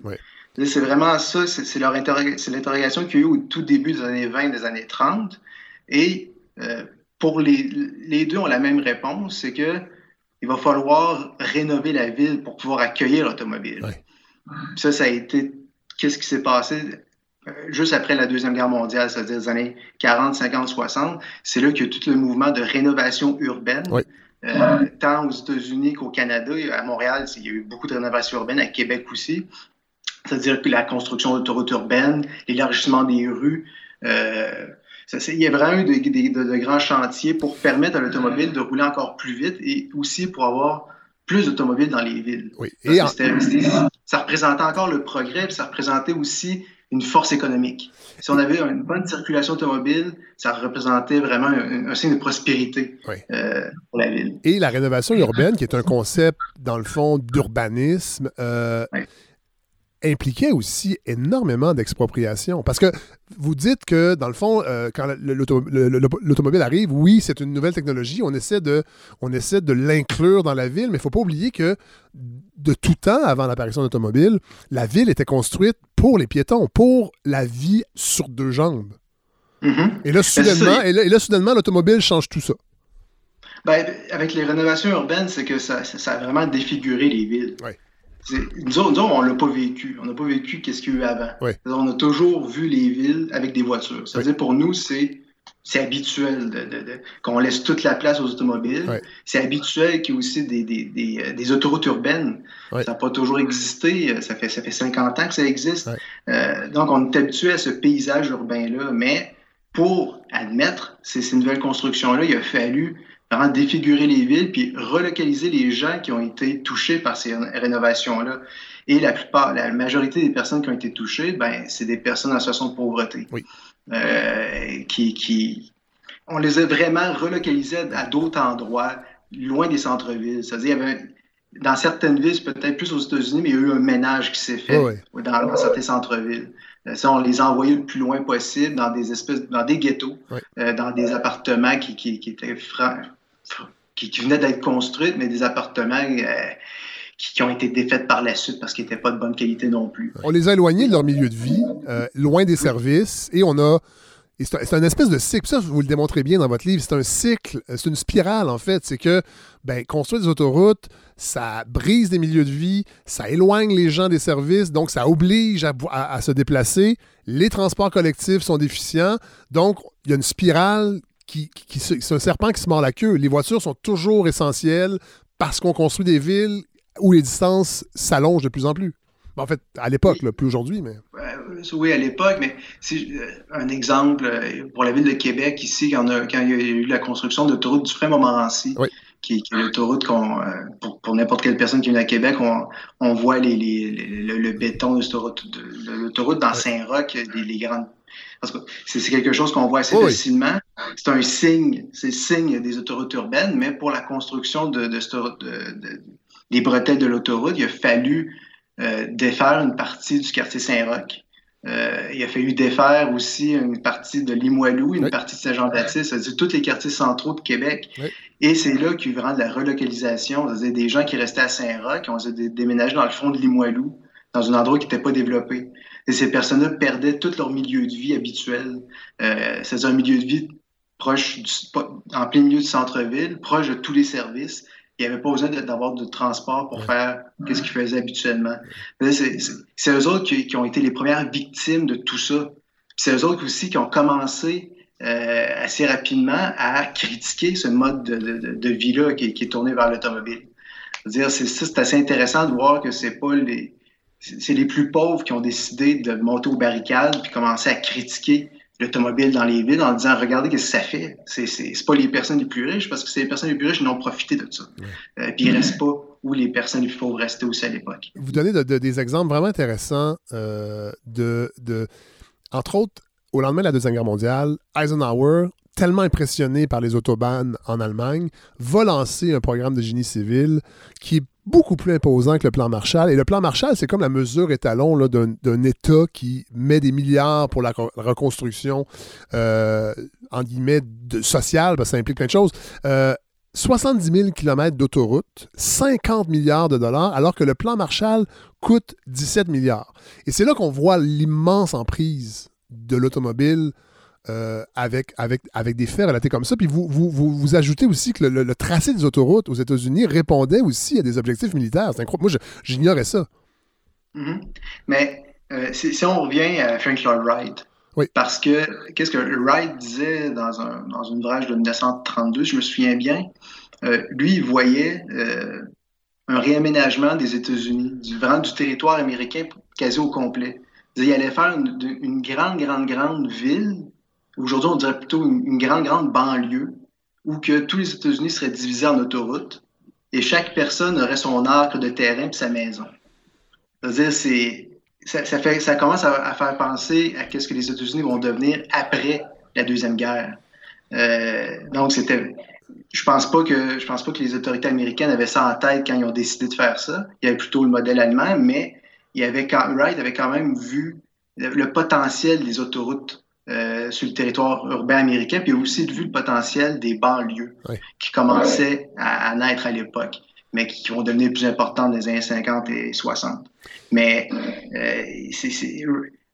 C'est vraiment ça, c'est l'interrogation qu'il y a eu au tout début des années 20, des années 30. Et euh, pour les, les deux ont la même réponse, c'est que il va falloir rénover la ville pour pouvoir accueillir l'automobile. Ça, ça a été qu'est-ce qui s'est passé? Juste après la Deuxième Guerre mondiale, c'est-à-dire les années 40, 50, 60, c'est là qu'il y a tout le mouvement de rénovation urbaine. euh, tant aux États-Unis qu'au Canada. À Montréal, il y a eu beaucoup de rénovations urbaines, à Québec aussi. C'est-à-dire que la construction d'autoroutes urbaines, l'élargissement des rues, euh, il y a vraiment eu de, grands chantiers pour permettre à l'automobile de rouler encore plus vite et aussi pour avoir plus d'automobiles dans les villes. Oui. Et ça représentait encore le progrès, puis ça représentait aussi une force économique. Si on avait une bonne circulation automobile, ça représentait vraiment un, signe de prospérité euh, pour la ville. Et la rénovation urbaine, qui est un concept, dans le fond, d'urbanisme, euh, impliquait aussi énormément d'expropriation. Parce que vous dites que, dans le fond, euh, quand l'automobile arrive, oui, c'est une nouvelle technologie, on essaie de, on essaie de l'inclure dans la ville, mais il ne faut pas oublier que de tout temps, avant l'apparition de l'automobile, la ville était construite pour les piétons, pour la vie sur deux jambes. Mm-hmm. Et là, soudainement, et là, soudainement, l'automobile change tout ça. Ben, avec les rénovations urbaines, c'est que ça, ça, a vraiment défiguré les villes. Nous, on l'a pas vécu. On n'a pas vécu qu'est-ce qu'il y a eu avant. On a toujours vu les villes avec des voitures. C'est-à-dire, pour nous, c'est c'est habituel de, qu'on laisse toute la place aux automobiles. C'est habituel qu'il y ait aussi des, des, euh, autoroutes urbaines. Ça n'a pas toujours existé. Ça fait, ça fait 50 ans que ça existe. Euh, donc, on est habitué à ce paysage urbain-là. Mais pour admettre ces, ces nouvelles constructions-là, il a fallu vraiment défigurer les villes puis relocaliser les gens qui ont été touchés par ces rénovations-là. Et la plupart, la majorité des personnes qui ont été touchées, ben, c'est des personnes en situation de pauvreté. Oui. Euh, qui, qui, on les a vraiment relocalisées à d'autres endroits, loin des centres-villes. C'est-à-dire, il y avait, dans certaines villes, peut-être plus aux États-Unis, mais il y a eu un ménage qui s'est fait dans, certains centres-villes. Euh, ça, on les a envoyés le plus loin possible dans des espèces, dans des ghettos, euh, dans des appartements qui, qui, qui étaient francs qui, venaient d'être construites, mais des appartements euh, qui, ont été défaits par la suite parce qu'ils n'étaient pas de bonne qualité non plus. On les a éloignés de leur milieu de vie, euh, loin des services, et on a. C'est un, espèce de cycle. Ça, vous le démontrez bien dans votre livre. C'est un cycle, euh, c'est une spirale, en fait. C'est que ben, construire des autoroutes, ça brise des milieux de vie, ça éloigne les gens des services, donc ça oblige à se déplacer. Les transports collectifs sont déficients. Donc, il y a une spirale qui, c'est un serpent qui se mord la queue. Les voitures sont toujours essentielles parce qu'on construit des villes où les distances s'allongent de plus en plus. En fait, à l'époque, plus aujourd'hui, mais. Oui, à l'époque, mais c'est euh, un exemple euh, pour la ville de Québec, ici, quand, il y a eu la construction de l'autoroute du Frais Montmorency, qui, est l'autoroute qu'on, euh, pour, n'importe quelle personne qui vient à Québec, on, voit les, le, béton de l'autoroute, dans Saint-Roch, les, grandes que c'est quelque chose qu'on voit assez facilement. C'est un signe, c'est le signe des autoroutes urbaines, mais pour la construction de, des bretelles de l'autoroute, il a fallu euh, défaire une partie du quartier Saint-Roch. Euh, il a fallu défaire aussi une partie de Limoilou, une partie de Saint-Jean-Baptiste, c'est-à-dire tous les quartiers centraux de Québec. Et c'est là qu'il y a eu vraiment de la relocalisation. C'est-à-dire des gens qui restaient à Saint-Roch, qui ont déménagé dans le fond de Limoilou, dans un endroit qui n'était pas développé. Et ces personnes-là perdaient tout leur milieu de vie habituel. Euh, c'est-à-dire un milieu de vie proche, en plein milieu du centre-ville, proche de tous les services. Il n'y avait pas besoin d'avoir de transport pour faire ce qu'ils faisaient habituellement. C'est eux autres qui, ont été les premières victimes de tout ça. C'est eux autres aussi qui ont commencé euh, assez rapidement à critiquer ce mode de, vie-là qui, qui, est tourné vers l'automobile. C'est assez intéressant de voir que c'est pas les, c'est les plus pauvres qui ont décidé de monter aux barricades puis commencer à critiquer l'automobile dans les villes en disant regardez ce que ça fait. C'est, c'est, pas les personnes les plus riches parce que c'est les personnes les plus riches qui ont profité de ça. Euh, puis ils restent pas où les personnes les plus pauvres restaient aussi à l'époque. Vous donnez des exemples vraiment intéressants euh, de, de, entre autres, au lendemain de la Deuxième Guerre mondiale, Eisenhower, tellement impressionné par les autobahns en Allemagne, va lancer un programme de génie civil qui beaucoup plus imposant que le plan Marshall. Et le plan Marshall, c'est comme la mesure étalon d'un État qui met des milliards pour la, reconstruction, euh, sociale, parce que ça implique plein de choses. 70 000 km d'autoroute, 50 milliards de dollars, alors que le plan Marshall coûte 17 milliards. Et c'est là qu'on voit l'immense emprise de l'automobile euh, avec, avec, avec des faits relatés comme ça. Puis vous, vous, vous, ajoutez aussi que le, tracé des autoroutes aux États-Unis répondait aussi à des objectifs militaires. C'est incroyable. Moi, j'ignorais ça. Mm-hmm. Mais euh, si, on revient à Frank Lloyd Wright, oui. parce que qu'est-ce que Wright disait dans un, dans une ouvrage de 1932, je me souviens bien, lui, il voyait un réaménagement des États-Unis, du, vraiment du territoire américain quasi au complet. Il allait faire une, grande, grande, grande ville. Aujourd'hui, on dirait plutôt une, grande, grande banlieue où que tous les États-Unis seraient divisés en autoroutes et chaque personne aurait son arc de terrain et sa maison. C'est, ça, commence à, faire penser à ce que les États-Unis vont devenir après la Deuxième Guerre. Euh, donc, je pense pas que je pense pas que les autorités américaines avaient ça en tête quand ils ont décidé de faire ça. Il y avait plutôt le modèle allemand, mais il avait quand, Wright avait quand même vu le, potentiel des autoroutes euh, sur le territoire urbain américain, puis aussi vu le potentiel des banlieues qui commençaient à, naître à l'époque, mais qui, vont devenir plus importantes dans les années 50 et 60. Mais euh, c'est,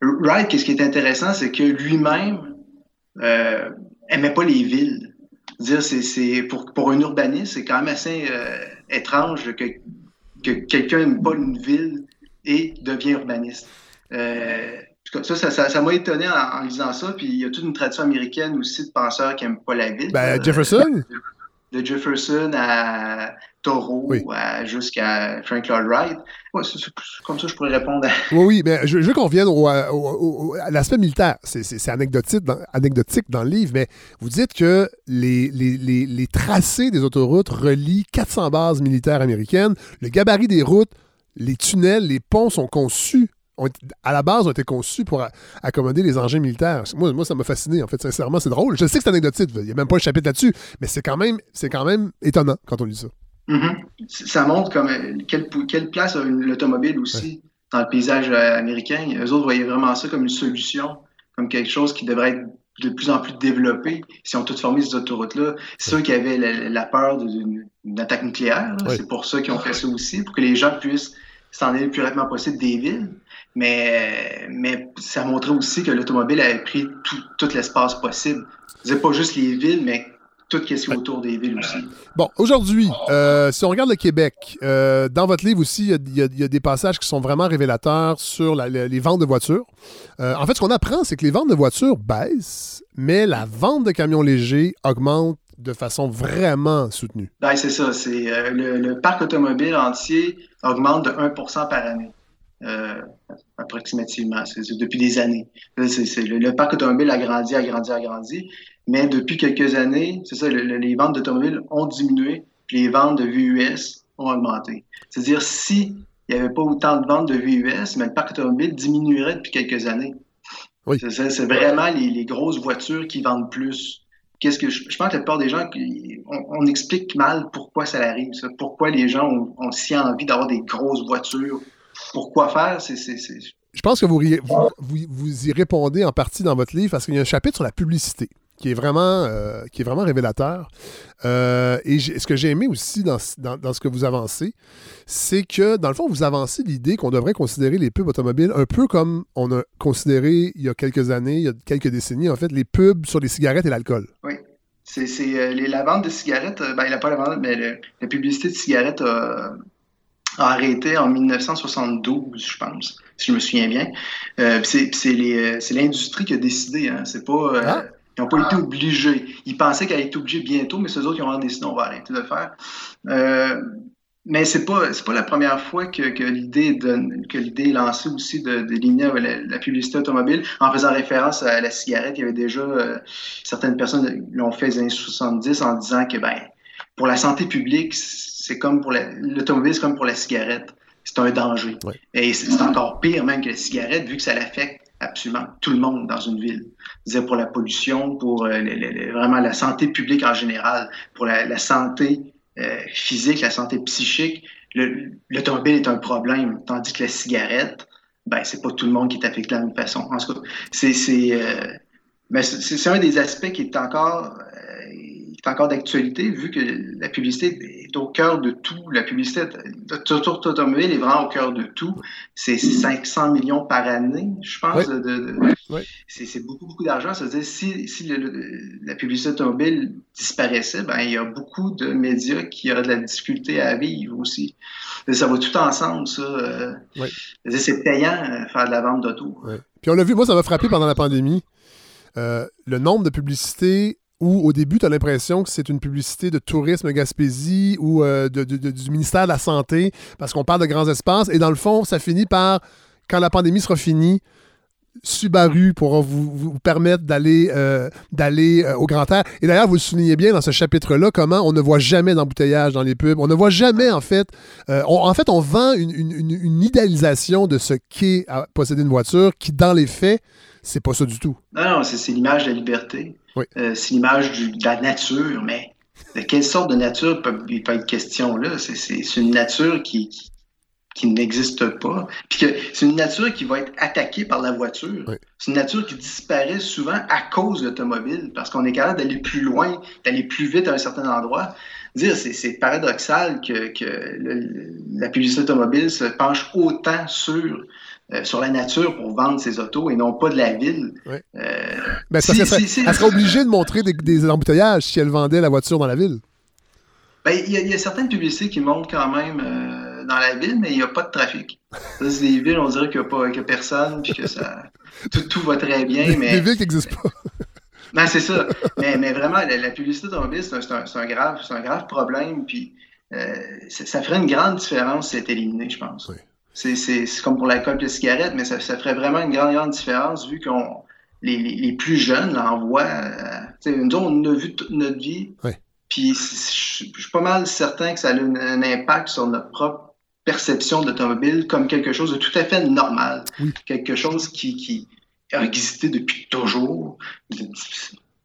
Wright, ce qui est intéressant, c'est que lui-même euh, aimait pas les villes dire c'est pour, pour un urbaniste, c'est quand même assez euh, étrange que, que quelqu'un n'aime pas une ville et devient urbaniste. Euh, ça, ça, m'a étonné en, lisant ça. Puis il y a toute une tradition américaine aussi de penseurs qui n'aiment pas la ville. Ben, Jefferson? de Jefferson à Taureau jusqu'à Frank Lloyd Wright. comme ça, je pourrais répondre à... Oui, oui, mais je, veux qu'on revienne à l'aspect militaire. C'est anecdotique dans, anecdotique dans le livre, mais vous dites que les, les, tracés des autoroutes relient 400 bases militaires américaines. Le gabarit des routes, les tunnels, les ponts sont conçus à la base, ont été conçus pour accommoder les engins militaires. Moi, moi ça m'a fasciné, en fait, sincèrement, c'est drôle. Je sais que c'est anecdotique, il n'y a même pas un chapitre là-dessus, mais c'est quand, même, quand même étonnant quand on lit ça. Mm-hmm. Ça montre comme, euh, quelle, quelle place a l'automobile aussi dans le paysage euh, américain. Eux autres voyaient vraiment ça comme une solution, comme quelque chose qui devrait être de plus en plus développé si on tout formé ces autoroutes-là. C'est ceux qui avaient la, peur d'une attaque nucléaire. C'est pour ça qu'ils ont fait ça aussi, pour que les gens puissent s'en aller le plus rapidement possible des villes. Mais, mais ça montrait aussi que l'automobile avait pris tout, l'espace possible. C'est pas juste les villes, mais tout ce qui est autour des villes aussi. Bon, aujourd'hui, euh, si on regarde le Québec, euh, dans votre livre aussi, il y, a des passages qui sont vraiment révélateurs sur les ventes de voitures. Euh, en fait, ce qu'on apprend, c'est que les ventes de voitures baissent, mais la vente de camions légers augmente de façon vraiment soutenue. Ben, c'est ça. C'est, le, parc automobile entier augmente de 1% par année. Approximativement. C'est depuis des années. le, parc automobile a grandi, a grandi, a grandi. Mais depuis quelques années, c'est ça, les ventes d'automobiles ont diminué, puis les ventes de VUS ont augmenté. C'est-à-dire, si il n'y avait pas autant de ventes de VUS, mais le parc automobile diminuerait depuis quelques années. Oui. C'est vraiment les, grosses voitures qui vendent plus. Qu'est-ce que je, pense que la plupart des gens, on, explique mal pourquoi ça arrive, pourquoi les gens ont, ont si envie d'avoir des grosses voitures pourquoi faire, c'est. Je pense que vous, vous, y répondez en partie dans votre livre parce qu'il y a un chapitre sur la publicité qui est vraiment, euh, qui est vraiment révélateur. Euh, et ce que j'ai aimé aussi dans, ce que vous avancez, c'est que, dans le fond, vous avancez l'idée qu'on devrait considérer les pubs automobiles un peu comme on a considéré il y a quelques années, il y a quelques décennies, en fait, les pubs sur les cigarettes et l'alcool. Oui. C'est euh, la vente de cigarettes, ben, il n'a pas la vente, mais la publicité de cigarettes a a arrêté en 1972, je pense, si je me souviens bien. Euh, euh, c'est l'industrie qui a décidé. Hein. C'est pas, euh, ah. Ils n'ont pas été obligés. Ils pensaient qu'elle allait être obligée bientôt, mais ceux autres, ils ont décidé on va arrêter de le faire. Euh, mais c'est pas pas la première fois que, que l'idée que l'idée est lancée aussi de, de la, publicité automobile en faisant référence à la cigarette. Il y avait déjà certaines personnes l'ont fait les années 70 en disant que ben pour la santé publique, c'est comme pour l'automobile, c'est comme pour la cigarette. C'est un danger. Et c'est encore pire même que la cigarette, vu que ça l'affecte absolument tout le monde dans une ville. C'est pour la pollution, pour euh, vraiment la santé publique en général, pour la, santé euh, physique, la santé psychique. L'automobile est un problème, tandis que la cigarette, ben c'est pas tout le monde qui est affecté de la même façon. En tout cas, c'est euh, ben, un des aspects qui est encore encore d'actualité vu que la publicité est au cœur de tout. La publicité automobile est vraiment au cœur de tout. C'est 500 millions par année, je pense. De, C'est beaucoup, beaucoup d'argent. C'est-à-dire, si, si la publicité automobile disparaissait, ben, il y a beaucoup de médias qui auraient de la difficulté à vivre aussi. Ça va tout ensemble, ça. Euh, c'est payant euh, faire de la vente d'auto. Puis on l'a vu, moi, ça m'a frappé pendant la pandémie. Euh, le nombre de publicités où au début, tu as l'impression que c'est une publicité de tourisme Gaspésie ou euh, du ministère de la Santé, parce qu'on parle de grands espaces, et dans le fond, ça finit par, quand la pandémie sera finie, Subaru pourra vous, permettre d'aller euh, euh, au grand air. Et d'ailleurs, vous le soulignez bien dans ce chapitre-là, comment on ne voit jamais d'embouteillage dans les pubs. On ne voit jamais, en fait, en fait, on vend une, une idéalisation de ce qu'est posséder une voiture qui, dans les faits, c'est pas ça du tout. Non, non, c'est l'image de la liberté. Euh, c'est l'image de la nature, mais de quelle sorte de nature peut, il peut être question là? C'est une nature qui, qui, n'existe pas. Puis que c'est une nature qui va être attaquée par la voiture. C'est une nature qui disparaît souvent à cause de l'automobile, parce qu'on est capable d'aller plus loin, d'aller plus vite à un certain endroit. Dire, c'est paradoxal que, que la publicité automobile se penche autant sur euh, sur la nature pour vendre ses autos et non pas de la ville. Euh, ben, elle serait obligée de montrer des, embouteillages si elle vendait la voiture dans la ville. Ben, il y, a certaines publicités qui montrent quand même euh, dans la ville, mais il n'y a pas de trafic. c'est des villes, on dirait qu'il n'y a, pas, personne, puis que ça, [LAUGHS] tout, va très bien. Des, mais... villes qui n'existent pas. [LAUGHS] non, c'est ça. Mais, mais, vraiment, la, publicité automobile, c'est un, un, grave, un grave problème. Puis ça ferait une grande différence si c'était éliminé, je pense. Oui. C'est comme pour l'alcool et les cigarettes, mais ça, ça, ferait vraiment une grande, grande différence vu qu'on les, les, plus jeunes l'envoient. Euh, nous, on a vu toute notre vie. Puis je suis pas mal certain que ça a un, impact sur notre propre perception d'automobile comme quelque chose de tout à fait normal. Quelque chose qui, qui a existé depuis toujours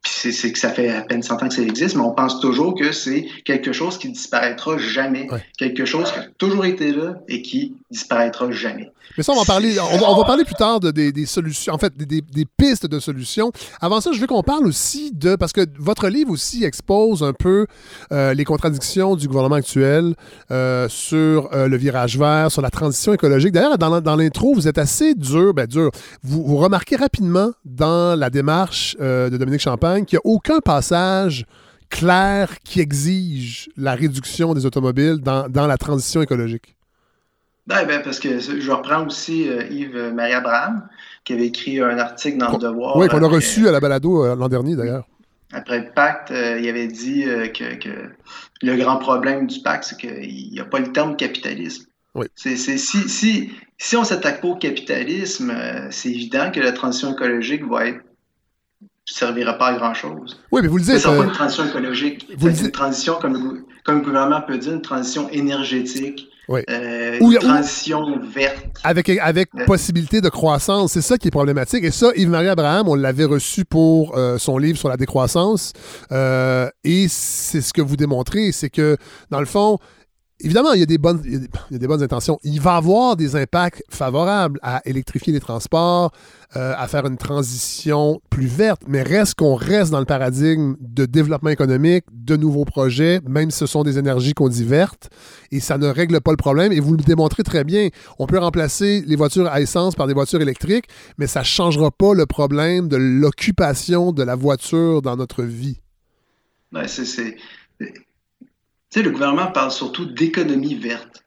c'est que ça fait à peine 100 ans que ça existe, mais on pense toujours que c'est quelque chose qui disparaîtra jamais. Quelque chose qui a toujours été là et qui disparaîtra jamais. Mais ça, on va parler, on va, parler plus tard de, des, solutions, en fait, des, des, pistes de solutions. Avant ça, je veux qu'on parle aussi de, parce que votre livre aussi expose un peu euh, les contradictions du gouvernement actuel euh, sur euh, le virage vert, sur la transition écologique. D'ailleurs, dans, dans l'intro, vous êtes assez dur, ben dur. Vous, vous remarquez rapidement dans la démarche de Dominique Champagne qu'il n'y a aucun passage clair qui exige la réduction des automobiles dans, dans la transition écologique. Ben, ben, parce que je reprends aussi euh, Yves-Marie Abraham, qui avait écrit un article dans Le Devoir. Oui, qu'on a reçu à la balado euh, l'an dernier, d'ailleurs. Après le pacte, euh, il avait dit que, le grand problème du pacte, c'est qu'il n'y a pas le terme capitalisme. Oui. C'est, si, si, si on s'attaque pas au capitalisme, c'est évident que la transition écologique va être servira pas à grand-chose. Oui, mais vous le dites. Ce pas une transition écologique. C'est une transition, comme, comme le gouvernement peut dire, une transition énergétique euh, une transition verte. Avec, avec possibilité de croissance. C'est ça qui est problématique. Et ça, Yves-Marie Abraham, on l'avait reçu pour euh, son livre sur la décroissance. Euh, et c'est ce que vous démontrez, c'est que, dans le fond, Évidemment, il y, a des bonnes, intentions. Il va avoir des impacts favorables à électrifier les transports, euh, à faire une transition plus verte, mais reste qu'on reste dans le paradigme de développement économique, de nouveaux projets, même si ce sont des énergies qu'on dit vertes, et ça ne règle pas le problème. Et vous le démontrez très bien. On peut remplacer les voitures à essence par des voitures électriques, mais ça ne changera pas le problème de l'occupation de la voiture dans notre vie. Ben, c'est sais, le gouvernement parle surtout d'économie verte.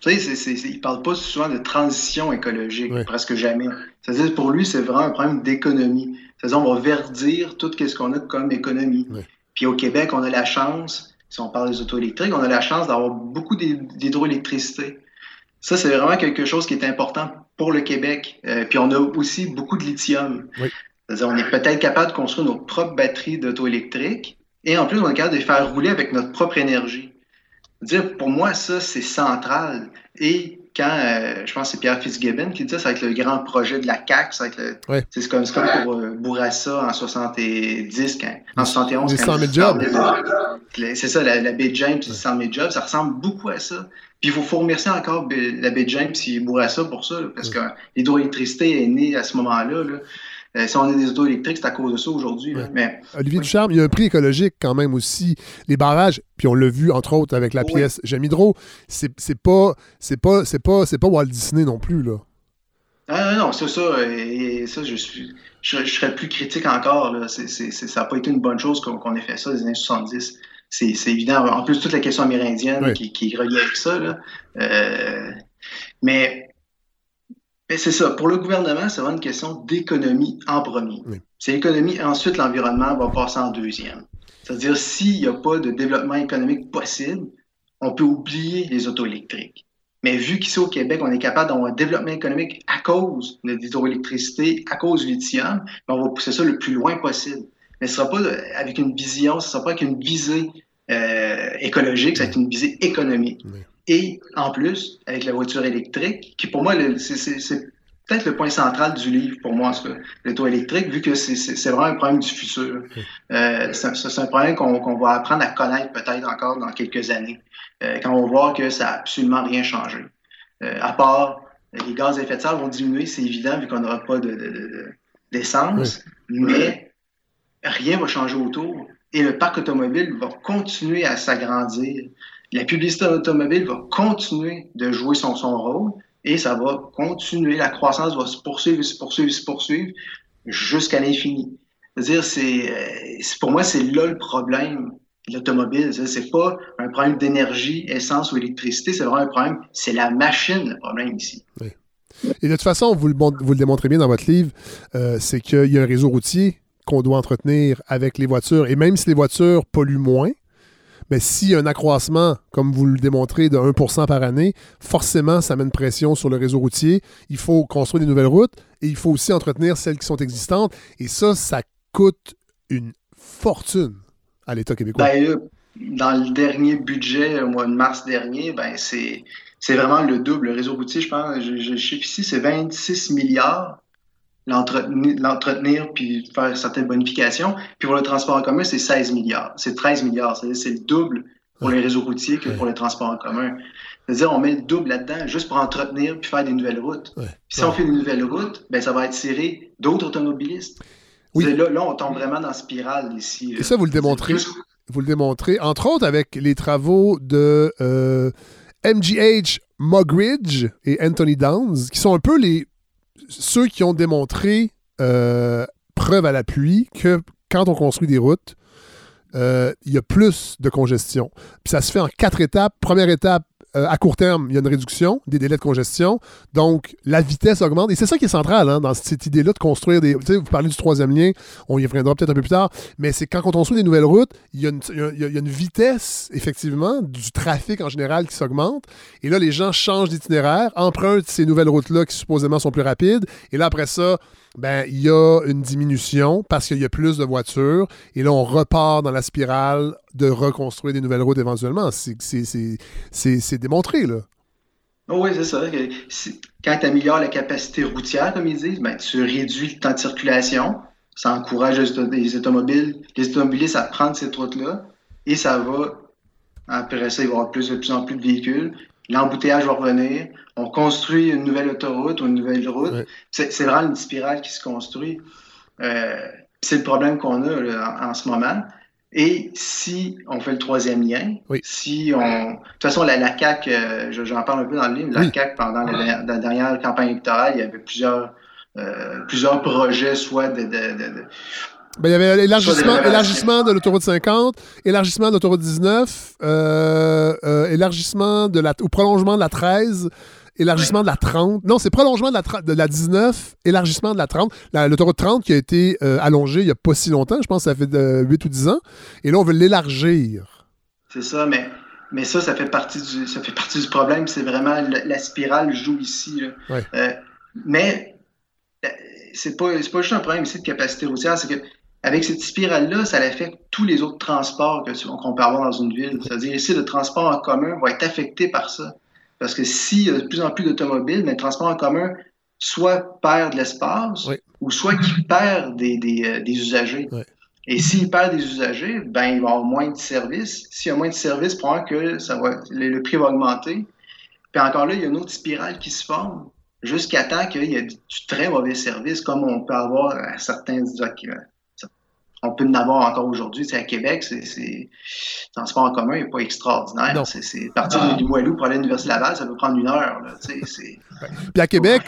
Tu sais, il ne parle pas souvent de transition écologique, presque jamais. C'est-à-dire, pour lui, c'est vraiment un problème d'économie. C'est-à-dire, on va verdir tout ce qu'on a comme économie. Puis au Québec, on a la chance, si on parle des auto électriques, on a la chance d'avoir beaucoup d'hydroélectricité. Ça, c'est vraiment quelque chose qui est important pour le Québec. Euh, puis on a aussi beaucoup de lithium. C'est-à-dire, on est peut-être capable de construire nos propres batteries d'auto électriques et en plus, on est capable de les faire rouler avec notre propre énergie. Dire, pour moi, ça, c'est central. Et quand, euh, je pense que c'est Pierre Fitzgibbon qui dit ça, ça va être le grand projet de la CAQ. C'est comme, comme pour euh, Bourassa en 70, quand, en 71. Les 100 000 jobs. C'est ça, la, baie James, c'est 100 000 jobs. Ça ressemble beaucoup à ça. Puis il faut, faut remercier encore la baie James et Bourassa pour ça, parce que l'hydroélectricité est née à ce moment-là. Là. Euh, si on a des autos électriques, c'est à cause de ça aujourd'hui. Mais... Olivier Ducharme, il y a un prix écologique quand même aussi. Les barrages, puis on l'a vu entre autres avec la pièce J'aime Hydro, c'est pas, c'est pas, c'est pas, c'est pas Walt Disney non plus là. Ah non, non, c'est ça. Et ça, je suis, je, serais plus critique encore. Là. ça n'a pas été une bonne chose qu'on ait fait ça des années 70. C'est évident. En plus, toute la question amérindienne qui, qui est reliée avec ça. Là. Euh, mais C'est ça. Pour le gouvernement, c'est vraiment une question d'économie en premier. C'est l'économie, ensuite l'environnement va passer en deuxième. C'est-à-dire, s'il n'y a pas de développement économique possible, on peut oublier les auto électriques. Mais vu qu'ici au Québec, on est capable d'avoir un développement économique à cause de l'hydroélectricité, à cause du lithium, ben, on va pousser ça le plus loin possible. Mais ce ne sera pas avec une vision, ce ne sera pas avec une visée euh, écologique, ça va être une visée économique. Et en plus, avec la voiture électrique, qui pour moi, c'est peut-être le point central du livre pour moi, l'auto électrique, vu que c'est vraiment un problème du futur. Euh, c'est un problème qu'on va apprendre à connaître peut-être encore dans quelques années, euh, quand on va voir que ça n'a absolument rien changé. Euh, à part les gaz à effet de serre vont diminuer, c'est évident, vu qu'on n'aura pas d'essence, de, mais rien va changer autour. Et le parc automobile va continuer à s'agrandir la publicité automobile va continuer de jouer son, rôle et ça va continuer, la croissance va se poursuivre, se poursuivre, se poursuivre jusqu'à l'infini. C'est-à-dire, c'est, euh, pour moi, c'est là le problème de l'automobile. C'est pas un problème d'énergie, essence ou électricité, c'est vraiment un problème, c'est la machine le problème ici. Et de toute façon, vous le, vous le démontrez bien dans votre livre, euh, c'est qu'il y a un réseau routier qu'on doit entretenir avec les voitures. Et même si les voitures polluent moins, mais s'il y a un accroissement, comme vous le démontrez, de 1% par année, forcément, ça met une pression sur le réseau routier. Il faut construire des nouvelles routes et il faut aussi entretenir celles qui sont existantes. Et ça, ça coûte une fortune à l'État québécois. Ben, dans le dernier budget, au mois de mars dernier, ben, c'est, vraiment le double. Le réseau routier, je pense, je, je chiffre ici, c'est 26 milliards l'entretenir puis faire certaines bonifications. Puis pour le transport en commun, c'est 16 milliards. C'est 13 milliards. C'est le double pour les réseaux routiers que pour le transport en commun. C'est-à-dire, on met le double là-dedans juste pour entretenir puis faire des nouvelles routes. si on fait des nouvelles routes, ben, ça va attirer d'autres automobilistes. Là, là, on tombe vraiment dans la spirale ici. Et ça, vous le démontrez. Vous le démontrez, entre autres, avec les travaux de euh, MGH Mugridge et Anthony Downs, qui sont un peu les ceux qui ont démontré, euh, preuve à l'appui, que quand on construit des routes, euh, il y a plus de congestion. Puis ça se fait en quatre étapes. Première étape, euh, à court terme, il y a une réduction des délais de congestion. Donc, la vitesse augmente. Et c'est ça qui est central hein, dans cette idée-là de construire des. Vous parlez du troisième lien, on y reviendra peut-être un peu plus tard, mais c'est quand on construit des nouvelles routes, il y, a une, vitesse, effectivement, du trafic en général qui s'augmente. Et là, les gens changent d'itinéraire, empruntent ces nouvelles routes-là qui supposément sont plus rapides. Et là, après ça, ben, il y a une diminution parce qu'il y a plus de voitures. Et là, on repart dans la spirale de reconstruire des nouvelles routes éventuellement. C'est démontré, là. Oh oui, c'est ça. Quand tu améliores la capacité routière, comme ils disent, ben, tu réduis le temps de circulation. Ça encourage les automobiles, les automobilistes à prendre cette route-là. Et ça va, après ça, il va y avoir plus, de plus en plus de véhicules. L'embouteillage va revenir on construit une nouvelle autoroute ou une nouvelle route. C'est vraiment une spirale qui se construit. Euh, c'est le problème qu'on a en, ce moment. Et si on fait le troisième lien, si on. De toute façon, la, la CAC, euh, j'en parle un peu dans le livre, la CAC, pendant la, dernière campagne électorale, il y avait plusieurs, euh, plusieurs projets, soit de, ben, il y avait l'élargissement, élargissement de l'autoroute 50, élargissement de l'autoroute 19, élargissement de la, ou prolongement de la 13, élargissement de la 30. Non, c'est prolongement de la, de la 19, élargissement de la 30. L'autoroute 30 qui a été euh, allongée il n'y a pas si longtemps, je pense que ça fait 8 euh, ou 10 ans. Et là, on veut l'élargir. C'est ça, mais, mais ça, ça fait partie du, ça fait partie du problème. C'est vraiment la, spirale joue ici. Euh, mais c'est pas, pas juste un problème ici de capacité routière, c'est que avec cette spirale-là, ça affecte tous les autres transports qu'on peut avoir dans une ville. C'est-à-dire ici, le transport en commun va être affecté par ça. Parce que s'il y a de plus en plus d'automobiles, mais le transport en commun soit perd de l'espace ou soit qu'il perd des, des, euh, usagers. Et s'il perd des usagers, ben, il va avoir moins de services. S'il y a moins de services, probablement que ça va, le, prix va augmenter. Puis encore là, il y a une autre spirale qui se forme jusqu'à temps qu'il y ait du très mauvais service, comme on peut avoir à certains on peut en avoir encore aujourd'hui. À Québec, c'est, le transport en commun n'est pas extraordinaire. C'est, partir ah. du Moilou pour aller à l'Université Laval, ça peut prendre une heure. Puis à Québec,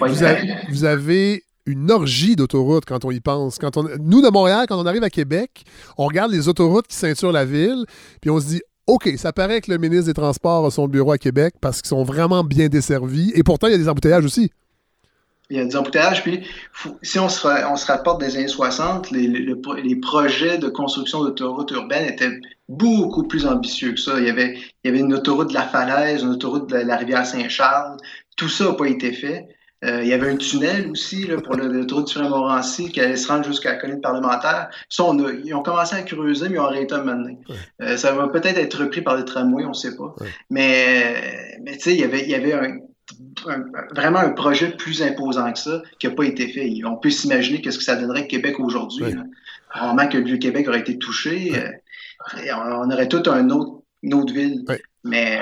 vous avez, une orgie d'autoroutes quand on y pense. Quand on, nous, de Montréal, quand on arrive à Québec, on regarde les autoroutes qui ceinturent la ville, puis on se dit OK, ça paraît que le ministre des Transports a son bureau à Québec parce qu'ils sont vraiment bien desservis. Et pourtant, il y a des embouteillages aussi. Il y a des embouteillages. Puis, si on se, on se rapporte des années 60, les, les, projets de construction d'autoroutes urbaines étaient beaucoup plus ambitieux que ça. Il y avait, il y avait une autoroute de la Falaise, une autoroute de la rivière Saint-Charles. Tout ça n'a pas été fait. Euh, il y avait un tunnel aussi là, pour l'autoroute du Montmorency qui allait se rendre jusqu'à la colline parlementaire. Ça, on a, ils ont commencé à creuser, mais ils ont arrêté un moment donné. Euh, ça va peut-être être repris par les tramways, on ne sait pas. Mais, mais tu sais, il y avait, il y avait un, vraiment un projet plus imposant que ça qui n'a pas été fait. On peut s'imaginer qu'est-ce que ça donnerait Québec aujourd'hui. Vraiment que le Vieux-Québec aurait été touché. Euh, on, aurait tout un autre, une autre ville. Mais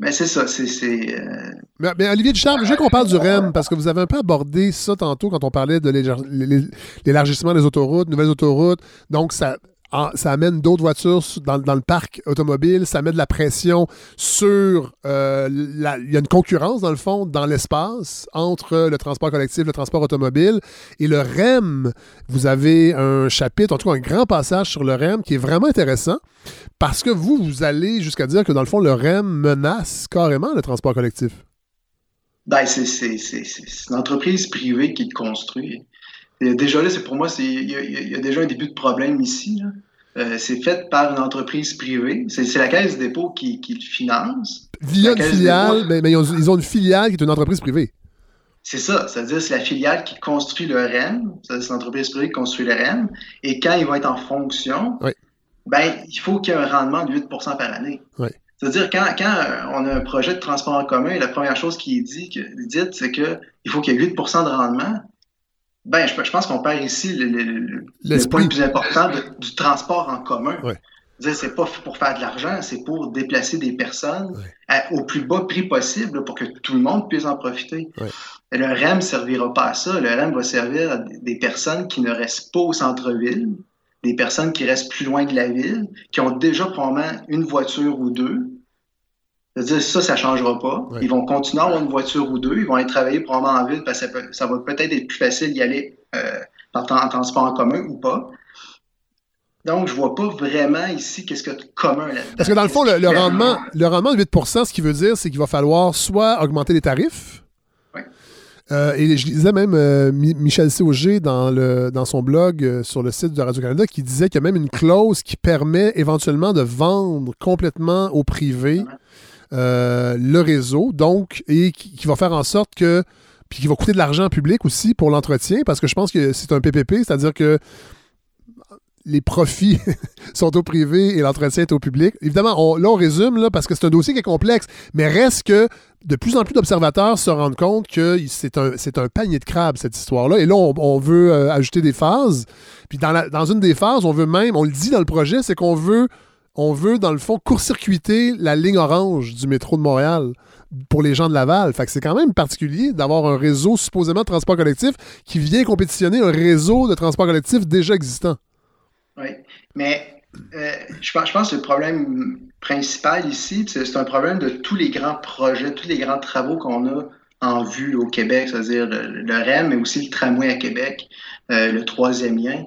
mais c'est ça, c'est. Euh, mais, Olivier Ducharme, je veux qu'on parle du REM parce que vous avez un peu abordé ça tantôt quand on parlait de l'élargissement des autoroutes, nouvelles autoroutes. Donc, ça, ça amène d'autres voitures dans, le parc automobile, ça met de la pression sur... Euh, il y a une concurrence, dans le fond, dans l'espace entre le transport collectif, le transport automobile et le REM. Vous avez un chapitre, en tout cas un grand passage sur le REM qui est vraiment intéressant parce que vous, vous allez jusqu'à dire que, dans le fond, le REM menace carrément le transport collectif. Ben, c'est une entreprise privée qui le construit déjà là, c'est pour moi, il y, a déjà un début de problème ici. Euh, c'est fait par une entreprise privée. C'est la Caisse des dépôts qui, le finance. Via une filiale, mais, ils, ont, une filiale qui est une entreprise privée. C'est ça, c'est-à-dire c'est la filiale qui construit le REM, c'est l'entreprise privée qui construit le REM, et quand ils vont être en fonction, ben, il faut qu'il y ait un rendement de 8% par année. C'est-à-dire, quand, quand on a un projet de transport en commun, la première chose qui est dit, dit c'est qu'il faut qu'il y ait 8% de rendement, ben, je, pense qu'on perd ici le, le, point le plus important du transport en commun. C'est pas pour faire de l'argent, c'est pour déplacer des personnes au plus bas prix possible pour que tout le monde puisse en profiter. Le REM ne servira pas à ça. Le REM va servir à des personnes qui ne restent pas au centre-ville, des personnes qui restent plus loin de la ville, qui ont déjà probablement une voiture ou deux, c'est-à-dire, ça, ça ne changera pas. Ils vont continuer à avoir une voiture ou deux. Ils vont aller travailler probablement en ville parce que ça, va peut-être être plus facile d'y aller euh, en, transport en commun ou pas. Donc, je ne vois pas vraiment ici qu'est-ce que de commun là-dedans. Parce que dans le fond, le, rendement, le rendement de 8% ce qui veut dire, c'est qu'il va falloir soit augmenter les tarifs. Euh, et je disais même euh, Michel Sauger dans, le, dans son blog sur le site de Radio-Canada qui disait qu'il y a même une clause qui permet éventuellement de vendre complètement au privé euh, le réseau, donc, et qui, va faire en sorte que. Puis qui va coûter de l'argent public aussi pour l'entretien, parce que je pense que c'est un PPP, c'est-à-dire que les profits [LAUGHS] sont au privé et l'entretien est au public. Évidemment, là, on résume là, parce que c'est un dossier qui est complexe, mais reste que de plus en plus d'observateurs se rendent compte que c'est un, un, panier de crabes, cette histoire-là. Et là, on, veut euh, ajouter des phases. Puis dans, dans une des phases, on veut même, on le dit dans le projet, c'est qu'on veut on veut, dans le fond, court-circuiter la ligne orange du métro de Montréal pour les gens de Laval. Fait que c'est quand même particulier d'avoir un réseau supposément de transport collectif qui vient compétitionner un réseau de transport collectif déjà existant. Oui, mais euh, je, pense, je pense que le problème principal ici, c'est un problème de tous les grands projets, tous les grands travaux qu'on a en vue au Québec, c'est-à-dire le, REM, mais aussi le tramway à Québec, euh, le troisième lien.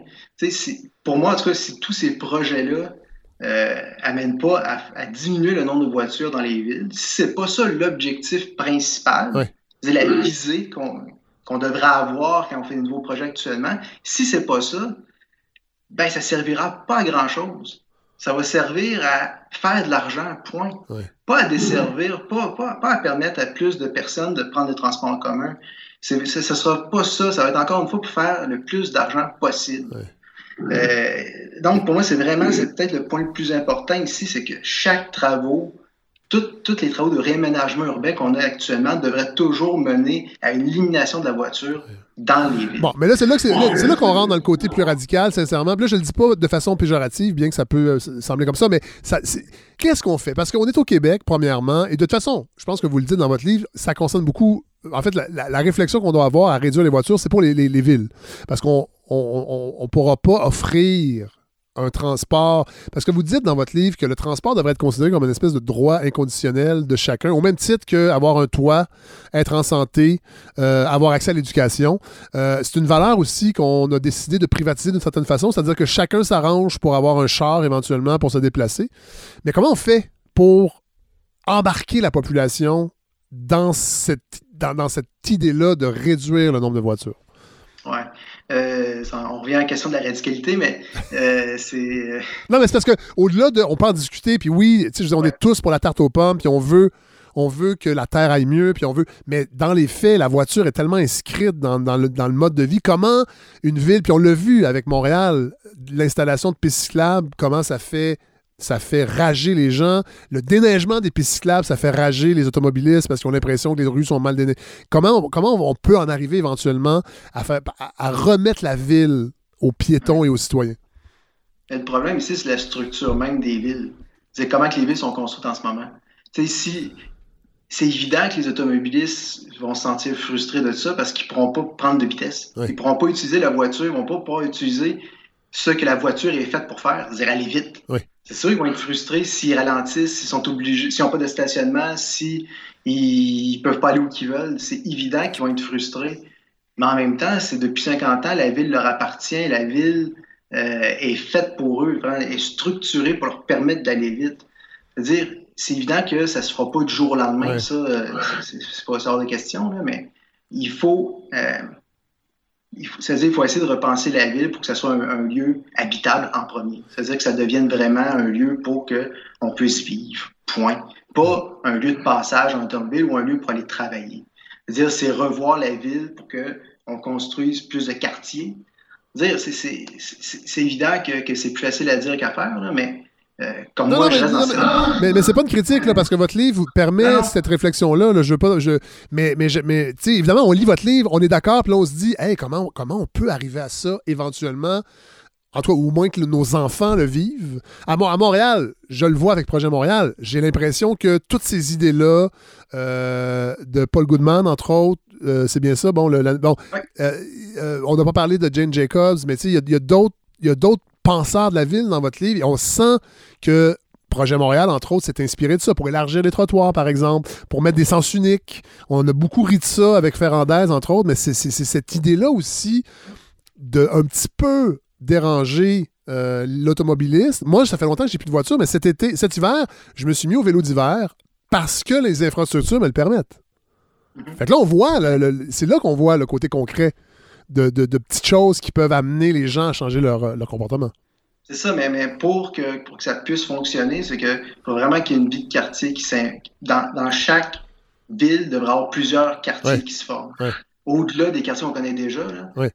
Pour moi, en tout cas, si tous ces projets-là euh, amène pas à, diminuer le nombre de voitures dans les villes, si c'est pas ça l'objectif principal, c'est la visée qu'on devrait avoir quand on fait de nouveaux projets actuellement, si c'est pas ça, ben ça servira pas à grand chose. Ça va servir à faire de l'argent, point. Pas à desservir, pas, pas, pas, à permettre à plus de personnes de prendre des transports en commun. Ce ne sera pas ça. Ça va être encore une fois pour faire le plus d'argent possible. Euh, donc, pour moi, c'est vraiment, c'est peut-être le point le plus important ici, c'est que chaque travaux, tous les travaux de réaménagement urbain qu'on a actuellement devraient toujours mener à une élimination de la voiture dans les villes. Bon, mais là, c'est là, c'est là qu'on rentre dans le côté plus radical, sincèrement. Puis là, je ne le dis pas de façon péjorative, bien que ça peut euh, sembler comme ça, mais qu'est-ce qu'on fait? Parce qu'on est au Québec, premièrement, et de toute façon, je pense que vous le dites dans votre livre, ça concerne beaucoup en fait, la, réflexion qu'on doit avoir à réduire les voitures, c'est pour les, villes. Parce qu'on ne pourra pas offrir un transport. Parce que vous dites dans votre livre que le transport devrait être considéré comme une espèce de droit inconditionnel de chacun, au même titre qu'avoir un toit, être en santé, euh, avoir accès à l'éducation. Euh, c'est une valeur aussi qu'on a décidé de privatiser d'une certaine façon, c'est-à-dire que chacun s'arrange pour avoir un char éventuellement pour se déplacer. Mais comment on fait pour embarquer la population dans cette, dans, cette idée-là de réduire le nombre de voitures? Euh, on revient à la question de la radicalité, mais euh, c'est. Euh, non, mais c'est parce que au-delà de. On peut en discuter, puis oui, on est tous pour la tarte aux pommes, puis on veut on veut que la Terre aille mieux, puis on veut. Mais dans les faits, la voiture est tellement inscrite dans, le, mode de vie. Comment une ville, puis on l'a vu avec Montréal, l'installation de pistes cyclables, comment ça fait. Ça fait rager les gens. Le déneigement des pistes cyclables, ça fait rager les automobilistes parce qu'ils ont l'impression que les rues sont mal déneigées. Comment, on, comment on peut en arriver éventuellement à, faire, à, remettre la ville aux piétons et aux citoyens? le problème ici, c'est la structure même des villes. C'est comment que les villes sont construites en ce moment. si, c'est évident que les automobilistes vont se sentir frustrés de ça parce qu'ils ne pourront pas prendre de vitesse. Ils ne pourront pas utiliser la voiture, ils ne vont pas pouvoir utiliser ce que la voiture est faite pour faire, c'est-à-dire aller vite. C'est sûr qu'ils vont être frustrés s'ils ralentissent, s'ils sont obligés, s'ils n'ont pas de stationnement, s'ils ne peuvent pas aller où ils veulent. C'est évident qu'ils vont être frustrés. Mais en même temps, c'est depuis 50 ans, la ville leur appartient, la ville euh, est faite pour eux, est structurée pour leur permettre d'aller vite. C'est-à-dire, c'est évident que ça ne se fera pas du jour au lendemain, ça, euh, c'est pas hors de question, mais il faut, euh, il faut c'est-à-dire il faut essayer de repenser la ville pour que ça soit un, lieu habitable en premier. C'est-à-dire que ça devienne vraiment un lieu pour qu'on puisse vivre, point. Pas un lieu de passage en automobile ou un lieu pour aller travailler. C'est-à-dire c'est revoir la ville pour qu'on construise plus de quartiers. C'est, c'est, c'est, évident que, que c'est plus facile à dire qu'à faire, mais euh, comme moi, je reste dans mais, mais, c'est pas une critique, là, parce que votre livre vous permet cette réflexion-là. je veux pas, je, mais mais, mais évidemment, on lit votre livre, on est d'accord, puis là, on se dit, hey, comment, comment on peut arriver à ça éventuellement? En tout cas, au moins que nos enfants le vivent. À, à Montréal, je le vois avec Projet Montréal, j'ai l'impression que toutes ces idées-là, euh, de Paul Goodman, entre autres, euh, c'est bien ça. Bon, le, bon on n'a pas parlé de Jane Jacobs, mais il y a, y a d'autres penseur de la ville dans votre livre. on sent que Projet Montréal, entre autres, s'est inspiré de ça pour élargir les trottoirs, par exemple, pour mettre des sens uniques. On a beaucoup ri de ça avec Ferrandez, entre autres, mais c'est cette idée-là aussi de un petit peu déranger euh, l'automobiliste. Moi, ça fait longtemps que j'ai plus de voiture, mais cet été, cet hiver, je me suis mis au vélo d'hiver parce que les infrastructures me le permettent. Mm-hmm. Fait que là, on voit, c'est là qu'on voit le côté concret de, petites choses qui peuvent amener les gens à changer leur, comportement. C'est ça, mais, mais pour, que, pour que ça puisse fonctionner, c'est qu'il faut vraiment qu'il y ait une vie de quartier qui dans, dans chaque ville, il devrait y avoir plusieurs quartiers qui se forment au-delà des quartiers qu'on connaît déjà.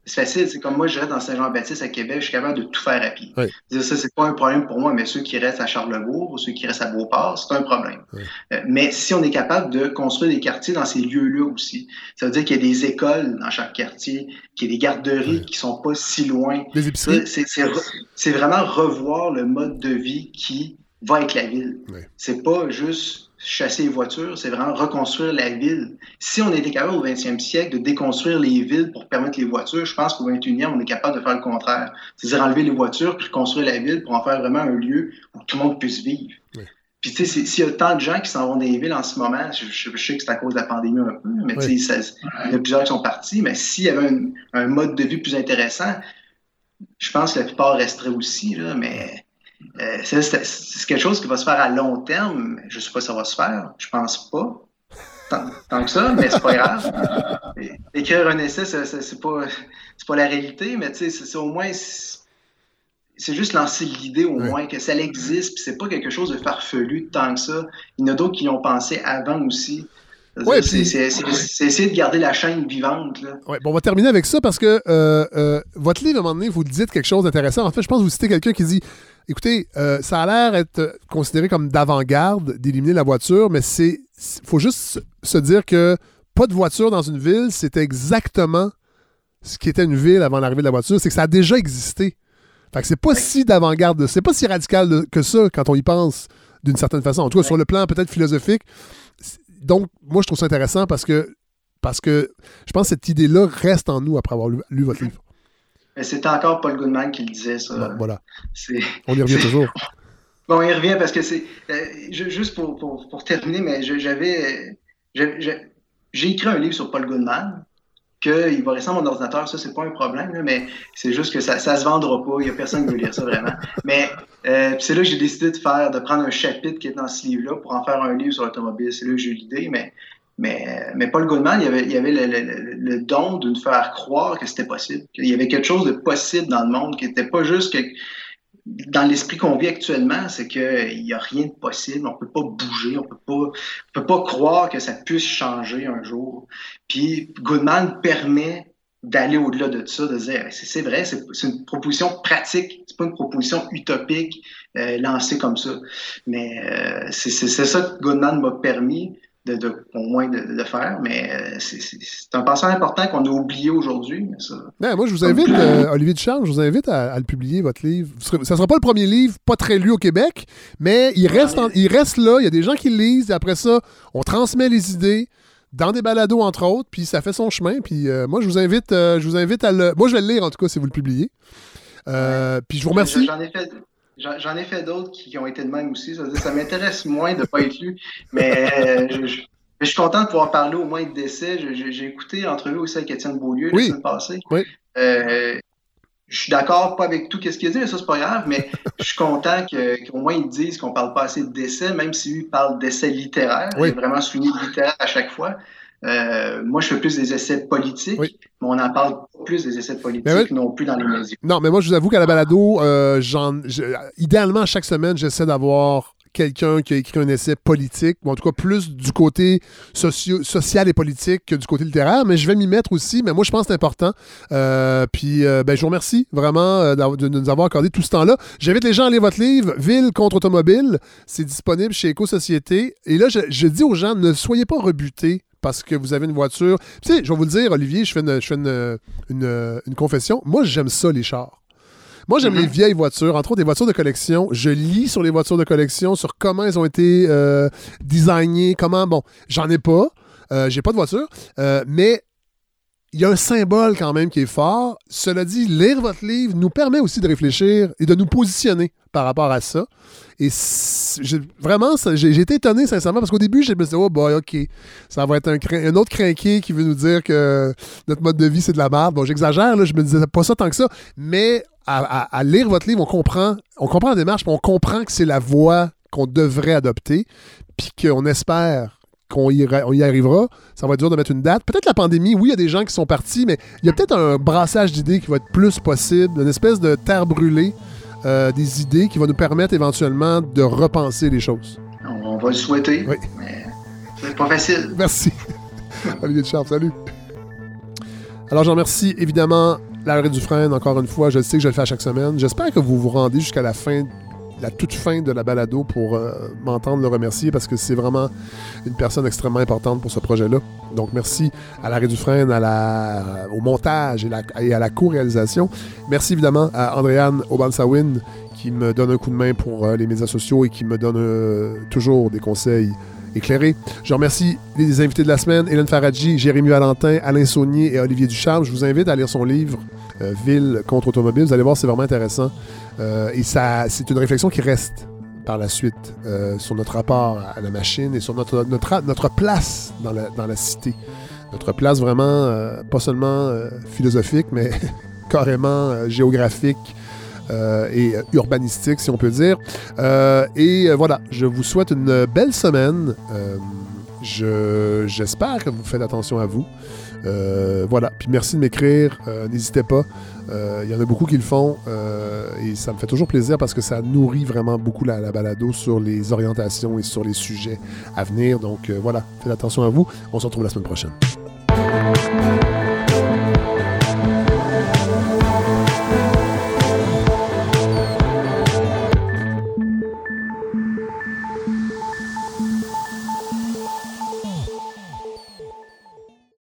C'est facile. C'est comme moi, je reste dans Saint-Jean-Baptiste à Québec, je suis capable de tout faire à pied. Ça, c'est pas un problème pour moi, mais ceux qui restent à Charlebourg ou ceux qui restent à Beauport, c'est un problème. Euh, mais si on est capable de construire des quartiers dans ces lieux-là aussi, ça veut dire qu'il y a des écoles dans chaque quartier, qu'il y a des garderies qui sont pas si loin. C'est vraiment revoir le mode de vie qui va avec la ville. C'est pas juste chasser les voitures, c'est vraiment reconstruire la ville. Si on était capable au 20e siècle de déconstruire les villes pour permettre les voitures, je pense qu'au 21e, on est capable de faire le contraire. C'est-à-dire enlever les voitures puis construire la ville pour en faire vraiment un lieu où tout le monde puisse vivre. Puis, tu sais, s'il y a tant de gens qui s'en vont des villes en ce moment, je, sais que c'est à cause de la pandémie un peu, mais tu sais, il y a plusieurs qui sont partis, mais s'il y avait un, mode de vie plus intéressant, je pense que la plupart resteraient aussi, là, mais euh, c'est quelque chose qui va se faire à long terme. Je ne sais pas si ça va se faire. Je pense pas. Tant, que ça, mais c'est pas grave. [LAUGHS] Écrire un essai, c'est pas, pas la réalité, mais c'est au moins. C'est juste lancer l'idée au moins que ça existe, puis c'est pas quelque chose de farfelu tant que ça. Il y en a d'autres qui y ont pensé avant aussi. Ouais, c'est essayer de garder la chaîne vivante. Là. Ouais, bon, on va terminer avec ça parce que euh, euh, votre livre, à un moment donné, vous dites quelque chose d'intéressant. En fait, je pense que vous citez quelqu'un qui dit Écoutez, euh, ça a l'air être considéré comme d'avant-garde d'éliminer la voiture, mais c'est faut juste se dire que pas de voiture dans une ville, c'était exactement ce qui était une ville avant l'arrivée de la voiture, c'est que ça a déjà existé. Fait que c'est pas si d'avant-garde, c'est pas si radical que ça quand on y pense d'une certaine façon. En tout cas, sur le plan peut-être philosophique. Donc, moi, je trouve ça intéressant parce que, parce que je pense que cette idée-là reste en nous après avoir lu votre livre. C'est encore Paul Goodman qui le disait, ça. voilà. On y revient toujours. [LAUGHS] Bon, on y revient parce que c'est. Euh, juste pour, pour, terminer, mais j'avais. J'ai écrit un livre sur Paul Goodman, qu'il va rester à mon ordinateur, ça, c'est pas un problème, mais c'est juste que ça, ne se vendra pas. Il n'y a personne qui veut lire ça vraiment. [LAUGHS] Mais euh, c'est là que j'ai décidé de faire, de prendre un chapitre qui est dans ce livre-là pour en faire un livre sur l'automobile. C'est là que j'ai eu l'idée, mais Mais, mais Paul Goldman, il avait, il avait le, don de nous faire croire que c'était possible, qu'il y avait quelque chose de possible dans le monde, qui n'était pas juste que dans l'esprit qu'on vit actuellement, c'est qu'il n'y a rien de possible, on ne peut pas bouger, on pas, peut pas croire que ça puisse changer un jour. Puis Goodman permet d'aller au-delà de ça, de dire c'est vrai, c'est une proposition pratique, c'est pas une proposition utopique euh, lancée comme ça. Mais euh, c'est ça que Goodman m'a permis de, au moins de, le faire, mais euh, c'est un passage important qu'on a oublié aujourd'hui. Ben, moi, je vous invite, euh, Olivier Duchamp, je vous invite à, le publier, votre livre. Ça ne sera pas le premier livre, pas très lu au Québec, mais il reste, il reste là, il y a des gens qui le lisent, et après ça, on transmet les idées dans des balados, entre autres, puis ça fait son chemin. Puis euh, moi, je vous invite, je vous invite à le... Moi, je vais le lire, en tout cas, si vous le publiez. puis je vous remercie. J'en ai fait... J'en ai fait d'autres qui, ont été de même aussi. Ça, m'intéresse moins de ne pas être lu, mais je, suis content de pouvoir parler au moins de décès. J'ai écouté l'entrevue aussi avec Étienne Beaulieu la semaine passée. Euh, je suis d'accord pas avec tout ce qu'il a dit, mais ça, c'est pas grave, mais je suis content qu'au moins ils disent qu'on parle pas assez de décès, même si lui parle d'essais littéraires. Il est vraiment souligné littéraire à chaque fois. Euh, moi, je fais plus des essais politiques, mais on en parle plus des essais politiques non plus dans les médias. Non, mais moi, je vous avoue qu'à la balado, euh, idéalement, chaque semaine, j'essaie d'avoir quelqu'un qui a écrit un essai politique, ou en tout cas plus du côté social et politique que du côté littéraire, mais je vais m'y mettre aussi, mais moi je pense que c'est important. Euh, puis ben, je vous remercie vraiment de nous avoir accordé tout ce temps-là. J'invite les gens à lire votre livre, Ville contre automobile. C'est disponible chez Éco-Société. Et là, je, je dis aux gens, ne soyez pas rebutés parce que vous avez une voiture. Tu sais, je vais vous le dire, Olivier, je fais une, confession. Moi, j'aime ça, les chars. Moi, j'aime les mhm. vieilles voitures, entre autres des voitures de collection. Je lis sur les voitures de collection, sur comment elles ont été euh, designées, comment. Bon, j'en ai pas. Euh, j'ai pas de voiture. Euh, mais il y a un symbole quand même qui est fort. Cela dit, lire votre livre nous permet aussi de réfléchir et de nous positionner par rapport à ça. Et vraiment, j'ai été étonné, sincèrement, parce qu'au début, j'ai me dit, oh, boy, OK, ça va être un, autre crinqué qui veut nous dire que notre mode de vie, c'est de la merde. Bon, j'exagère, je me disais pas ça tant que ça, mais à, lire votre livre, on comprend, on comprend la démarche, on comprend que c'est la voie qu'on devrait adopter, puis qu'on espère qu'on y, y, arrivera. Ça va être dur de mettre une date. Peut-être la pandémie, oui, il y a des gens qui sont partis, mais il y a peut-être un brassage d'idées qui va être plus possible, une espèce de terre brûlée euh, des idées qui vont nous permettre éventuellement de repenser les choses. On va le souhaiter, oui. mais c'est pas facile. Merci. [LAUGHS] Olivier Charles, salut. Alors, j'en remercie évidemment Larry Dufresne, encore une fois. Je sais que je le fais à chaque semaine. J'espère que vous vous rendez jusqu'à la fin la toute fin de la balado pour euh, m'entendre le remercier parce que c'est vraiment une personne extrêmement importante pour ce projet-là. Donc merci à Larry Dufresne, à la, au montage et, à la co-réalisation. Merci évidemment à Andréane Obansawin qui me donne un coup de main pour euh, les médias sociaux et qui me donne euh, toujours des conseils éclairés. Je remercie les invités de la semaine, Hélène Faradji, Jérémy Valentin, Alain Saunier et Olivier Ducharme. Je vous invite à lire son livre Ville contre automobile. Vous allez voir, c'est vraiment intéressant. Euh, et ça, c'est une réflexion qui reste par la suite euh, sur notre rapport à la machine et sur notre, notre, notre place dans la, dans la cité. Notre place vraiment, euh, pas seulement philosophique, mais [LAUGHS] carrément géographique. et urbanistique, si on peut dire. et voilà, je vous souhaite une belle semaine. j'espère que vous faites attention à vous. Voilà, puis merci de m'écrire. N'hésitez pas. Euh, il y en a beaucoup qui le font euh, et ça me fait toujours plaisir parce que ça nourrit vraiment beaucoup la, la balado sur les orientations et sur les sujets à venir. Donc euh, voilà, faites attention à vous. On se retrouve la semaine prochaine.